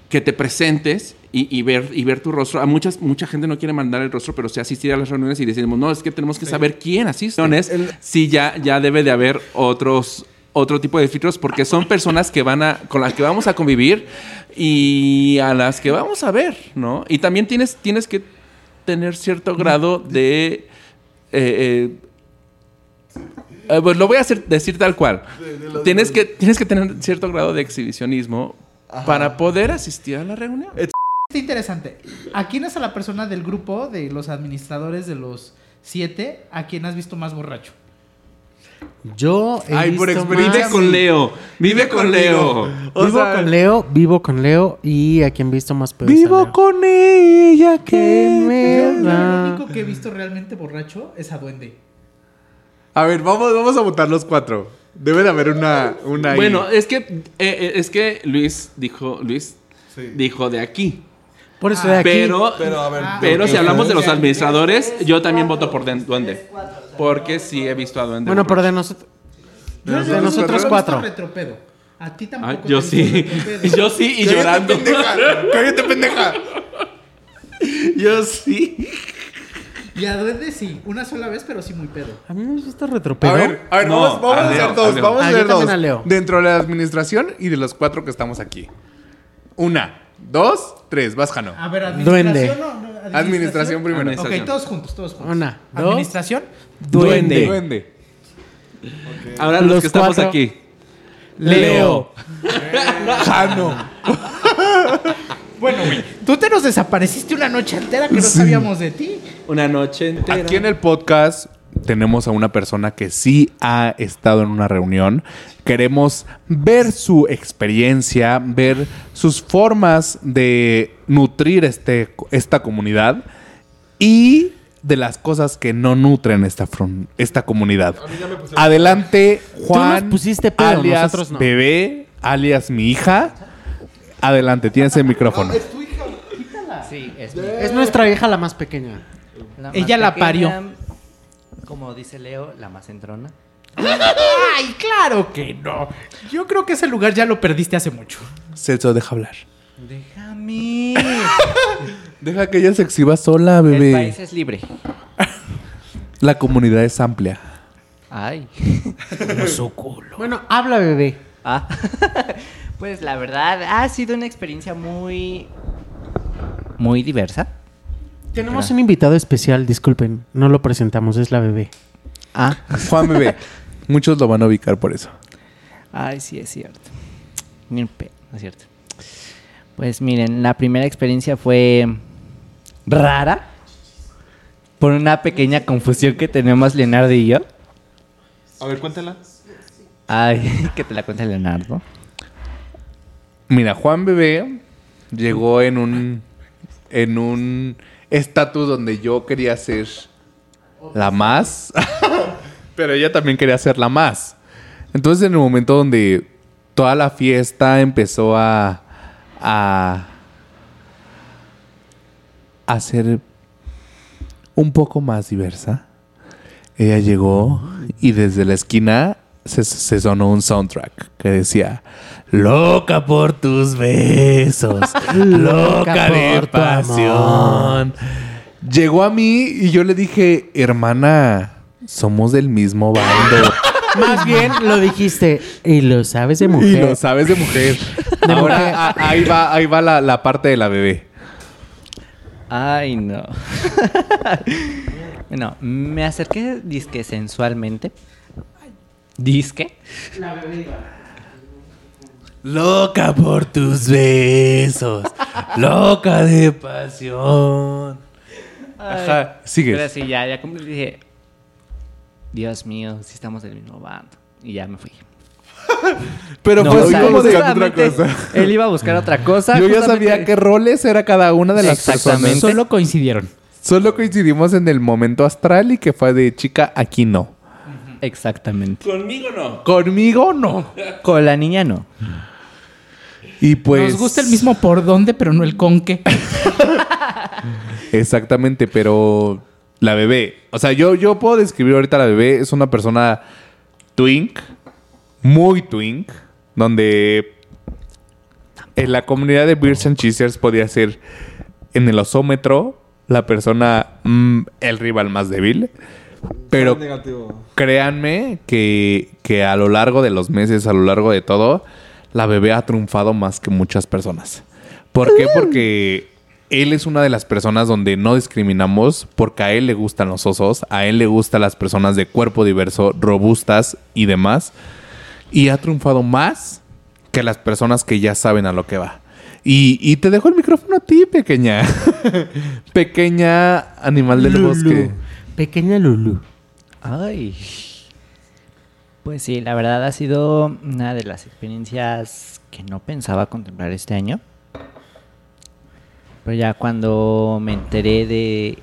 que te presentes y, y ver, y ver tu rostro. A muchas, mucha gente no quiere mandar el rostro, pero sí asistir a las reuniones y decimos, no, es que tenemos que saber quién asiste. El- Sí, ya, ya debe de haber otros, otro tipo de filtros porque son personas que van a, con las que vamos a convivir y a las que vamos a ver, ¿no? Y también tienes, tienes que tener cierto grado de... eh, eh, eh, pues lo voy a hacer, decir tal cual. tienes, que, tienes que tener cierto grado de exhibicionismo para poder asistir a la reunión. Está interesante. ¿A quién es a la persona del grupo de los administradores de los siete a quién has visto más borracho? Yo he Ay, por visto experiencia más- con Leo. Vive con Leo. O vivo sea- con Leo, vivo con Leo y a quien he visto más pedos. a Leo. con ella que me yo da. lo único que he visto [laughs] realmente borracho es a Duende. A ver, vamos, vamos a votar los cuatro. Debe de haber una, una ahí. Bueno, es que, eh, eh, es que Luis dijo, Luis dijo de aquí. Por eso de aquí. Pero, Pero, a ver, pero si ¿por qué hablamos de los administradores, yo también voto por Den- Duende. Porque sí he visto a Duende. bueno, pero de nosotros. Yo De no nosotros cuatro. retropedo. A ti tampoco. Te yo sí. retropedo. [laughs] Yo sí y llorando. ¡Cállate, pendeja! Yo sí. Y a duende sí, una sola vez, pero sí muy pedo. A mí me gusta A retropedo. ver, a ver, No, vamos, vamos a a, Leo, hacer dos. a Leo. Vamos a Ah, yo hacer dos. también a Leo. Dentro de la administración y de los cuatro que estamos aquí. Una, dos, tres. Vas, Jano. A ver, Duende. administración. No, no, Administración primero. Administración. Ok, todos juntos, todos juntos. Una, dos. Administración. Duende. Duende. Ahora los, Los que estamos cuatro. aquí. Leo. Jano. Bueno, güey. Tú te nos desapareciste una noche entera que no sabíamos de ti. Una noche entera. Aquí en el podcast tenemos a una persona que sí ha estado en una reunión. Queremos ver su experiencia, ver sus formas de nutrir este, esta comunidad y de las cosas que no nutren esta, fron- esta comunidad. Adelante, Juan, nos pusiste pedo, alias no. bebé, alias mi hija. Adelante, tienes el micrófono. Sí, es Es nuestra hija la más pequeña. la Ella la parió. Como dice Leo, la más entrona. [laughs] Ay, claro que no. Yo creo que ese lugar ya lo perdiste hace mucho. Celso, deja hablar. Déjame. [laughs] Deja que ella se exhiba sola, El bebé. país es libre. [laughs] La comunidad es amplia. Ay. Bueno, habla, bebé. Ah. pues la verdad, ha sido una experiencia muy. Muy diversa. Tenemos un invitado especial, disculpen. No lo presentamos, es la bebé. Ah. [laughs] Juan Bebé. Muchos lo van a ubicar por eso. Ay, sí, es cierto. Ni un pe- no es cierto. Pues miren, la primera experiencia fue rara. Por una pequeña confusión que tenemos Leonardo y yo. A ver, cuéntala. Ay, [laughs] que te la cuente Leonardo. Mira, Juan Bebé llegó en un en un estatus donde yo quería ser la más, [laughs] pero ella también quería ser la más. Entonces, en el momento donde toda la fiesta empezó a a a ser un poco más diversa, ella llegó y desde la esquina se, se sonó un soundtrack que decía Loca por tus besos, [laughs] loca de por tu amor". pasión. Llegó a mí y yo le dije, hermana, somos del mismo bando. [laughs] Más bien lo dijiste y lo sabes de y mujer. lo sabes de mujer. [laughs] De Ahora mujer. a- ahí va, ahí va la, la parte de la bebé. Ay, no. bueno, me acerqué disque sensualmente. Disque. Loca por tus besos, loca de pasión. Ajá, sigue. Pero sí, ya, ya como dije, Dios mío, si estamos del mismo bando. Y ya me fui. [laughs] Pero No, fue o así sea, como de otra justamente, cosa. Él iba a buscar otra cosa. Yo ya sabía qué roles era cada una de las personas. Exactamente. Solo coincidieron. Solo coincidimos en el momento astral y que fue de chica, aquí no. Exactamente. Conmigo no. Conmigo no. Con la niña no. Y pues. Nos gusta el mismo por dónde, pero no el con qué. Exactamente, pero la bebé. O sea, yo, yo puedo describir ahorita a la bebé. Es una persona twink, muy twink, donde en la comunidad de Beers and Cheesers podía ser en el osómetro la persona, mm, el rival más débil. Pero negativo. créanme que, que a lo largo de los meses, a lo largo de todo, la bebé ha triunfado más que muchas personas. ¿Por qué? Porque él es una de las personas donde no discriminamos, porque a él le gustan los osos, a él le gustan las personas de cuerpo diverso, robustas y demás. Y ha triunfado más que las personas que ya saben a lo que va. Y, y te dejo el micrófono a ti, pequeña. [laughs] pequeña animal del Lulu. bosque. Pequeña Lulu. Ay. Pues sí, la verdad ha sido una de las experiencias que no pensaba contemplar este año. Pero ya cuando me enteré de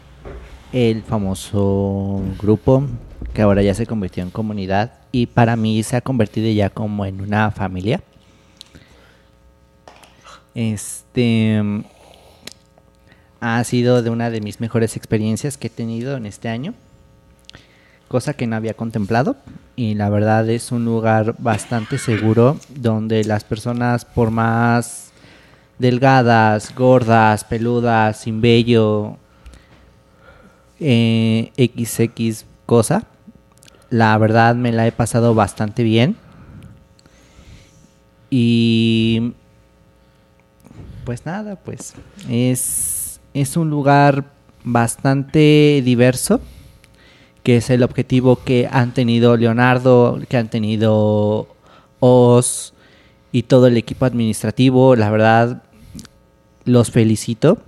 el famoso grupo que ahora ya se convirtió en comunidad y para mí se ha convertido ya como en una familia. Este ha sido de una de mis mejores experiencias que he tenido en este año cosa que no había contemplado y la verdad es un lugar bastante seguro donde las personas por más delgadas, gordas, peludas, sin vello, eh, XX cosa. La verdad me la he pasado bastante bien. Y pues nada, pues es, es un lugar bastante diverso, que es el objetivo que han tenido Leonardo, que han tenido Oz y todo el equipo administrativo. La verdad, los felicito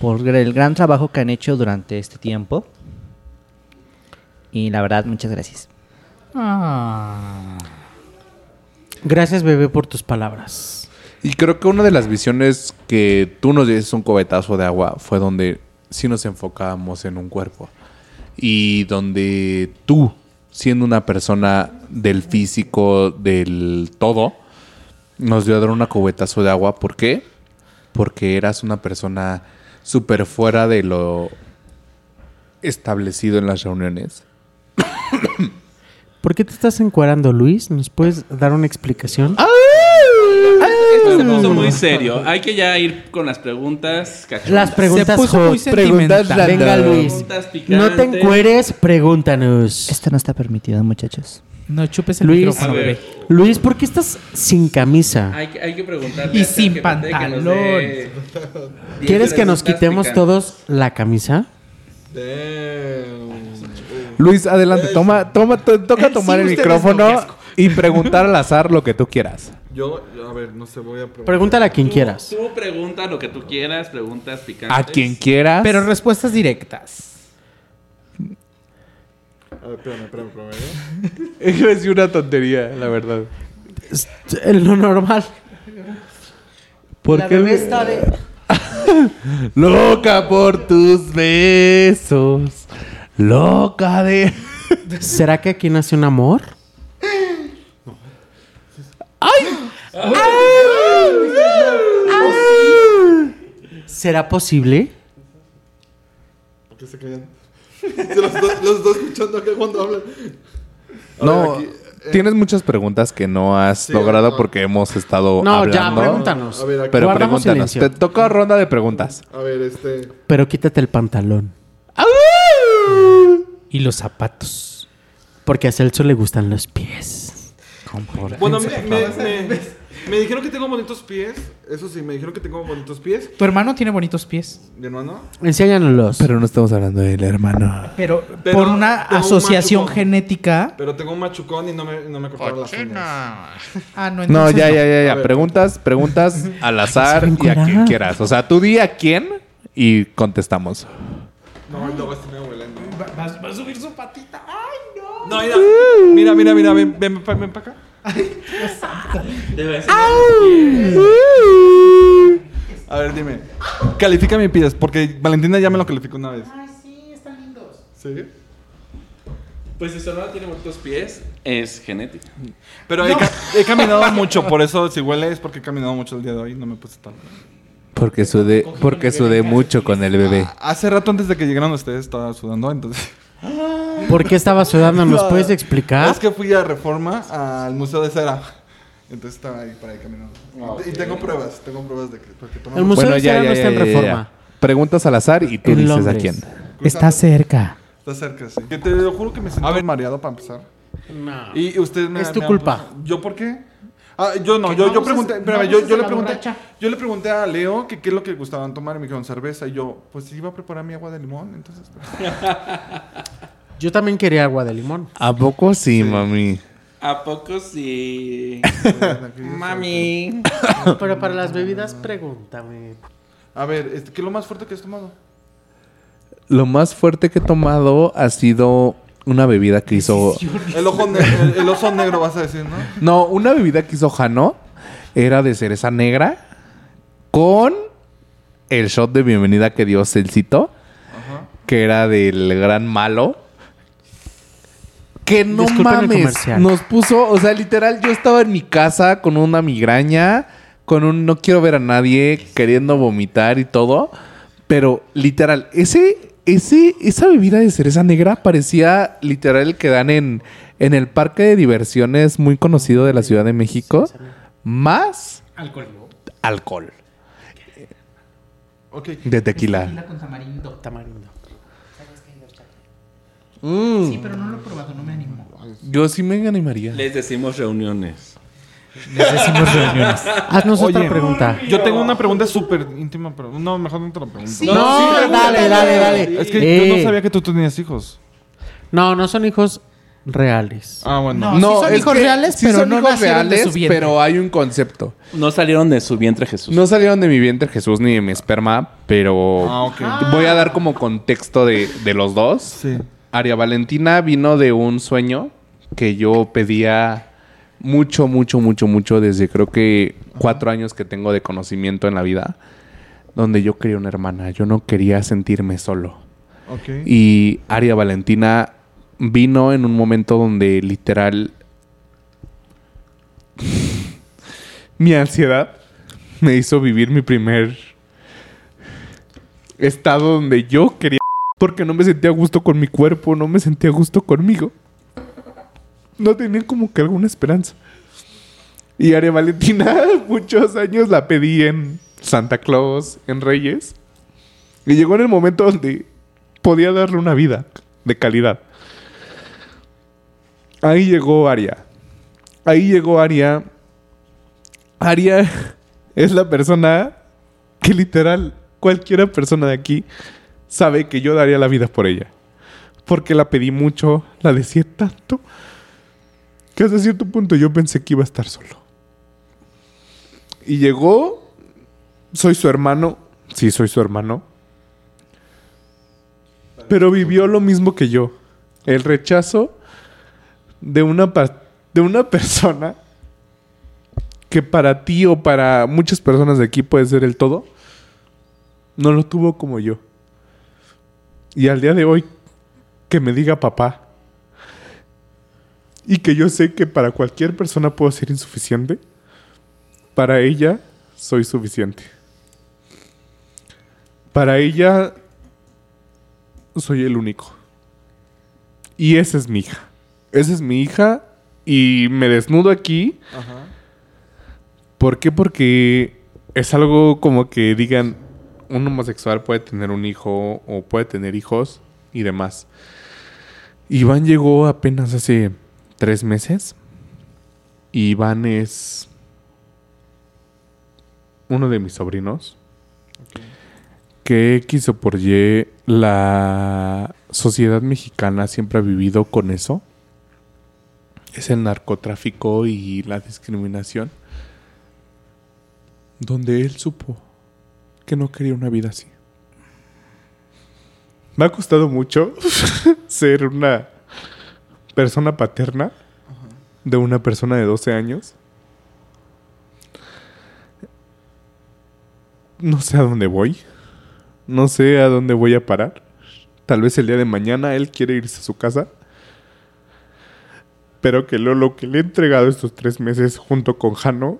por el gran trabajo que han hecho durante este tiempo. Y la verdad, muchas gracias. Ah. Gracias, bebé, por tus palabras. Y creo que una de las visiones que tú nos dices un cubetazo de agua fue donde sí nos enfocábamos en un cuerpo. Y donde tú, siendo una persona del físico, del todo, nos dio a dar una cubetazo de agua. ¿Por qué? Porque eras una persona súper fuera de lo establecido en las reuniones. [coughs] ¿Por qué te estás encuadrando, Luis? ¿Nos puedes dar una explicación? Esto se puso muy serio. Hay que ya ir con las preguntas cachondas. Las preguntas puso muy. Preguntas. Venga, Luis. No te encueres, pregúntanos. Esto no está permitido, muchachos. No chupes el Luis. micrófono, bebé. Luis, ¿por qué estás sin camisa? Hay, que- hay que preguntarle. Y sin que pantalón. ¿Quieres que nos quitemos picantes. todos la camisa? Luis, adelante, toma, toma, to- toca tomar el micrófono y preguntar al azar lo que tú quieras. Yo, a ver, no sé, voy a preguntar. Pregúntale a quien Tú- quieras. Tú pregunta lo que tú quieras, preguntas picantes. A quien quieras. Pero respuestas directas. A ver, espérame, espérame, [laughs] espérame. decir una tontería, la verdad. Es lo normal. ¿Por La qué bebé está de... [laughs] Loca por tus besos. Loca de. ¿Será que aquí nace un amor? ¿Será posible? ¿Por qué se callan? Sí, los, dos, los dos escuchando acá cuando hablan. A No, ver, aquí, eh, tienes muchas preguntas que no has Sí, logrado no. porque hemos estado No, ya, hablando. pregúntanos. A ver, aquí- Pero Guardamos pregúntanos. silencio. Te toca ronda de preguntas. A ver, este. Pero quítate el pantalón. Y los zapatos. Porque a Celso le gustan los pies. Bueno, me, me, me, me dijeron que tengo bonitos pies. Eso sí, me dijeron que tengo bonitos pies. Tu hermano tiene bonitos pies. Mi hermano. Enséñanos. Pero no estamos hablando del hermano. Pero, Pero por una tengo un asociación machucón. genética. Pero tengo un machucón y no me, no me cortaron las uñas. Ah, no, No, entonces ya, ya, ya, A ya. ver. Preguntas, preguntas [laughs] al azar y a quien quieras. O sea, tú di a quién y contestamos. No, el lobo está medio huelendo. Va, va a subir su patita. ¡Ay, no! No, mira, mira, mira, mira, ven, ven, ven, ven para acá. Debe ser- A ver, dime. Califica mi pies, porque Valentina ya me lo calificó una vez. Ay, sí, están lindos. ¿Sí? Pues si su hermano tiene bonitos pies, es genética. Pero he, ca- he caminado mucho, por eso si huele es porque he caminado mucho el día de hoy, no me puse tan. Porque sudé, porque sudé mucho con el bebé. Hace rato antes de que llegaran ustedes estaba sudando, entonces. ¿Por qué estaba sudando? ¿Nos [laughs] puedes explicar? Es que fui a Reforma al Museo de Cera. Entonces estaba ahí para ahí caminando. Y tengo pruebas, tengo pruebas de que. porque El museo de Cera no está en reforma. Preguntas al azar y tú En dices a quién. Está cerca. Está cerca, sí. Que te lo juro que me siento mareado para empezar. No. Y ustedes me Es tu me culpa. ¿Yo por qué? Ah, yo no, yo, no yo pregunté, espérame, yo, le pregunté, borracha. yo le pregunté a Leo que qué es lo que gustaban tomar y me dijeron cerveza y yo, pues iba a preparar mi agua de limón, entonces. [laughs] Yo también quería agua de limón. ¿A poco sí, mami? ¿A poco sí? [laughs] Mami. Pero para las bebidas, pregúntame. A ver, este, ¿qué es lo más fuerte que has tomado? Lo más fuerte que he tomado ha sido una bebida que hizo... El ojo ne- el, el oso negro vas a decir, ¿no? No, una bebida que hizo Jano era de cereza negra con el shot de bienvenida que dio Celcito, que era del gran malo. Que no Disculpen mames, nos puso, o sea, literal, yo estaba en mi casa con una migraña, con un no quiero ver a nadie, queriendo vomitar y todo, pero literal, ese, ese, esa bebida de cereza negra parecía literal el que dan en, en el parque de diversiones muy conocido de la Ciudad de México, más Alcohol. alcohol. De tequila. con tamarindo. Tamarindo. Sí, pero no lo he probado, no me animo. Yo sí me animaría. Les decimos reuniones. Les decimos reuniones. Haznos Oye, otra pregunta. Yo tengo una pregunta súper íntima, pero no, mejor no te la pregunto. Sí. No, sí, dale, dale, dale. Es que yo no Eh, sabía que tú tenías hijos. No, no son hijos reales. Ah, bueno. No, sí son hijos que reales, sí pero son no hijos nacieron de su reales, vientre. pero hay un concepto. No salieron de su vientre Jesús. No salieron de mi vientre Jesús ni de mi esperma, pero Ah, ok. voy a dar como contexto de, de los dos. Sí. Aria Valentina vino de un sueño que yo pedía mucho, mucho, mucho, mucho desde creo que cuatro años que tengo de conocimiento en la vida, donde yo quería una hermana, yo no quería sentirme solo. Ok. Y Aria Valentina vino en un momento donde literal mi ansiedad me hizo vivir mi primer estado donde yo quería porque no me sentía a gusto con mi cuerpo, no me sentía a gusto conmigo. No tenía como que alguna esperanza. Y Aria Valentina, [laughs] muchos años la pedí en Santa Claus, en Reyes. Y llegó en el momento donde podía darle una vida de calidad. Ahí llegó Aria. Ahí llegó Aria. Aria [laughs] es la persona que literal cualquiera persona de aquí sabe que yo daría la vida por ella. Porque la pedí mucho, la decía tanto, que hasta cierto punto yo pensé que iba a estar solo. Y llegó, soy su hermano, sí, soy su hermano, pero vivió lo mismo que yo. El rechazo de una, de una [laughs] persona que para ti o para muchas personas de aquí puede ser el todo, no lo tuvo como yo. Y al día de hoy, que me diga papá, y que yo sé que para cualquier persona puedo ser insuficiente, para ella soy suficiente. Para ella soy el único. Y esa es mi hija. Esa es mi hija y me desnudo aquí. Ajá. ¿Por qué? Porque es algo como que digan, un homosexual puede tener un hijo o puede tener hijos y demás. Iván llegó apenas hace tres meses. Y Iván es uno de mis sobrinos. Que X o por Y, la sociedad mexicana siempre ha vivido con eso. Es el narcotráfico y la discriminación donde él supo que no quería una vida así. Me ha costado mucho [laughs] ser una persona paterna de una persona de 12 años. No sé a dónde voy. No sé a dónde voy a parar. Tal vez el día de mañana él quiere irse a su casa. Pero que lo, lo que le he entregado estos tres meses junto con Jano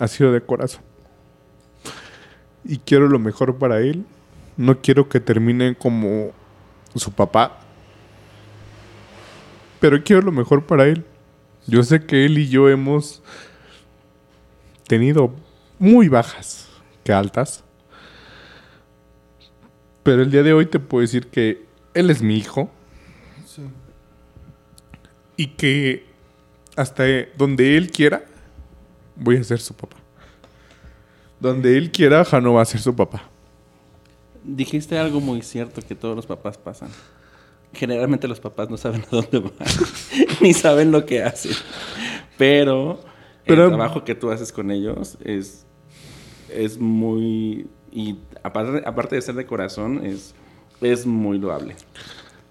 ha sido de corazón. Y quiero lo mejor para él. No quiero que termine como su papá. Pero quiero lo mejor para él. Yo sé que él y yo hemos tenido muy bajas que altas. Pero el día de hoy te puedo decir que él es mi hijo. Sí. Y que hasta donde él quiera, voy a ser su papá. Donde él quiera, Jano va a ser su papá. Dijiste algo muy cierto que todos los papás pasan. Generalmente los papás no saben a dónde van, [laughs] ni saben lo que hacen. Pero, Pero- el trabajo que tú haces con ellos es, es muy... Y aparte, aparte de ser de corazón, es, es muy loable.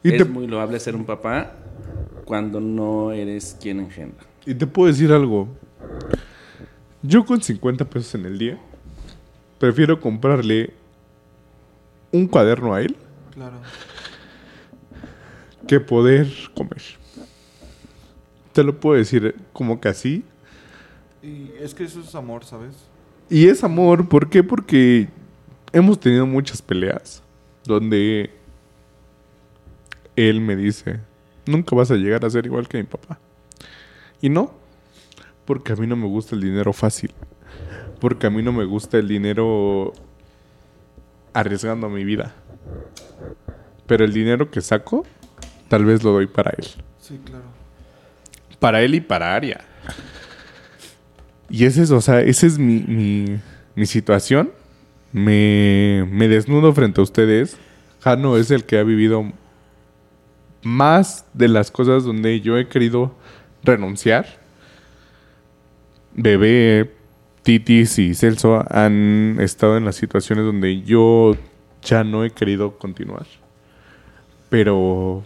Y es te, muy loable ser un papá cuando no eres quien engendra. y te puedo decir algo. Yo con 50 pesos en el día, prefiero comprarle un cuaderno a él Claro. Que poder comer. Te lo puedo decir como que así. Y es que eso es amor, ¿sabes? Y es amor, ¿por qué? Porque hemos tenido muchas peleas donde él me dice, nunca vas a llegar a ser igual que mi papá. Y no, porque a mí no me gusta el dinero fácil. porque a mí no me gusta el dinero arriesgando mi vida. Pero el dinero que saco, tal vez lo doy para él. Sí, claro. Para él y para Aria. Y ese es, o sea, esa es mi, mi, mi situación. Me, me desnudo frente a ustedes. Jano es el que ha vivido más de las cosas donde yo he querido renunciar. Bebé, Titis y Celso han estado en las situaciones donde yo ya no he querido continuar. Pero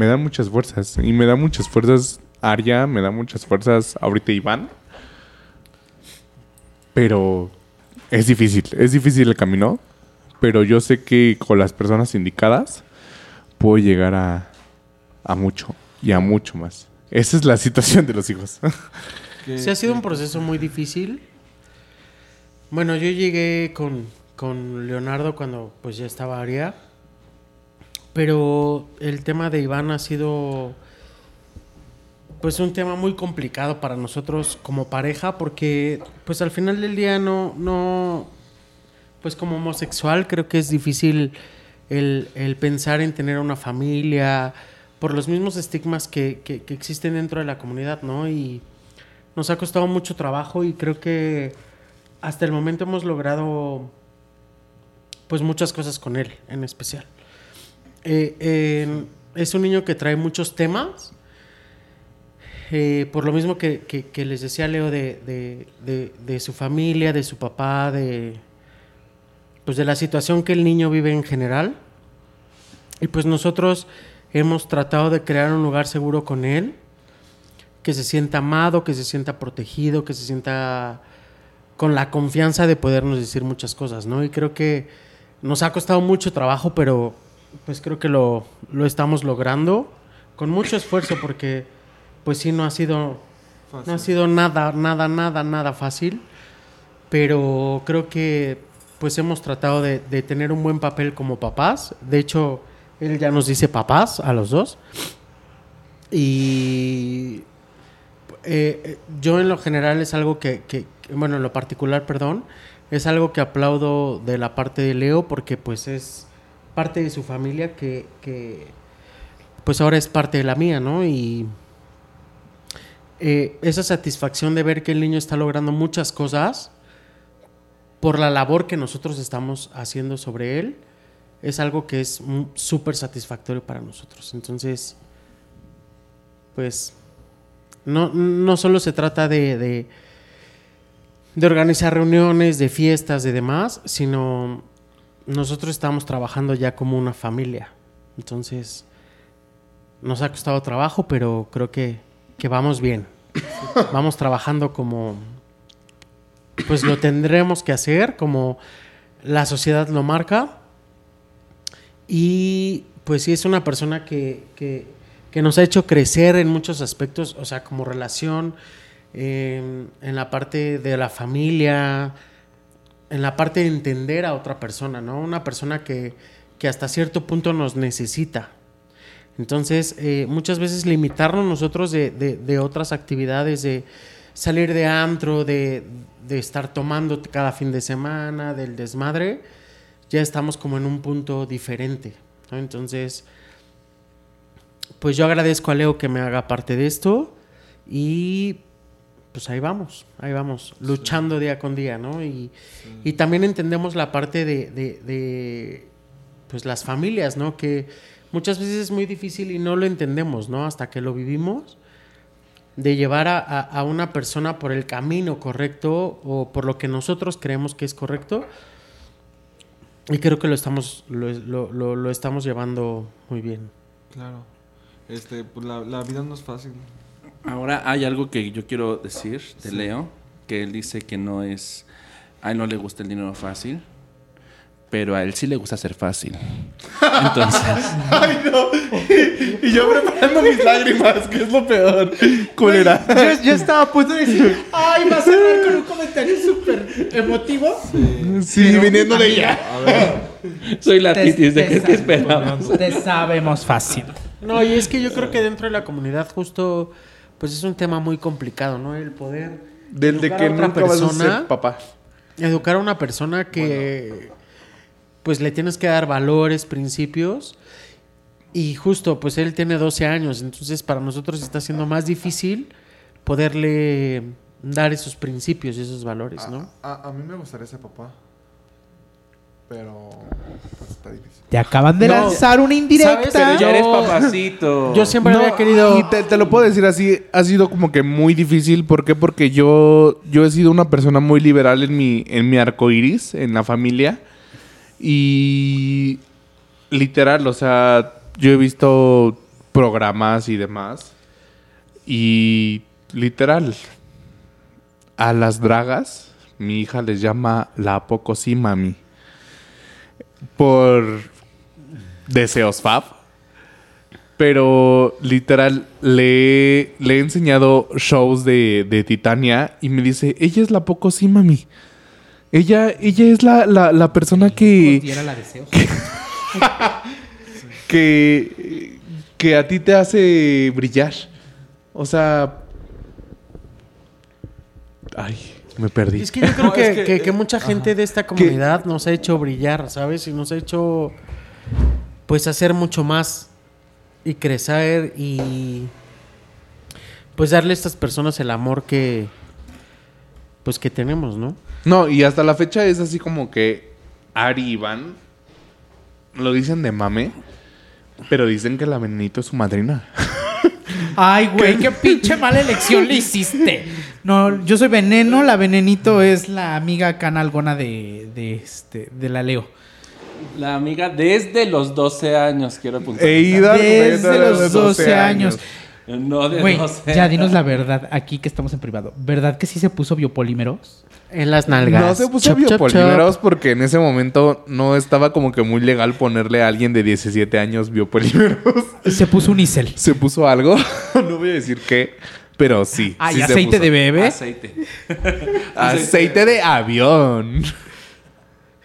me da muchas fuerzas. Y me da muchas fuerzas Aria, me da muchas fuerzas ahorita Iván. Pero es difícil, es difícil el camino. Pero yo sé que con las personas indicadas puedo llegar a, a mucho y a mucho más. Esa es la situación de los hijos. [laughs] Sí, ha sido un proceso muy difícil. Bueno, yo llegué con, con Leonardo cuando pues ya estaba Aria. Pero el tema de Iván ha sido pues un tema muy complicado para nosotros como pareja porque pues al final del día no, no pues como homosexual creo que es difícil el, el pensar en tener una familia por los mismos estigmas que, que- que existen dentro de la comunidad, ¿no? Y nos ha costado mucho trabajo y creo que hasta el momento hemos logrado pues muchas cosas con él en especial. Eh, eh, es un niño que trae muchos temas. eh, por lo mismo que, les decía Leo de- de su familia, de su papá, de pues de la situación que el niño vive en general. Y pues nosotros hemos tratado de crear un lugar seguro con él, que se sienta amado, que se sienta protegido, que se sienta con la confianza de podernos decir muchas cosas, ¿no? Y creo que nos ha costado mucho trabajo, pero pues creo que lo, lo estamos logrando con mucho esfuerzo porque pues sí no ha sido no ha sido nada, nada, nada, nada fácil, pero creo que pues hemos tratado de, de tener un buen papel como papás. De hecho, él ya nos dice papás a los dos. Y eh, eh, yo en lo general es algo que, que- que- bueno, en lo particular, perdón, es algo que aplaudo de la parte de Leo porque pues es parte de su familia que, que, pues ahora es parte de la mía, ¿no? Y eh, esa satisfacción de ver que el niño está logrando muchas cosas por la labor que nosotros estamos haciendo sobre él, es algo que es súper satisfactorio para nosotros. Entonces, pues, no, no solo se trata de, de organizar reuniones, de fiestas, de demás, sino nosotros estamos trabajando ya como una familia. Entonces, nos ha costado trabajo, pero creo que, que vamos bien. [laughs] Vamos trabajando como, pues lo tendremos que hacer, como la sociedad lo marca. Y pues sí es una persona que, que- que nos ha hecho crecer en muchos aspectos, o sea, como relación, eh, en la parte de la familia, en la parte de entender a otra persona, ¿no? Una persona que, que hasta cierto punto nos necesita. Entonces, eh, muchas veces limitarnos nosotros de, de- otras actividades, de salir de antro, de, de estar tomando cada fin de semana, del desmadre, ya estamos como en un punto diferente. Entonces, pues yo agradezco a Leo que me haga parte de esto y pues ahí vamos, ahí vamos, luchando día con día, ¿no? Y, y también entendemos la parte de, de- de, pues las familias, ¿no? Que muchas veces es muy difícil y no lo entendemos, ¿no? Hasta que lo vivimos, de llevar a, a- a una persona por el camino correcto o por lo que nosotros creemos que es correcto. Y creo que lo estamos, lo, lo- lo- lo estamos llevando muy bien. Claro. Este, pues la, la vida no es fácil. Ahora hay algo que yo quiero decir de Leo, que él dice que no es, a él no le gusta el dinero fácil, pero a él sí le gusta ser fácil. [laughs] Entonces, Ay, no. Y yo preparando mis lágrimas, que es lo peor. Culera. Yo, yo estaba a punto de decir, ay, va a cerrar con un comentario súper emotivo. Sí, viniendo de ella. A ver, soy la titis de te que, que sa- esperamos. Te sabemos fácil. No, y es que yo creo que dentro de la comunidad justo, pues es un tema muy complicado, ¿no? El poder... Del de educar que a otra nunca vas a persona. ser papá. educar a una persona que pues le tienes que dar valores, principios. Y justo, pues él tiene 12 años, entonces para nosotros está siendo más difícil poderle dar esos principios y esos valores, ¿no? A, a- a mí me gustaría ser papá. Pero pues, está difícil. Te acaban de No. lanzar una indirecta. ¿Sabes? Ya eres Yo- papacito. [laughs] Yo siempre No, había querido... Y te, te lo puedo decir así, ha sido como que muy difícil. ¿Por qué? Porque yo, yo he sido una persona muy liberal en mi, en mi arco iris, en la familia. Y literal, o sea, yo he visto programas y demás. Y literal, a las dragas, mi hija les llama la poco sí mami. Por deseos fab. Pero literal, le, le he enseñado shows de, de Titania y me dice, ella es la poco sí, mami. Ella, ella es la, la, la persona que, Y era la deseo. [laughs] que, que a ti te hace brillar. O sea... Ay, me perdí. Es que yo creo No, que, es que- que- que mucha gente de esta comunidad nos ha hecho brillar, ¿sabes? Y nos ha hecho, pues, hacer mucho más y crecer y, pues, darle a estas personas el amor que, pues, que tenemos, ¿no? No, y hasta la fecha es así como que Ari y Iván lo dicen de mame, pero dicen que la Benito es su madrina. Ay, güey, [laughs] qué pinche mala elección le hiciste. No, yo soy Veneno, la Venenito es la amiga canalgona de, de, este, de la Leo. La amiga desde los 12 años, quiero apuntar. Eida Desde los 12 años. No de Güey, 12. ya dinos la verdad, aquí que estamos en privado. ¿Verdad que sí se puso biopolímeros? En las nalgas. No se puso chop, biopolímeros chop. porque en ese momento no estaba como que muy legal ponerle a alguien de 17 años biopolímeros. Se puso unicel. ¿Se puso algo? [laughs] no voy a decir qué, pero sí. Ay, sí se aceite de bebé. Aceite. [laughs] Aceite de avión.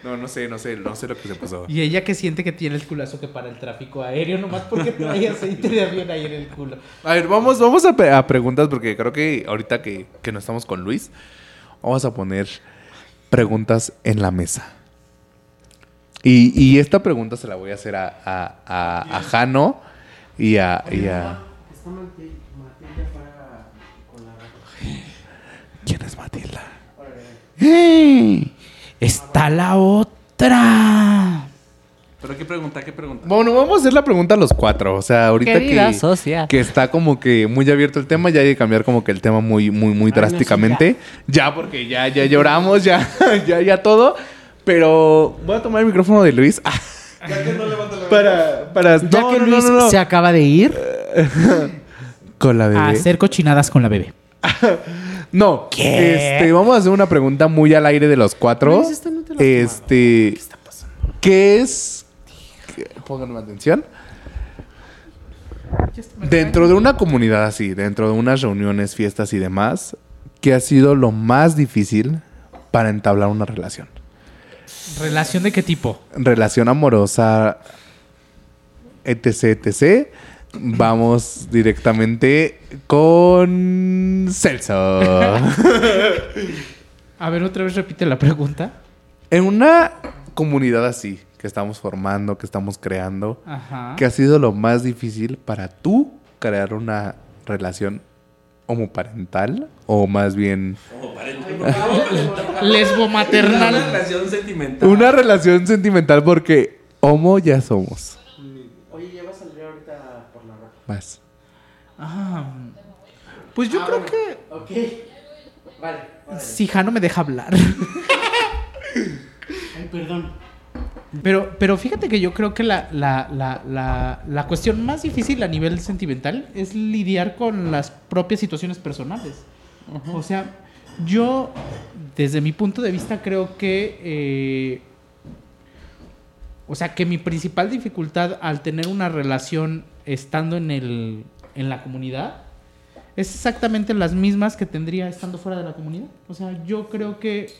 No, no sé, no sé, no sé lo que se puso. Y ella que siente que tiene el culazo que para el tráfico aéreo, nomás porque trae aceite de avión ahí en el culo. A ver, vamos, vamos a, pe- a preguntas porque creo que ahorita que, que no estamos con Luis, vamos a poner preguntas en la mesa. Y, y esta pregunta se la voy a hacer a, a, a, a Jano y a, y a- ¿Quién es Matilda? ¡Ey! Está la otra. ¿Pero qué pregunta? ¿Qué pregunta? Bueno, vamos a hacer la pregunta a los cuatro. O sea, ahorita Querida que, socia. que está como que muy abierto el tema, ya hay que cambiar como que el tema muy, muy, muy drásticamente. ya. porque ya, ya lloramos, ya, [laughs] ya, ya todo. Pero voy a tomar el micrófono de Luis. para, para. Ya no, que no, Luis no, no, no. se acaba de ir, [laughs] Con la bebé. A hacer cochinadas con la bebé. [laughs] No, este, vamos a hacer una pregunta muy al aire de los cuatro. Luis, esta no te la este, ¿qué está pasando? ¿Qué es? qué- Pónganme atención. Dentro de una comunidad así, dentro de unas reuniones, fiestas y demás, ¿qué ha sido lo más difícil para entablar una relación? ¿Relación de qué tipo? Relación amorosa, etc, etc. Vamos directamente con Celso. A ver, otra vez repite la pregunta. En una comunidad así, que estamos formando, que estamos creando, Ajá. ¿qué ha sido lo más difícil para tú crear una relación homoparental? O más bien, [laughs] Lesbo Una relación sentimental. una relación sentimental porque homo ya somos. Oye, ya va a salir ahorita Más. Ah, pues yo creo que Ok. Vale. si Jano me deja hablar. [laughs] Ay, perdón. Pero, pero fíjate que yo creo que la, la, la, la, la cuestión más difícil a nivel sentimental es lidiar con las propias situaciones personales. O sea, yo, desde mi punto de vista, creo que... eh, o sea, que mi principal dificultad al tener una relación estando en, el, en la comunidad es exactamente las mismas que tendría estando fuera de la comunidad. O sea, yo creo que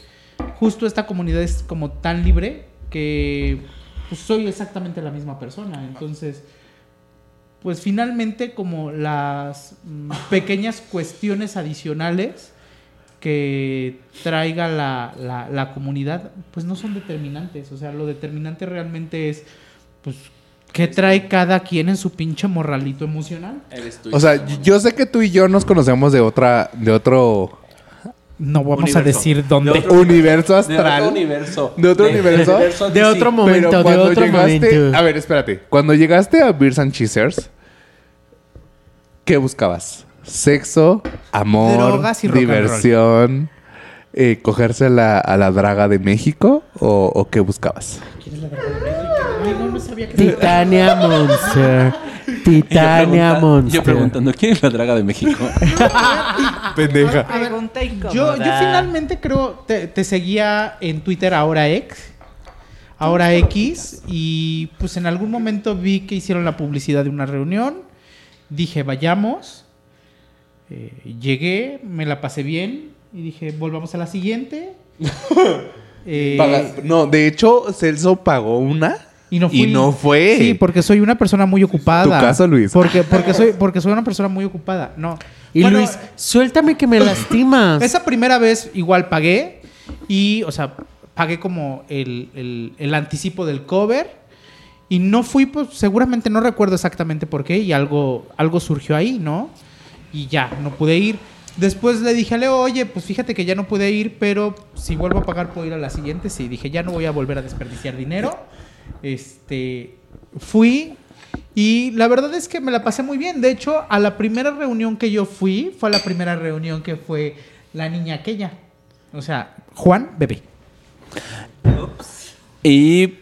justo esta comunidad es como tan libre que pues, soy exactamente la misma persona. Entonces, pues finalmente como las mm, pequeñas cuestiones adicionales que traiga la, la- la comunidad, pues no son determinantes. O sea, lo determinante realmente es, pues, qué trae cada quien en su pinche morralito emocional. Eres tú. O sea, yo sé que tú y yo nos conocemos de otra, de otro No vamos Universo. a decir dónde. De otro- universo de astral. otro universo. ¿De otro universo? De otro momento, Pero de cuando otro llegaste, momento. a ver, espérate. Cuando llegaste a Beers and Cheesers, ¿qué buscabas? Sexo, amor, Drogas y rock and roll. diversión, eh, cogerse a la, a la draga de México o, o qué buscabas? Titania Monster. Titania Yo Monster. preguntando, ¿quién es la draga de México? [laughs] Pendeja. Pregunta incómoda. Yo, yo finalmente creo, te, te seguía en Twitter ahora X, ahora X, y pues en algún momento vi que hicieron la publicidad de una reunión, dije vayamos, Eh, llegué, me la pasé bien, y dije volvamos a la siguiente. [laughs] Eh, no, de hecho, Celso pagó una y no, y no fue. Sí, porque soy una persona muy ocupada. Tu caso, Luis. Porque, porque, soy, porque soy una persona muy ocupada. No. Y Bueno, Luis, suéltame que me lastimas. [coughs] Esa primera vez igual pagué y, o sea, pagué como el, el- el anticipo del cover y no fui, pues seguramente no recuerdo exactamente por qué y algo, algo surgió ahí, ¿no? Y ya, no pude ir. Después le dije a Leo, oye, pues fíjate que ya no pude ir, pero si vuelvo a pagar puedo ir a la siguiente. Sí, dije, ya no voy a volver a desperdiciar dinero. Este, fui y la verdad es que me la pasé muy bien. De hecho, a la primera reunión que yo fui, fue a la primera reunión que fue la niña aquella. O sea, Juan Bebé. Y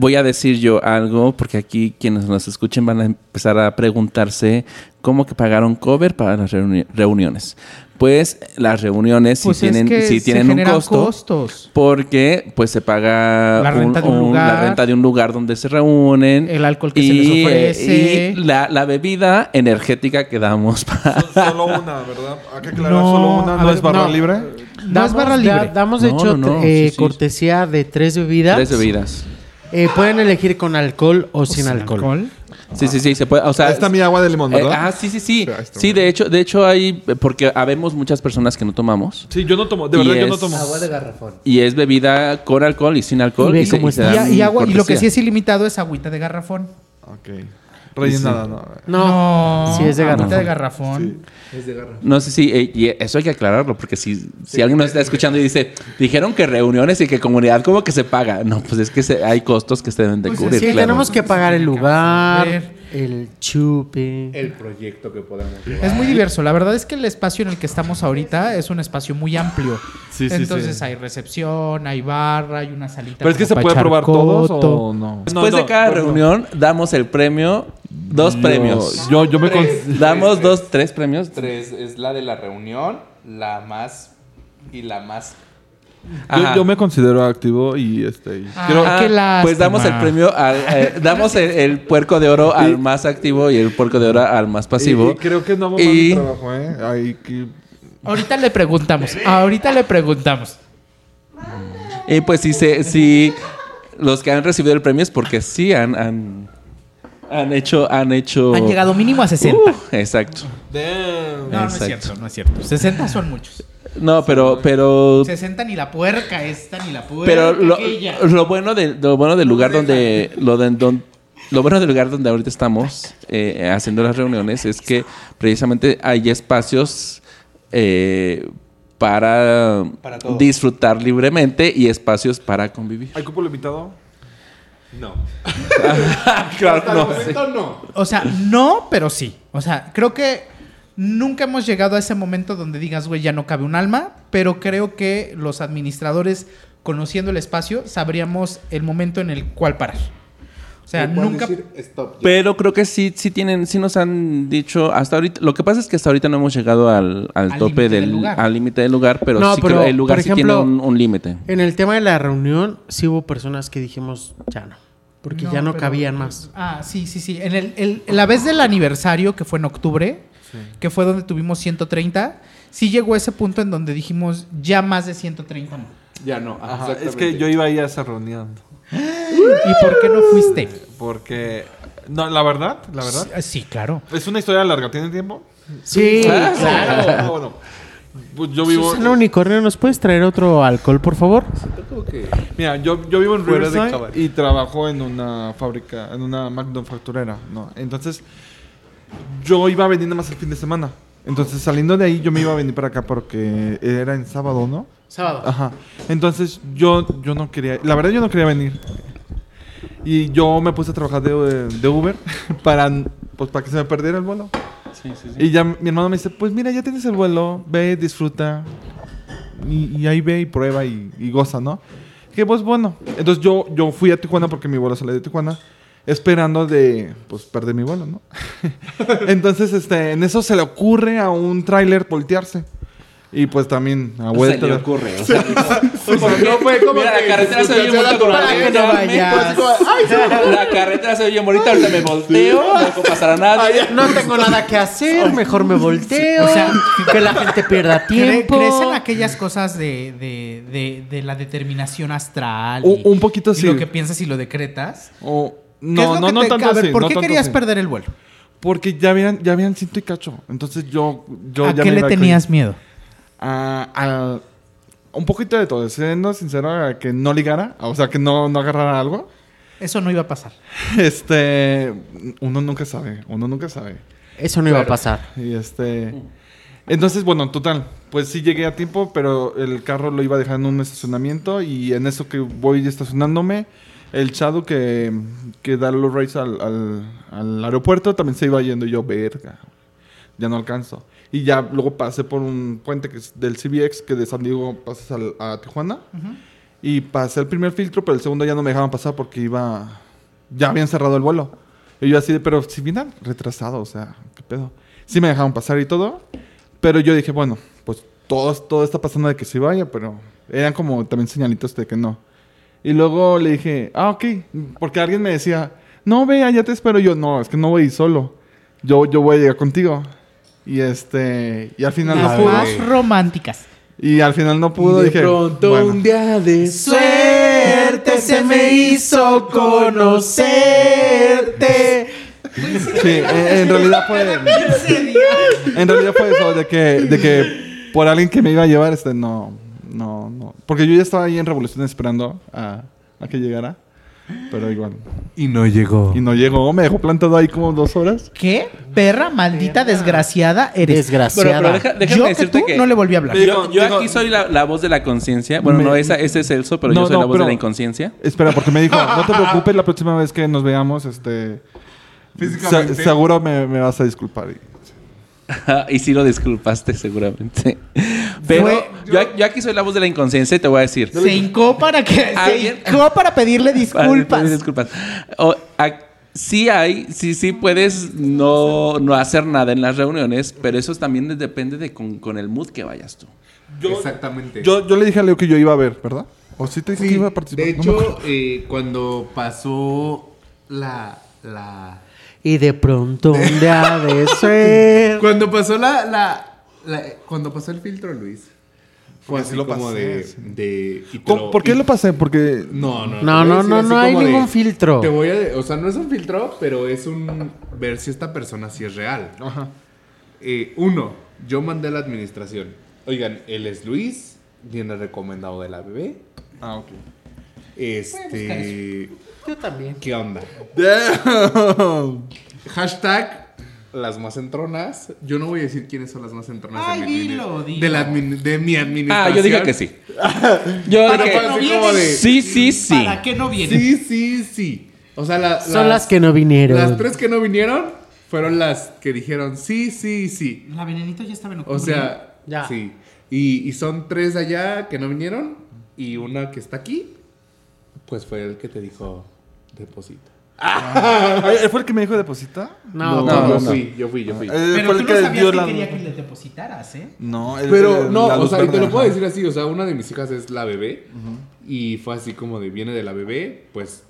voy a decir yo algo, porque aquí quienes nos escuchen van a empezar a preguntarse cómo que pagaron cover para las reuni- reuniones. Pues las reuniones Pues sí es tienen, que sí se tienen un costo. costos. Porque pues se paga La renta de un lugar. la renta de un lugar donde se reúnen. El alcohol que se les y, ofrece. eh, y la, la bebida energética que damos para... [laughs] Solo una, ¿verdad? Hay que aclarar, No, solo una, no ver, es barra no. libre. No es barra da- libre. damos, de No, hecho, no, no, eh, sí, sí. cortesía de tres bebidas. Tres bebidas. Eh, pueden elegir con alcohol o sin, alcohol. Sí, sí, sí, se puede. O sea, Ahí está mi agua de limón, eh, ¿verdad? ah, sí, sí, sí. Sí, de hecho, de hecho hay, porque habemos muchas personas que no tomamos. Sí, yo no tomo, de verdad yo no es- tomo. Agua de garrafón. Y es bebida con alcohol y sin alcohol. Y Y, se- cómo y agua, y lo que sí es ilimitado es agüita de garrafón. Ok. Rellenada, no. No. Sí, es de agüita de garrafón. garrafón. No sé si, eh, y eso hay que aclararlo, porque si, si alguien nos está escuchando y dice, dijeron que reuniones y que comunidad, ¿cómo que se paga? No, pues es que se- hay costos que se deben de Pues cubrir. Sí, claro. tenemos que pagar el lugar. El chupe. El proyecto que podemos Es muy diverso. La verdad es que el espacio en el que estamos ahorita es un espacio muy amplio. Sí, sí, Entonces sí. hay recepción, hay barra, hay una salita. Pero es que se puede probar todos o no. Después de cada reunión, damos el premio, dos premios. Yo, yo me con- Damos dos, tres premios. Tres es la de la reunión, la más y la más. Yo, yo me considero activo y este y Ah, quiero- qué Ah, pues damos el premio al, eh, [laughs] damos el, el puerco de oro al más activo y el puerco de oro al más pasivo. y- y creo que no vamos Y- a trabajo, ¿eh? Que Ahorita le preguntamos. Ahorita le preguntamos. Y pues si se, si los que han recibido el premio es porque sí han, han, han hecho, han hecho. Han llegado mínimo a 60. Uh, exacto. no, no es exacto. cierto, no es cierto. 60 son muchos. No, pero, pero, 60 ni la puerca esta, ni la puerca pero lo, bueno de, lo bueno del lugar donde, lo de, don- lo bueno del lugar donde ahorita estamos eh, haciendo las reuniones es que precisamente hay espacios eh, para, disfrutar libremente y espacios para convivir. ¿Hay cupo limitado? [laughs] claro, no. O sea, no, pero sí. O sea, creo que nunca hemos llegado a ese momento donde digas, güey, ya no cabe un alma, pero creo que los administradores, conociendo el espacio, sabríamos el momento en el cual parar. O sea, nunca... Pero creo que sí, sí tienen, sí nos han dicho hasta ahorita. Lo que pasa es que hasta ahorita no hemos llegado al, al Al tope del del, lugar. al límite del lugar, pero No, sí pero, creo el lugar por sí tiene ejemplo, un, un límite. En el tema de la reunión, sí hubo personas que dijimos, ya no. Porque ya no pero- cabían más. Ah, sí, sí, sí. En, el, el- la vez del aniversario, que fue en octubre, que fue donde tuvimos 130, sí llegó ese punto en donde dijimos, ya más de 130 no. Ya no. Ajá, es que yo iba ahí a esa reunión. [gasps] ¿Y por qué no fuiste? Porque. No, la verdad, la verdad. Sí, claro. Es una historia larga, ¿tiene tiempo? Sí, Ah, [laughs] bueno. Pues yo vivo. Susana Unicornio, ¿nos puedes traer otro alcohol, por favor? Mira, yo, yo vivo en Riverside y trabajo en una fábrica, en una manufacturera, ¿no? Entonces, yo iba a venir nada más el fin de semana. Entonces, saliendo de ahí, yo me iba a venir para acá porque era en sábado, ¿no? Sábado. Ajá. Entonces, yo, yo no quería, la verdad, yo no quería venir. Y yo me puse a trabajar de, de Uber [laughs] para, pues, para que se me perdiera el vuelo. Y ya mi hermano me dice, pues mira, ya tienes el vuelo, ve, disfruta. Y, y ahí ve y prueba y, y goza, ¿no? Que pues bueno. Entonces yo, yo fui a Tijuana porque mi vuelo sale de Tijuana. Esperando de, pues, perder mi vuelo, ¿no? [laughs] Entonces, este, en eso se le ocurre a un tráiler voltearse. Y pues también a Se vuelta. le ocurre. O sea, no fue como Mira, la carretera se oye Para que no bonita. vayas. [laughs] La carretera se oye bonita, ahorita me volteo, no puedo pasar a nadie. No tengo nada que hacer, mejor me volteo. O sea, que la gente pierda Cre- tiempo. ¿Crees en aquellas cosas de, de, de, de la determinación astral? Un- y- un poquito y sí. lo que piensas y lo decretas. O- ¿Qué es no, no, no te- tanto a ver, así, ¿Por no qué querías así. perder el vuelo? Porque ya habían, ya habían ciento y cacho. Entonces yo, yo ¿A ya qué me le tenías miedo? a, a- un poquito de todo, siendo sincero, a que no ligara, o sea, que no, no agarrara algo. Eso no iba a pasar. [laughs] Este, uno nunca sabe, uno nunca sabe. Eso no iba a pasar. Y este, entonces, bueno, total, pues sí llegué a tiempo, pero el carro lo iba a dejar en un estacionamiento y en eso que voy estacionándome, el chado que, que da los rides al, al, al aeropuerto también se iba yendo y yo, verga, ya no alcanzo. Y ya luego pasé por un puente que es del CBX, que de San Diego pasas al- a Tijuana. Y pasé el primer filtro, pero el segundo ya no me dejaban pasar porque iba... Ya habían cerrado el vuelo. Y yo así de, pero si vienen retrasado, o sea, ¿qué pedo? Sí me dejaron pasar y todo. Pero yo dije, bueno, pues todo, todo está pasando de que se vaya, pero eran como también señalitos de que no. Y luego le dije, ah, ok, porque alguien me decía, no, ve, allá te espero. yo, no, es que no voy solo. Yo, yo voy a llegar contigo. Y este, y al final no Las pudo. más románticas. Y al final no pudo, de dije, pronto bueno. un día de Suerte se me hizo conocerte. Sí, en, en realidad fue. en realidad fue eso, de que, de que por alguien que me iba a llevar, este, no, no, no. Porque yo ya estaba ahí en Revolución esperando a, a que llegara. Pero igual. Y no llegó. Y no llegó, me dejó plantado ahí como dos horas. ¿Qué perra maldita desgraciada eres? Desgraciada. Pero, pero deja- déjame Yo que tú que... no le volví a hablar. Yo, yo Digo- aquí soy la, la voz de la conciencia. Bueno, Me- no, esa, ese es Celso, pero No, yo soy no, la voz pero- de la inconsciencia. Espera, porque me dijo, [laughs] no te preocupes la próxima vez que nos veamos, este. Físicamente. se- seguro me, me vas a disculpar. Y- [laughs] y sí lo disculpaste, seguramente. Pero Fue- yo, yo aquí soy la voz de la inconsciencia y te voy a decir. Se hincó para que se hincó para pedirle [laughs] Vale, disculpas. disculpas. O, a- sí hay, sí, sí puedes no, no hacer nada en las reuniones, pero eso también depende de con, con el mood que vayas tú. Exactamente. Yo, yo le dije a Leo que yo iba a ver, ¿verdad? ¿O sí te dije Sí, que iba a participar? de No me acuerdo. hecho, eh, cuando pasó la, la... Y de pronto un día de [laughs] ser. Cuando pasó la, la, la- Cuando pasó el filtro, Luis. Fue así sí lo como pasé, de... sí. de y te ¿Cómo- lo- ¿Por qué y- lo pasé? Porque. No, no, No, no, no, no hay de- ningún filtro. Te voy a... O sea, no es un filtro, pero es un... Ver si esta persona sí es real. Ajá. Eh, uno, yo mandé a la administración. Oigan, él es Luis, viene recomendado de la bebé. Ah, ok. Este... Yo también. ¿Qué onda? Damn. Hashtag las más entronas. Yo no voy a decir quiénes son las más entronas Ay, de, mi, dilo, dilo. de, la admin- de mi administración. Ah, yo dije que sí. Yo Para dije que no de- sí, sí, sí. ¿Para qué no viene? Sí, sí, sí. O sea, la- Son las que no vinieron. Las tres que no vinieron fueron las que dijeron sí, sí, sí. La venenito ya estaba en octubre. O sea, Ya. sí. Y, y son tres allá que no vinieron y una que está aquí, pues fue el que te dijo deposita. Ay, ¿Fue el que me dijo deposita? No, no, no, yo no. fui, yo fui, yo fui. Eh, Pero fue tú el no que sabías dio que la. quería que le depositaras, ¿eh? No, el- Pero el- no, o sea, y te lo puedo decir así, o sea, una de mis hijas es la bebé y fue así como de viene de la bebé, pues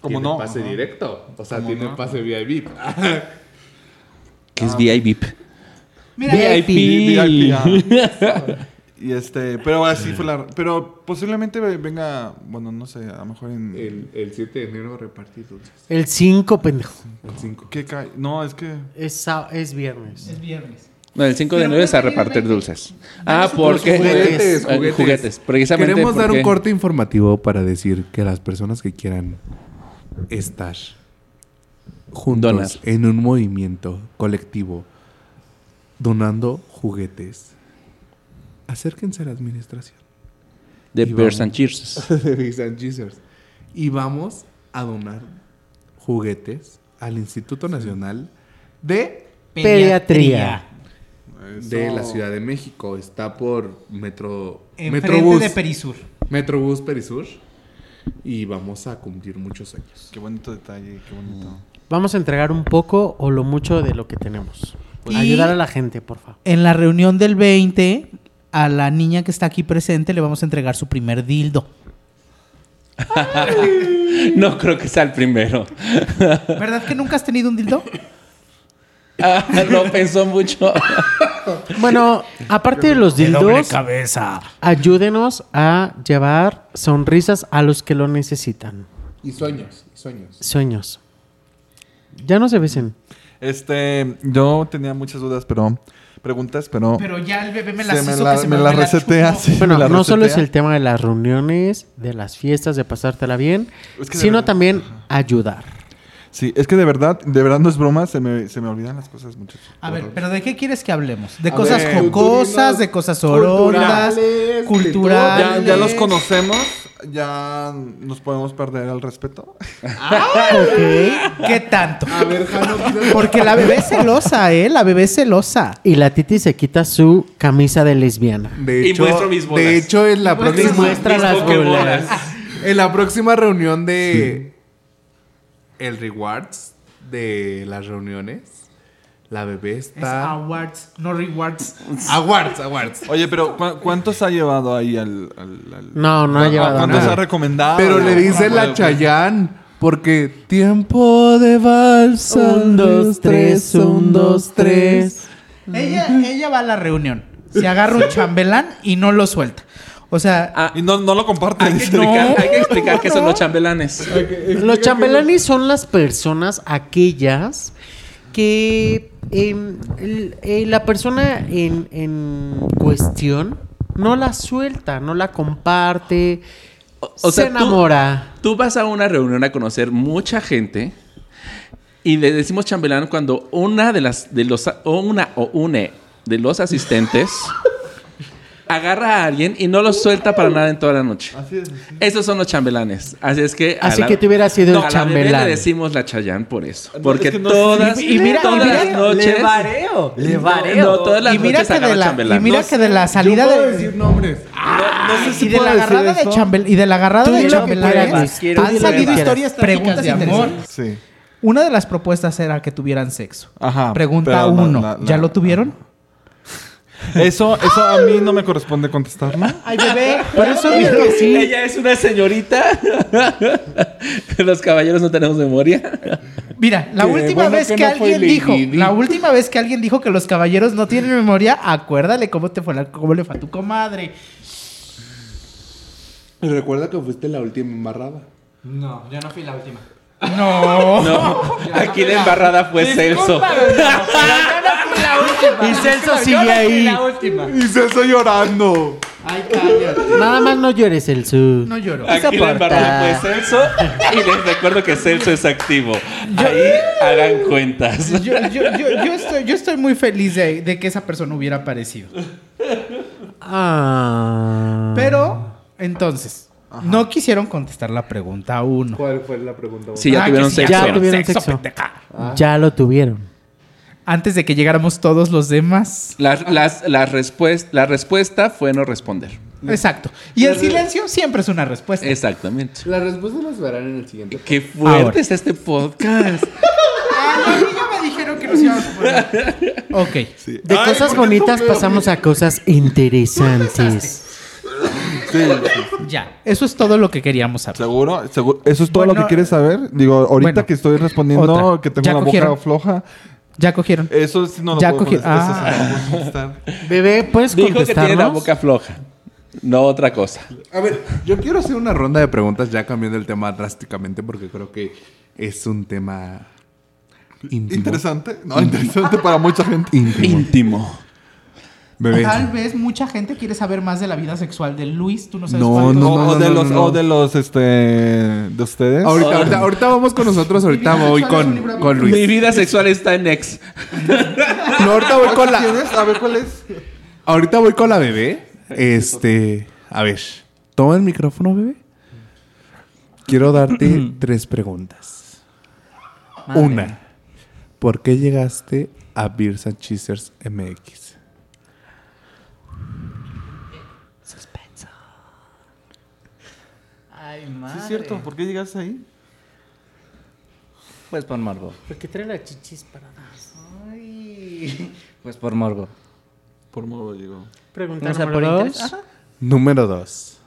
¿Cómo tiene no? pase Ajá. directo, o sea, ¿Cómo tiene no? pase VIP. [laughs] Que es VIP. Mira, VIP. VIP, ajá. [laughs] Y este, pero así fue la. Pero posiblemente venga, bueno, no sé, a lo mejor en. el, el 7 de enero repartir dulces. El 5, pendejo. El 5. ¿Qué cae? No, es que. Es, es viernes. es viernes. No, el 5 de enero es a repartir dulces. Ah, porque Juguetes, Eh, juguetes. juguetes. Precisamente Queremos dar un corte informativo para decir que las personas que quieran estar juntos Donar. en un movimiento colectivo donando juguetes, acérquense a la administración de [laughs] Bears and Cheers. de Big and Jesus. Y vamos a donar juguetes al Instituto Nacional de, Pediatría. de la Ciudad de México. Está por Metro Enfrente Metrobús. de Perisur. Metrobús Perisur. Y vamos a cumplir muchos años. Qué bonito detalle, qué bonito. Vamos a entregar un poco o lo mucho de lo que tenemos. Y- Ayudar a la gente, por favor. En la reunión del 20, a la niña que está aquí presente le vamos a entregar su primer dildo. [laughs] No creo que sea el primero. [laughs] ¿Verdad que nunca has tenido un dildo? [laughs] Ah, no pensó mucho. Bueno, aparte de los dildos, cabeza. ayúdenos a llevar sonrisas a los que lo necesitan. Y sueños, y sueños. Sueños. Ya no se besen. Este, yo tenía muchas dudas, pero preguntas, pero, Pero ya el bebé me se las me hizo la, que se me me la me la resetea. chupó. sí, Bueno, me la no solo es el tema de las reuniones, de las fiestas, de pasártela bien, Es que sino verdad- también ayudar. Sí, es que de verdad, de verdad no es broma, se me, se me olvidan las cosas, muchachos. A ver, pero ¿de qué quieres que hablemos? ¿De A cosas ver, jocosas, de cosas orondas, culturales, culturales? ya, ya los conocemos, ya nos podemos perder el respeto. [laughs] ¿qué tanto? A ver, Jano, Porque la bebé es celosa, ¿eh? La bebé es celosa. Y la Titi se quita su camisa de lesbiana. De Y hecho, muestro mis bolas. de hecho en la próxima muestra las bolas. en la próxima reunión de el rewards de las reuniones, la bebé Es está awards, no rewards. [laughs] awards, awards. Oye, pero ¿cu- ¿cuántos ha llevado ahí al...? al- al- No, no ha llevado ¿Cuántos nada. ha recomendado? Pero le dice la Chayán porque tiempo de balsa. Un, dos, tres, un, dos, tres. Ella, ella va a la reunión, se agarra un chambelán y no lo suelta. O sea, Ah, Y no, no lo comparte. hay, que [laughs] explicar, No, hay que explicar qué son no. los chambelanes. Los chambelanes son las personas aquellas que em, eh, la persona en, en cuestión no la suelta, no la comparte, O- o se sea, tú- enamora. Tú vas a una reunión a conocer mucha gente y le decimos chambelán cuando una de las de los o una o une de los asistentes [laughs] agarra a alguien y no lo suelta para nada en toda la noche. Esos son los chambelanes. Así es que Así que tú hubieras sido el a la bebé chambelán. le decimos la chayán por eso, porque es que no todas sé. Y- y mira- todas y mira- las noches Le vareo, le vareo. No, todas las y mira, noches que de la, chambelán. y mira No que de la salida de, nombres. No sé si y de puedo la decir agarrada de esto. chambel y de la agarrada de. Tú han salido historias preguntas de amor. Sí. Una de las propuestas era que tuvieran sexo. Ajá. Pregunta la- uno, la- la- ¿ya lo tuvieron? Eso, eso a mí no me corresponde contestarlo. Ay, bebé, por eso digo que sí. Ella es una señorita. Los caballeros no tenemos memoria. Mira, la última bueno vez que no alguien dijo, Di. la última vez que alguien dijo que los caballeros no tienen memoria, acuérdale cómo te fue la, cómo le fue a tu comadre. Y recuerda que fuiste la última embarrada. No, yo no fui la última. No. No, aquí la embarrada fue [laughs] Celso. Y Celso sigue ahí. La última. Y estoy llorando. Ay, cállate. Nada más no llores, Celso. No lloro. Aquí la embarrada fue Celso. Y les recuerdo que Celso es activo. Ahí hagan cuentas. Yo, yo- yo- yo estoy, yo estoy muy feliz de, de que esa persona hubiera aparecido. Ah. Pero, entonces, no quisieron contestar la pregunta uno. ¿Cuál fue la pregunta? Sí, ya Ah, tuvieron sí, sexo. Ya tuvieron sexo. Ya lo tuvieron. Antes de que llegáramos todos los demás. Las- las- las respuest- la respuesta fue no responder. Exacto. Y el silencio siempre es una respuesta. Exactamente. Las respuestas las verán en el siguiente. Qué fuerte Ahora. es este podcast. [laughs] Ah, no, a mí ya me dijeron que nos íbamos a poner. Ok. De cosas bonitas pasamos a cosas interesantes. Ya. Eso es todo lo que queríamos saber. ¿Seguro? ¿Seguro? ¿Eso es todo lo que quieres saber? Digo, ahorita bueno, que estoy respondiendo otra. que tengo ¿Ya la boca floja, Ya cogieron. eso sí no lo Ya puedo cogí- contestar. Eso sí ah. no contestar. [laughs] Bebé, ¿puedes Dijo que tiene la boca floja. No otra cosa. A ver, yo quiero hacer una ronda de preguntas ya cambiando el tema drásticamente porque creo que es un tema íntimo. Interesante. No, interesante para mucha gente. Íntimo. Íntimo. Bebé. Tal vez mucha gente quiere saber más de la vida sexual de Luis. Tú no sabes No, cuánto- no, o, no, o de no, los, no. o de los, este, de ustedes. Ahorita, ahorita, ahorita vamos con nosotros, ahorita Mi voy con, con Mi Luis. vida sexual está en ex. [laughs] No, ahorita voy con la. ¿Tienes? A ver, ¿cuál es? Ahorita voy con la bebé. Este. A ver. Toma el micrófono, bebé. Quiero darte [clears throat] tres preguntas. Madre Una. ¿Por qué llegaste a Beers and Cheesers MX? Suspenso. Ay, madre. Sí, es cierto. ¿Por qué llegaste ahí? Pues por morbo. Porque trae las chichis paradas. Ay. [laughs] Pues por morbo. Por modo llegó. Pregunta número dos. interés. Ajá. Número dos.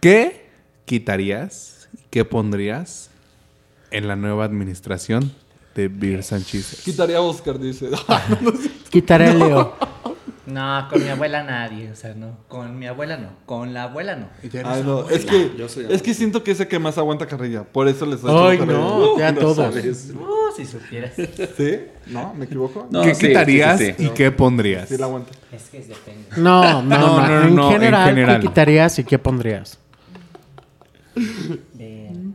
¿Qué quitarías y qué pondrías en la nueva administración de and Cheesers? Quitaría a Oscar, dice. [laughs] Quitaré el Leo. [laughs] No, con mi abuela nadie. O sea, no. Con mi abuela no. Con la abuela no. Ay, no. Es que, es que siento que ese que más aguanta carrilla. Por eso les doy Ay, no, te a [laughs] todos. Uh, si supieras. ¿Sí? ¿No? ¿Me equivoco? No, ¿Qué sí, quitarías sí, sí, sí. y qué pondrías? Sí, la aguanta. Es que depende. No, [laughs] no, No, no, no, en, no, en general, general. ¿qué quitarías y qué pondrías? Bien.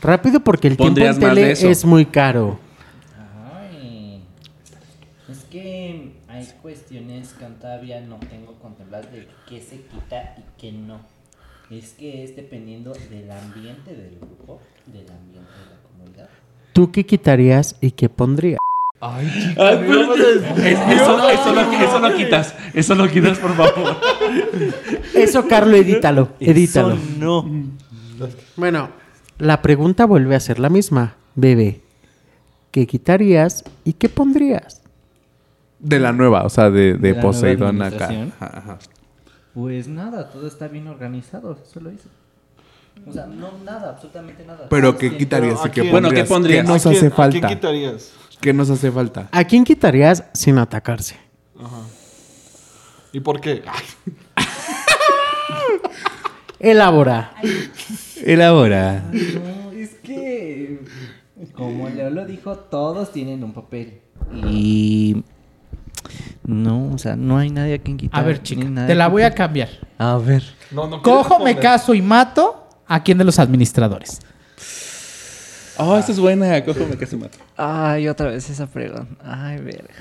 Rápido porque el tiempo ¿Pondrías en tele es muy caro. Ay. Es que hay que todavía no tengo contempladas de qué se quita y qué no. Es que es dependiendo del ambiente del grupo, del ambiente de la comunidad. ¿Tú qué quitarías y qué pondrías? Es- eso, no, eso, no, eso no quitas. Eso no quitas, por favor. Eso, Carlos, edítalo. Edítalo. no. Bueno, la pregunta vuelve a ser la misma. Bebé, ¿qué quitarías y qué pondrías? De la nueva, o sea, de, de, ¿De Poseidón acá. Ajá, ajá. Pues nada, todo está bien organizado, eso lo hice. O sea, no nada, absolutamente nada. Pero ¿qué quitarías ¿a qué quién? Bueno, ¿qué pondrías? ¿Qué nos ¿A quién- hace ¿A quién falta? quitarías? ¿Qué nos hace falta? ¿A quién quitarías sin atacarse? ¿Y por qué? Elabora. Elabora. No, es que. Como Leo lo dijo, todos tienen un papel. Y. No, o sea, no hay nadie a quien quitar. A ver, chica, te la quien voy a cambiar. A ver. No, no Cojo, me caso y mato a quién de los administradores. Oh, esta es buena. Cójame que se mata. Ay, otra vez esa pregunta. Ay, verga.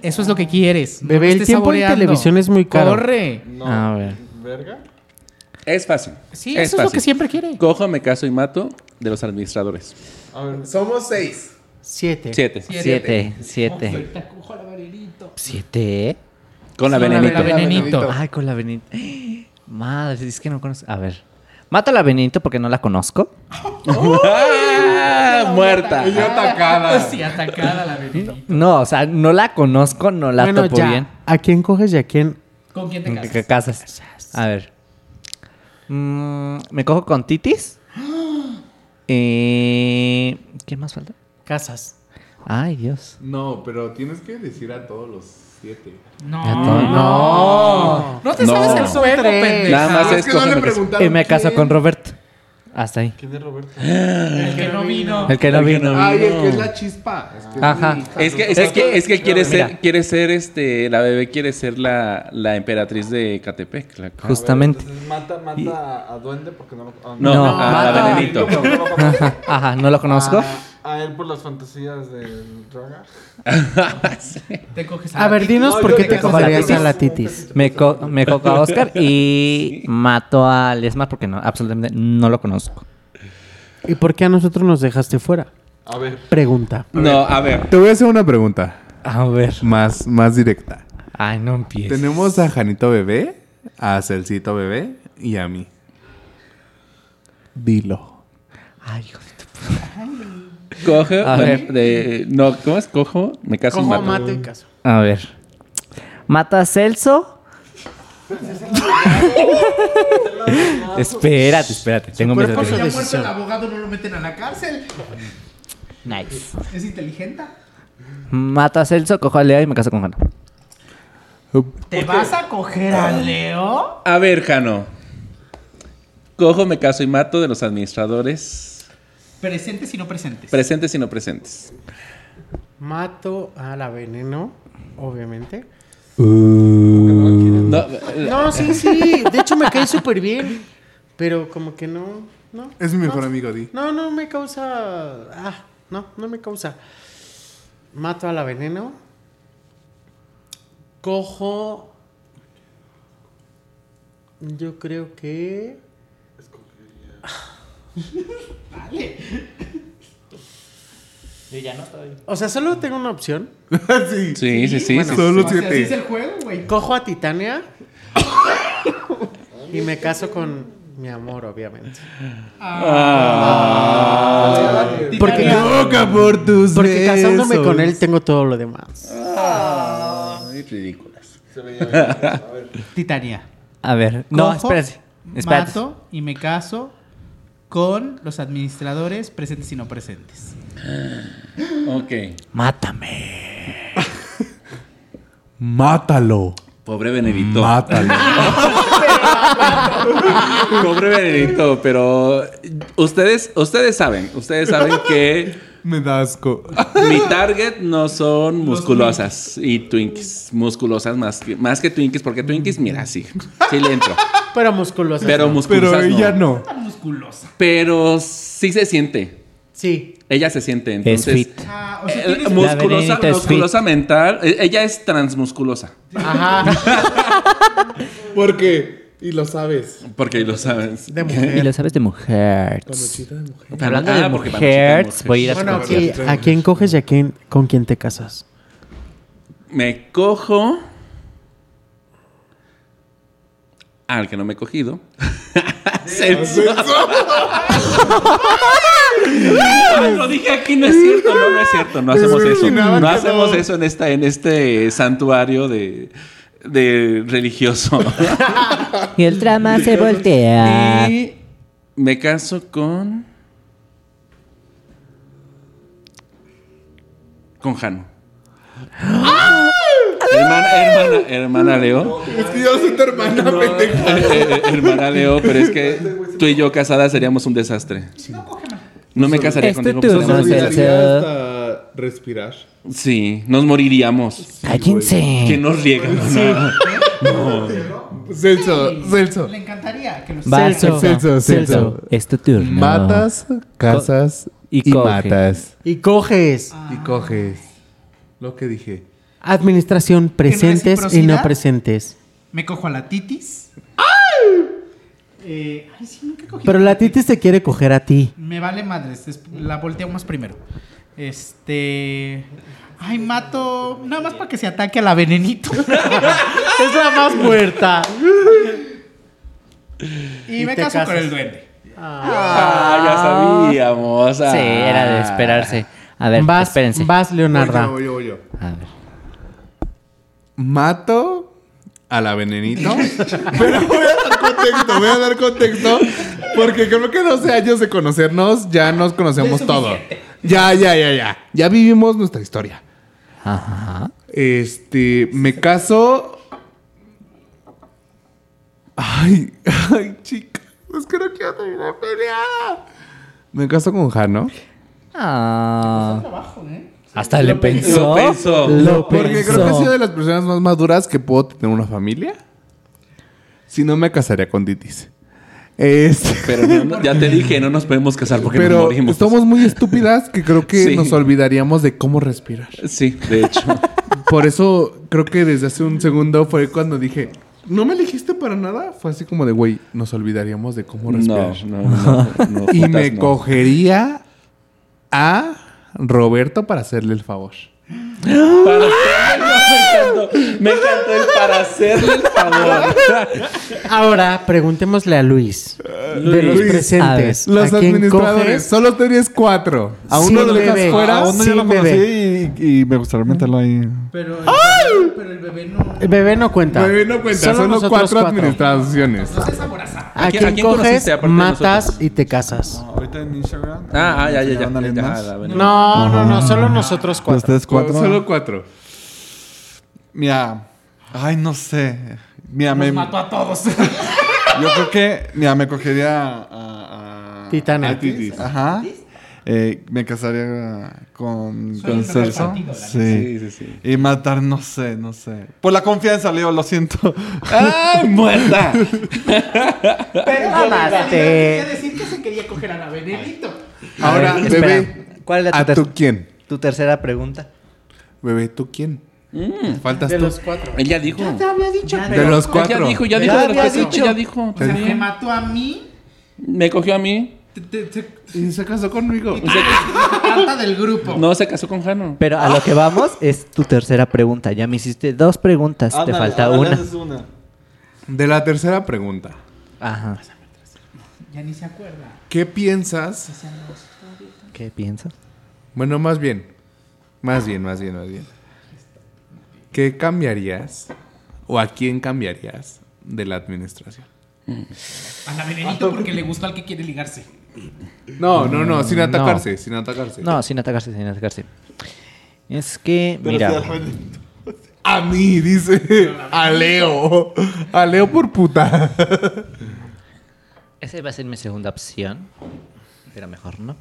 Eso es lo que quieres. Bebé, me el tiempo en saboreando. televisión es muy caro. Corre. No. A ver. ¿Verga? Es fácil. Sí, eso es lo que siempre quiere. Cojo, me caso y mato de los administradores. A ver. Somos seis. Siete. Siete. Siete, siete. ¿Siete? Con la Con la venenito. venenito. Ay, con la venenito. [gasps] Madre, es que no conozco. A ver. Mato a la venenito porque no la conozco. [laughs] ¡Ah! Muerta. atacada. [laughs] Sí, atacada la venenito. No, o sea, no la conozco, no la bueno, topo ya. bien. ¿A quién coges y a quién? ¿Con quién te ¿Qué casas? qué casas? A ver. Mm, me cojo con Titis. [gasps] Eh, ¿Quién más falta? Casas. Ay, Dios. No, pero tienes que decir a todos los siete. No. No. No te No. sabes el juego, tres. pendeja. Nada más es cojo, me caso. Y me caso con Robert. Hasta ahí. ¿Quién es Roberto? [gasps] El que no vino. El que no vino. Ay, el que es la chispa. Es que Ajá. Es que, es que, es que quiere Mira. ser, quiere ser, este, la bebé quiere ser la, la emperatriz de Catepec. la- Justamente. Entonces mata, mata a Duende porque no lo ah, No, No, a venenito. No, no lo [laughs] conoce. Ajá, ajá, no lo conozco. A, a él por las fantasías del Raga. [laughs] Te coges A ver, ti. dinos No, por qué te que cogerías a la titis. Me, co me cojo a Oscar y mato a Lesmar porque no, absolutamente no lo conozco. ¿Y por qué a nosotros nos dejaste fuera? A ver. Pregunta. No, a ver. Te voy a hacer una pregunta A ver. más, más directa. Ay, no empieces. Tenemos a Janito Bebé, a Celcito Bebé y a mí. Dilo. Ay, hijo de tu Cojo, A bueno, ver. de, no, ¿cómo es? Cojo, me caso y Cojo, mato. mate y caso. A ver. Mata a Celso. [laughs] espérate, espérate. Tengo mis cuerpo, su Ya muerto el abogado, no lo meten a la cárcel. Nice. Es inteligente. Mata a Celso, cojo a Lea y me caso con Jano. ¿Te vas a coger a Leo? A ver, Jano. Cojo, me caso y mato de los administradores Presentes y no presentes. presentes y no presentes. Mato a la veneno, obviamente. No, No, sí, sí. De hecho, me cae súper bien. Pero como que no. no Es mi mejor no. amigo, Di. No, no me causa. Ah, no, no me causa. Mato a la veneno. Cojo. Yo creo que. [laughs] Yo ya no estoy. O sea, solo tengo una opción. [laughs] sí. sí, sí, sí. sí. Solo Así es siete. el juego, güey. Cojo a Titania. y me caso con mi amor, obviamente. Porque, Loca por tus porque casándome besos. con él tengo todo lo demás. Ay, ridículas. Titania. A ver, no, espérate. Espérate. Mato y me caso con los administradores presentes y no presentes. Ok. Mátame. [laughs] Mátalo. Pobre Benedito. Mátalo. [laughs] Pobre Benedito, pero ustedes, ustedes saben, ustedes saben que Me da asco. mi target no son musculosas y Twinkies. Musculosas más que, más que Twinkies, porque Twinkies, mira, sí, sí le entro. Pero musculosa. Pero no. musculosas Pero ella no. musculosa. Pero sí se siente. Sí. Ella se siente, Es entonces. fit. Ah, o sea, eh, musculosa, es mental. eh, Ella es transmusculosa. Ajá. [laughs] ¿Por qué? Y lo sabes. Porque lo sabes. De [laughs] Y mujer. lo sabes de mujeres. Panochita de mujer. Hablando Ah, de mujer. voy a ir a Bueno. ¿y ¿a quién coges y a quién, con quién te casas? Me cojo. Al que no me he cogido. [laughs] [laughs] Lo dije aquí, no es cierto, no, no es cierto, no hacemos eso. No hacemos eso en esta, en este santuario de, de religioso. [laughs] Y el trama se voltea. Y me caso con. Con Jano. Hermana, hermana, hermana Leo. Es que yo soy tu hermana, pendeja. Eh, eh, hermana Leo, pero es que tú y yo casadas seríamos un desastre. No me casaría Este contigo. turno respirar. Sí, nos moriríamos. Cállense. Que nos riegan. [laughs] Celso, Celso. Le encantaría que Vas, Celso, Celso, Celso. Es tu turno. Matas, casas y y, matas. Y coges. Y coges. Lo que dije. Administración presentes y no presentes. Me cojo a la titis. Eh, ay, sí, nunca cogido Pero la titis te quiere coger a ti. Me vale madres, es- la volteamos primero. Este. Ay, mato. Nada más para que se ataque a la venenito. [laughs] Es la más muerta. y, Y me te caso con casas. el duende. Ah, ya sabíamos. Sí, era de esperarse. A ver, vas, espérense. vas, Leonarda. Voy yo, voy yo, voy yo. A ver. Mato a la venenito. [laughs] Pero voy a dar contexto, voy a dar contexto. Porque creo que 12 años de conocernos ya nos conocemos todo. Ya, ya, ya, ya. Ya vivimos nuestra historia. Ajá. Este, me caso. Ay, [laughs] ay, chica. Es que no quiero terminar peleada. Me caso con Jano. Ah. Hasta le pensó. Lo pensó. Lo Porque creo que he sido de las personas más maduras que puedo tener una familia. Si no, me casaría con Titis. Este, Pero no, ya te dije, no nos podemos casar porque nos pero morimos. somos muy estúpidas que creo que Sí. nos olvidaríamos de cómo respirar. Sí, de hecho. Por eso creo que desde hace un segundo fue cuando dije, ¿no me elegiste para nada? Fue así como de, güey, nos olvidaríamos de cómo respirar. No, no, no. no, y me cogería a Roberto para hacerle el favor. Para hacerle- me encantó. Me encantó el para hacerle el favor. Ahora, preguntémosle a Luis. de los Luis, presentes. Los ¿a quién administradores, coges? solo tenías cuatro. A uno Sin lo dejas bebé. fuera. A uno yo lo conocí y, me gustaría meterlo ahí. Pero el, bebé, pero el bebé no. El bebé no cuenta. Bebé no cuenta, Solo nosotros cuatro, administraciones. No seas. ¿A ¿A quién- a quién coges, conociste aparte de matas y te casas? ahorita en Instagram. Ah, ah, ya, ya, ya. ¿Llegaron alguien Ya, la ven- No, no, no, solo nosotros cuatro. ustedes cuatro. Solo cuatro. Mira, ay, no sé. Mira, me, Nos mató a todos. yo creo que, mira, me cogería a. a, a- Titania. a Titis. Eh, me casaría con, con Celso. partido, la Sí. sí, sí. Y matar, no sé, no sé. Por la confianza, Leo, lo siento. ¡Ay, muerta! [laughs] Pero Mamaste. quería decir que se quería coger a la Benedito. Ahora, A ver, espera. bebé, ¿Cuál es ¿a tu, tú quién? tu tercera pregunta? Bebé, ¿tú quién? Mm, Faltas De tú. los cuatro. Él ya dijo. Ya te había dicho, De pero... los Él cuatro. ya dijo, ya Ya dijo. de cuatro, dicho. Ya dijo. O sea, sí. me mató a mí. Me cogió a mí. Te- te- te- Y se casó conmigo. [laughs] Carta del grupo. No, se casó con Jano. Pero a lo que vamos es tu tercera pregunta. Ya me hiciste dos preguntas, te falta una. De la tercera pregunta. Ajá. Ya ni se acuerda. ¿Qué piensas? ¿Qué piensas? Bueno, más bien. Más bien, más bien, más bien. ¿Qué cambiarías? ¿O a quién cambiarías de la administración? A la Benedito porque le gustó al que quiere ligarse. No, no, no, sin No. atacarse, sin atacarse. No, sin atacarse, sin atacarse. Es que, Pero mira, a mí, dice. A Leo. A Leo por puta. esa va a ser mi segunda opción. Pero mejor no.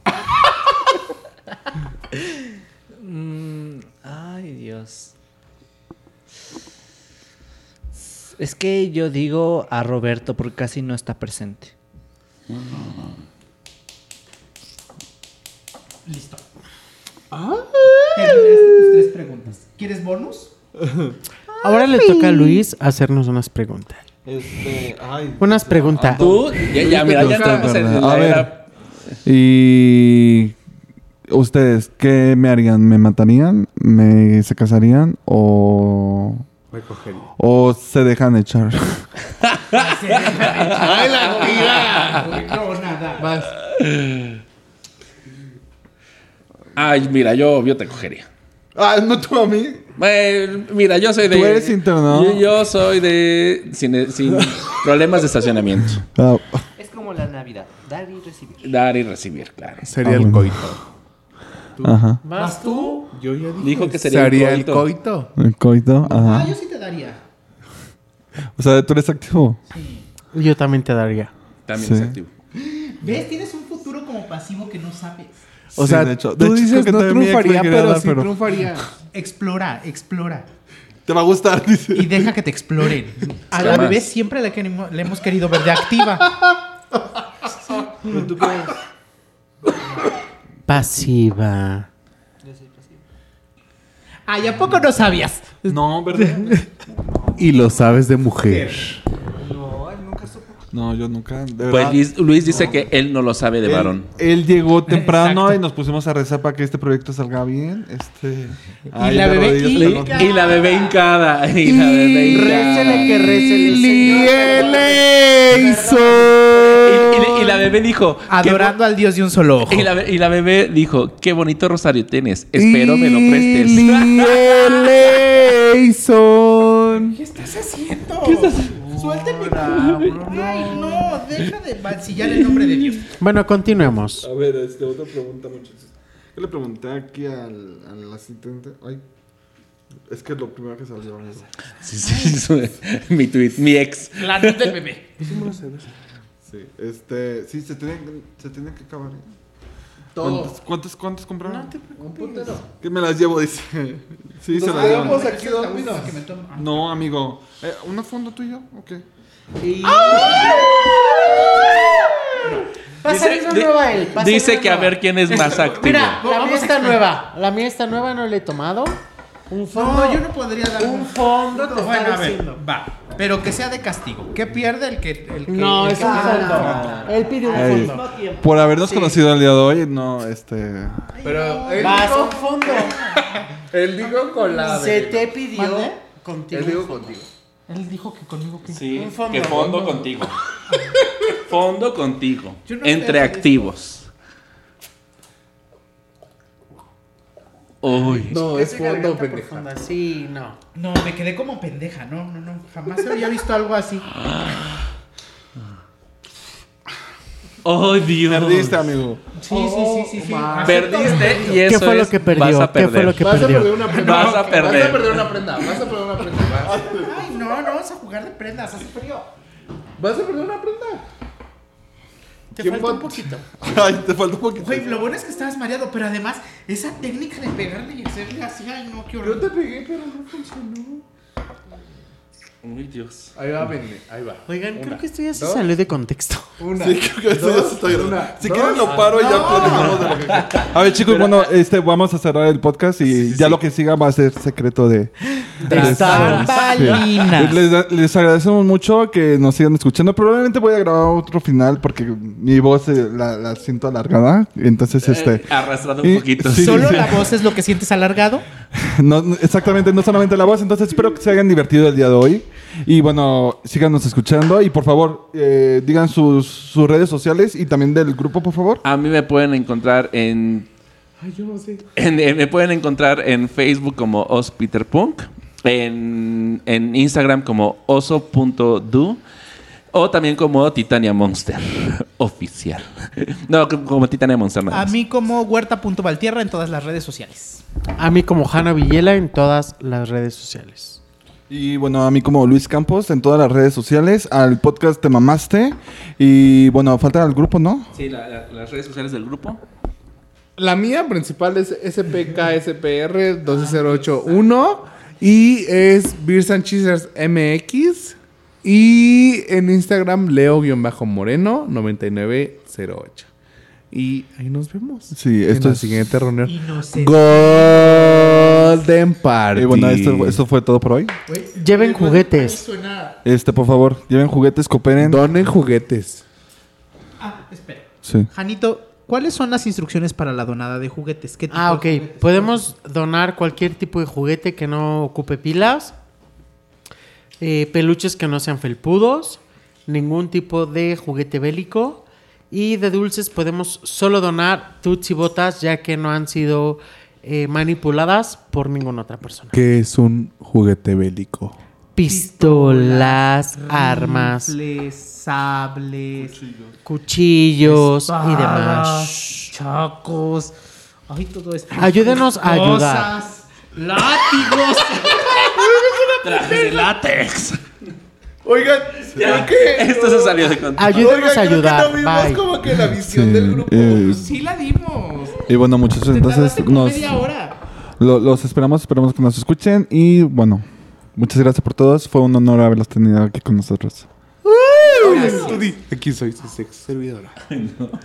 Mm, ay, Dios. Es que yo digo a Roberto porque casi no está presente. Listo. Terminaste tus tres preguntas. ¿Quieres bonus? [laughs] Ahora le toca a Luis hacernos unas preguntas. Este, ay. Unas preguntas. Tú, ya, ya, mira, ya Usted, estamos en ¿verdad? la A ver. Y ustedes, ¿qué me harían? ¿Me matarían? ¿Me se casarían? ¿O, Me o [laughs] se dejan echar? ¡Ay, la tira! No, nada. Vas. Ay, mira, yo, yo te cogería. ah, no tú a mí. Eh, mira, yo soy de. Tú eres interno. Yo, yo soy de. Sin, sin [laughs] problemas de estacionamiento. Ah, Es como la Navidad, dar y recibir. Dar y recibir, claro. Sería Ah, el bueno. coito. ajá. ¿Vas tú? Yo ya dije. Dijo que sería Sería el el coito. coito. El coito, Ah, ajá. yo sí te daría. O sea, tú eres activo. Yo también te daría. También Sí. es activo. ¿Ves? Tienes un futuro como pasivo que no sabes. O Sí, sea, de hecho- de tú hecho, dices que no triunfaría, pero dar, sí pero- triunfaría. Explora, explora. Te va a gustar, dice. Y deja que te exploren. [laughs] A la bebé siempre le, queremos- le hemos querido ver de activa. Pasiva. Ay, ¿a poco no sabías? No, ¿verdad? [laughs] Y lo sabes de mujer. No, yo nunca. de Pues verdad. Luis, Luis dice que él no lo sabe de Él- varón. Él, llegó [laughs] temprano Exacto. y nos pusimos a rezar para que este proyecto salga bien. Este. Y la bebé rodillas, y-. Y la bebé hincada. [laughs] Y la bebé hincada. Récele que récele, señor. Y, y- y la bebé dijo. qué Adorando al Dios de un solo ojo. Y la, be- y la bebé dijo, qué bonito rosario tienes. Espero me lo prestes. [laughs] ¿Qué estás haciendo? Suélteme. Ay, no, deja de mancillar el nombre de Dios. Bueno, continuemos. A ver, este, otra pregunta, muchachos. Yo le pregunté aquí al, al asistente. Ay, es que lo primero que salió. eso. Sí, sí, su- mi tweet, mi ex. La del bebé. Sí, este. Sí, se tienen, se tienen que acabar. ¿Cuántos, cuántos, cuántos compraron? ¿Qué me las llevo? Dice. [laughs] Sí, se las aquí. Que me tomo- No, amigo. Eh, ¿Una fondo? Ok. Dice, una di- nueva él. va a salir dice una que a nueva. ver quién es más activo. Mira, la mía está nueva. La mía está nueva, no la he tomado. Un fondo. No, yo no podría dar Un fondo te Bueno, está a ver, diciendo. va. Pero que sea de castigo. ¿Qué pierde el que.? El que No, el es que un fondo. Él pidió un Ey, fondo. por habernos conocido el día de hoy, no, este. Pero él Vas, dijo, un fondo. [laughs] él dijo con la. Se te pidió contigo. Él dijo contigo. Él dijo que conmigo que. Sí, Un fondo. que fondo contigo. [laughs] fondo contigo. No Entre activos. Uy. No, es fondo, pendeja. profunda, Sí, no. No, me quedé como pendeja. No, no, no. Jamás había visto algo así. Oh, Dios. Perdiste, amigo. Sí, sí, sí, sí. sí. Acepto Perdiste y eso ¿Qué fue lo es, que perdió? Vas a ¿Qué perder. fue lo que Vas a perdió? perder una prenda. Vas a perder. Vas a perder una prenda. Vas a perder una prenda. Vas, Ay, no, no vamos a jugar de prendas. Hace frío. vas a perder una prenda. Te ¿Quién falta un poquito. [laughs] Ay, te faltó un poquito. Güey, lo bueno es que estabas mareado, pero además, esa técnica de pegarle y hacerle así, ay, no, qué horror. pegué, pero no funcionó. Uy, Dios. Ahí va, ven, ahí va. Oigan, Una, creo que esto ya se dos, salió de contexto. Una. Sí, creo que eso ya se está una, Si dos. quieren lo paro y ya platicamos de lo que A ver, chicos, bueno, este, vamos a cerrar el podcast y ya lo que siga va a ser secreto de... De bambalinas. Les, les agradecemos mucho que nos sigan escuchando. Probablemente voy a grabar otro final porque mi voz eh, la, la siento alargada. Entonces, este... Eh, arrastrando y- un poquito. sí, ¿Solo sí. la voz es lo que sientes alargado? [laughs] No, no, exactamente, no solamente la voz. Entonces espero que se hayan divertido el día de hoy. Y bueno, síganos escuchando. Y por favor, eh, digan sus, sus redes sociales y también del grupo, por favor. A mí me pueden encontrar en, Ay, yo no sé. en- en- me pueden encontrar en Facebook como ospeterpunk, en, en Instagram como oso.do o también como Titania Monster [laughs] oficial. No, como Titania Monster nada A más. mí como huerta.valtierra en todas las redes sociales. A mí como Hanna Villela en todas las redes sociales. Y bueno, a mí como Luis Campos en todas las redes sociales. Al podcast Te Mamaste. Y bueno, falta el grupo, ¿no? Sí, la- la- las redes sociales del grupo. La mía principal es SPKSPR 12081 y es Beers and Cheesers MX y en Instagram Leo-Moreno 9908. Y ahí nos vemos. Sí, en esto la es- siguiente reunión. Inocente. Golden Party. Y bueno, esto, esto fue todo por hoy. Lleven juguetes. Suena... Este, por favor, lleven juguetes, cooperen. Donen juguetes. Ah, espera. Sí. Janito, ¿cuáles son las instrucciones para la donada de juguetes? ¿Qué tipo Ah, ok. juguetes? Podemos donar cualquier tipo de juguete que no ocupe pilas. eh, peluches que no sean felpudos. Ningún tipo de juguete bélico. Y de dulces podemos solo donar Tutsi Botas ya que no han sido eh, manipuladas por ninguna otra persona. ¿Qué es un juguete bélico? Pistolas, armas, Rifles, sables, cuchillos y espadas, demás. Chacos. Ay, todo esto. Ayúdenos a ayudar. Cosas, Látigos. [laughs] Trajes de látex. Oigan, ¿por qué? Esto se salió de contexto. Ayúdenos a ayudar. Bye. como que la visión Sí, del grupo. eh, Sí la dimos. y bueno, muchachos, Te entonces tardaste como nos, media hora. lo- los esperamos, esperamos que nos escuchen. Y bueno, muchas gracias por todos. Fue un honor haberlos tenido aquí con nosotros. Aquí soy su sex servidora. [laughs]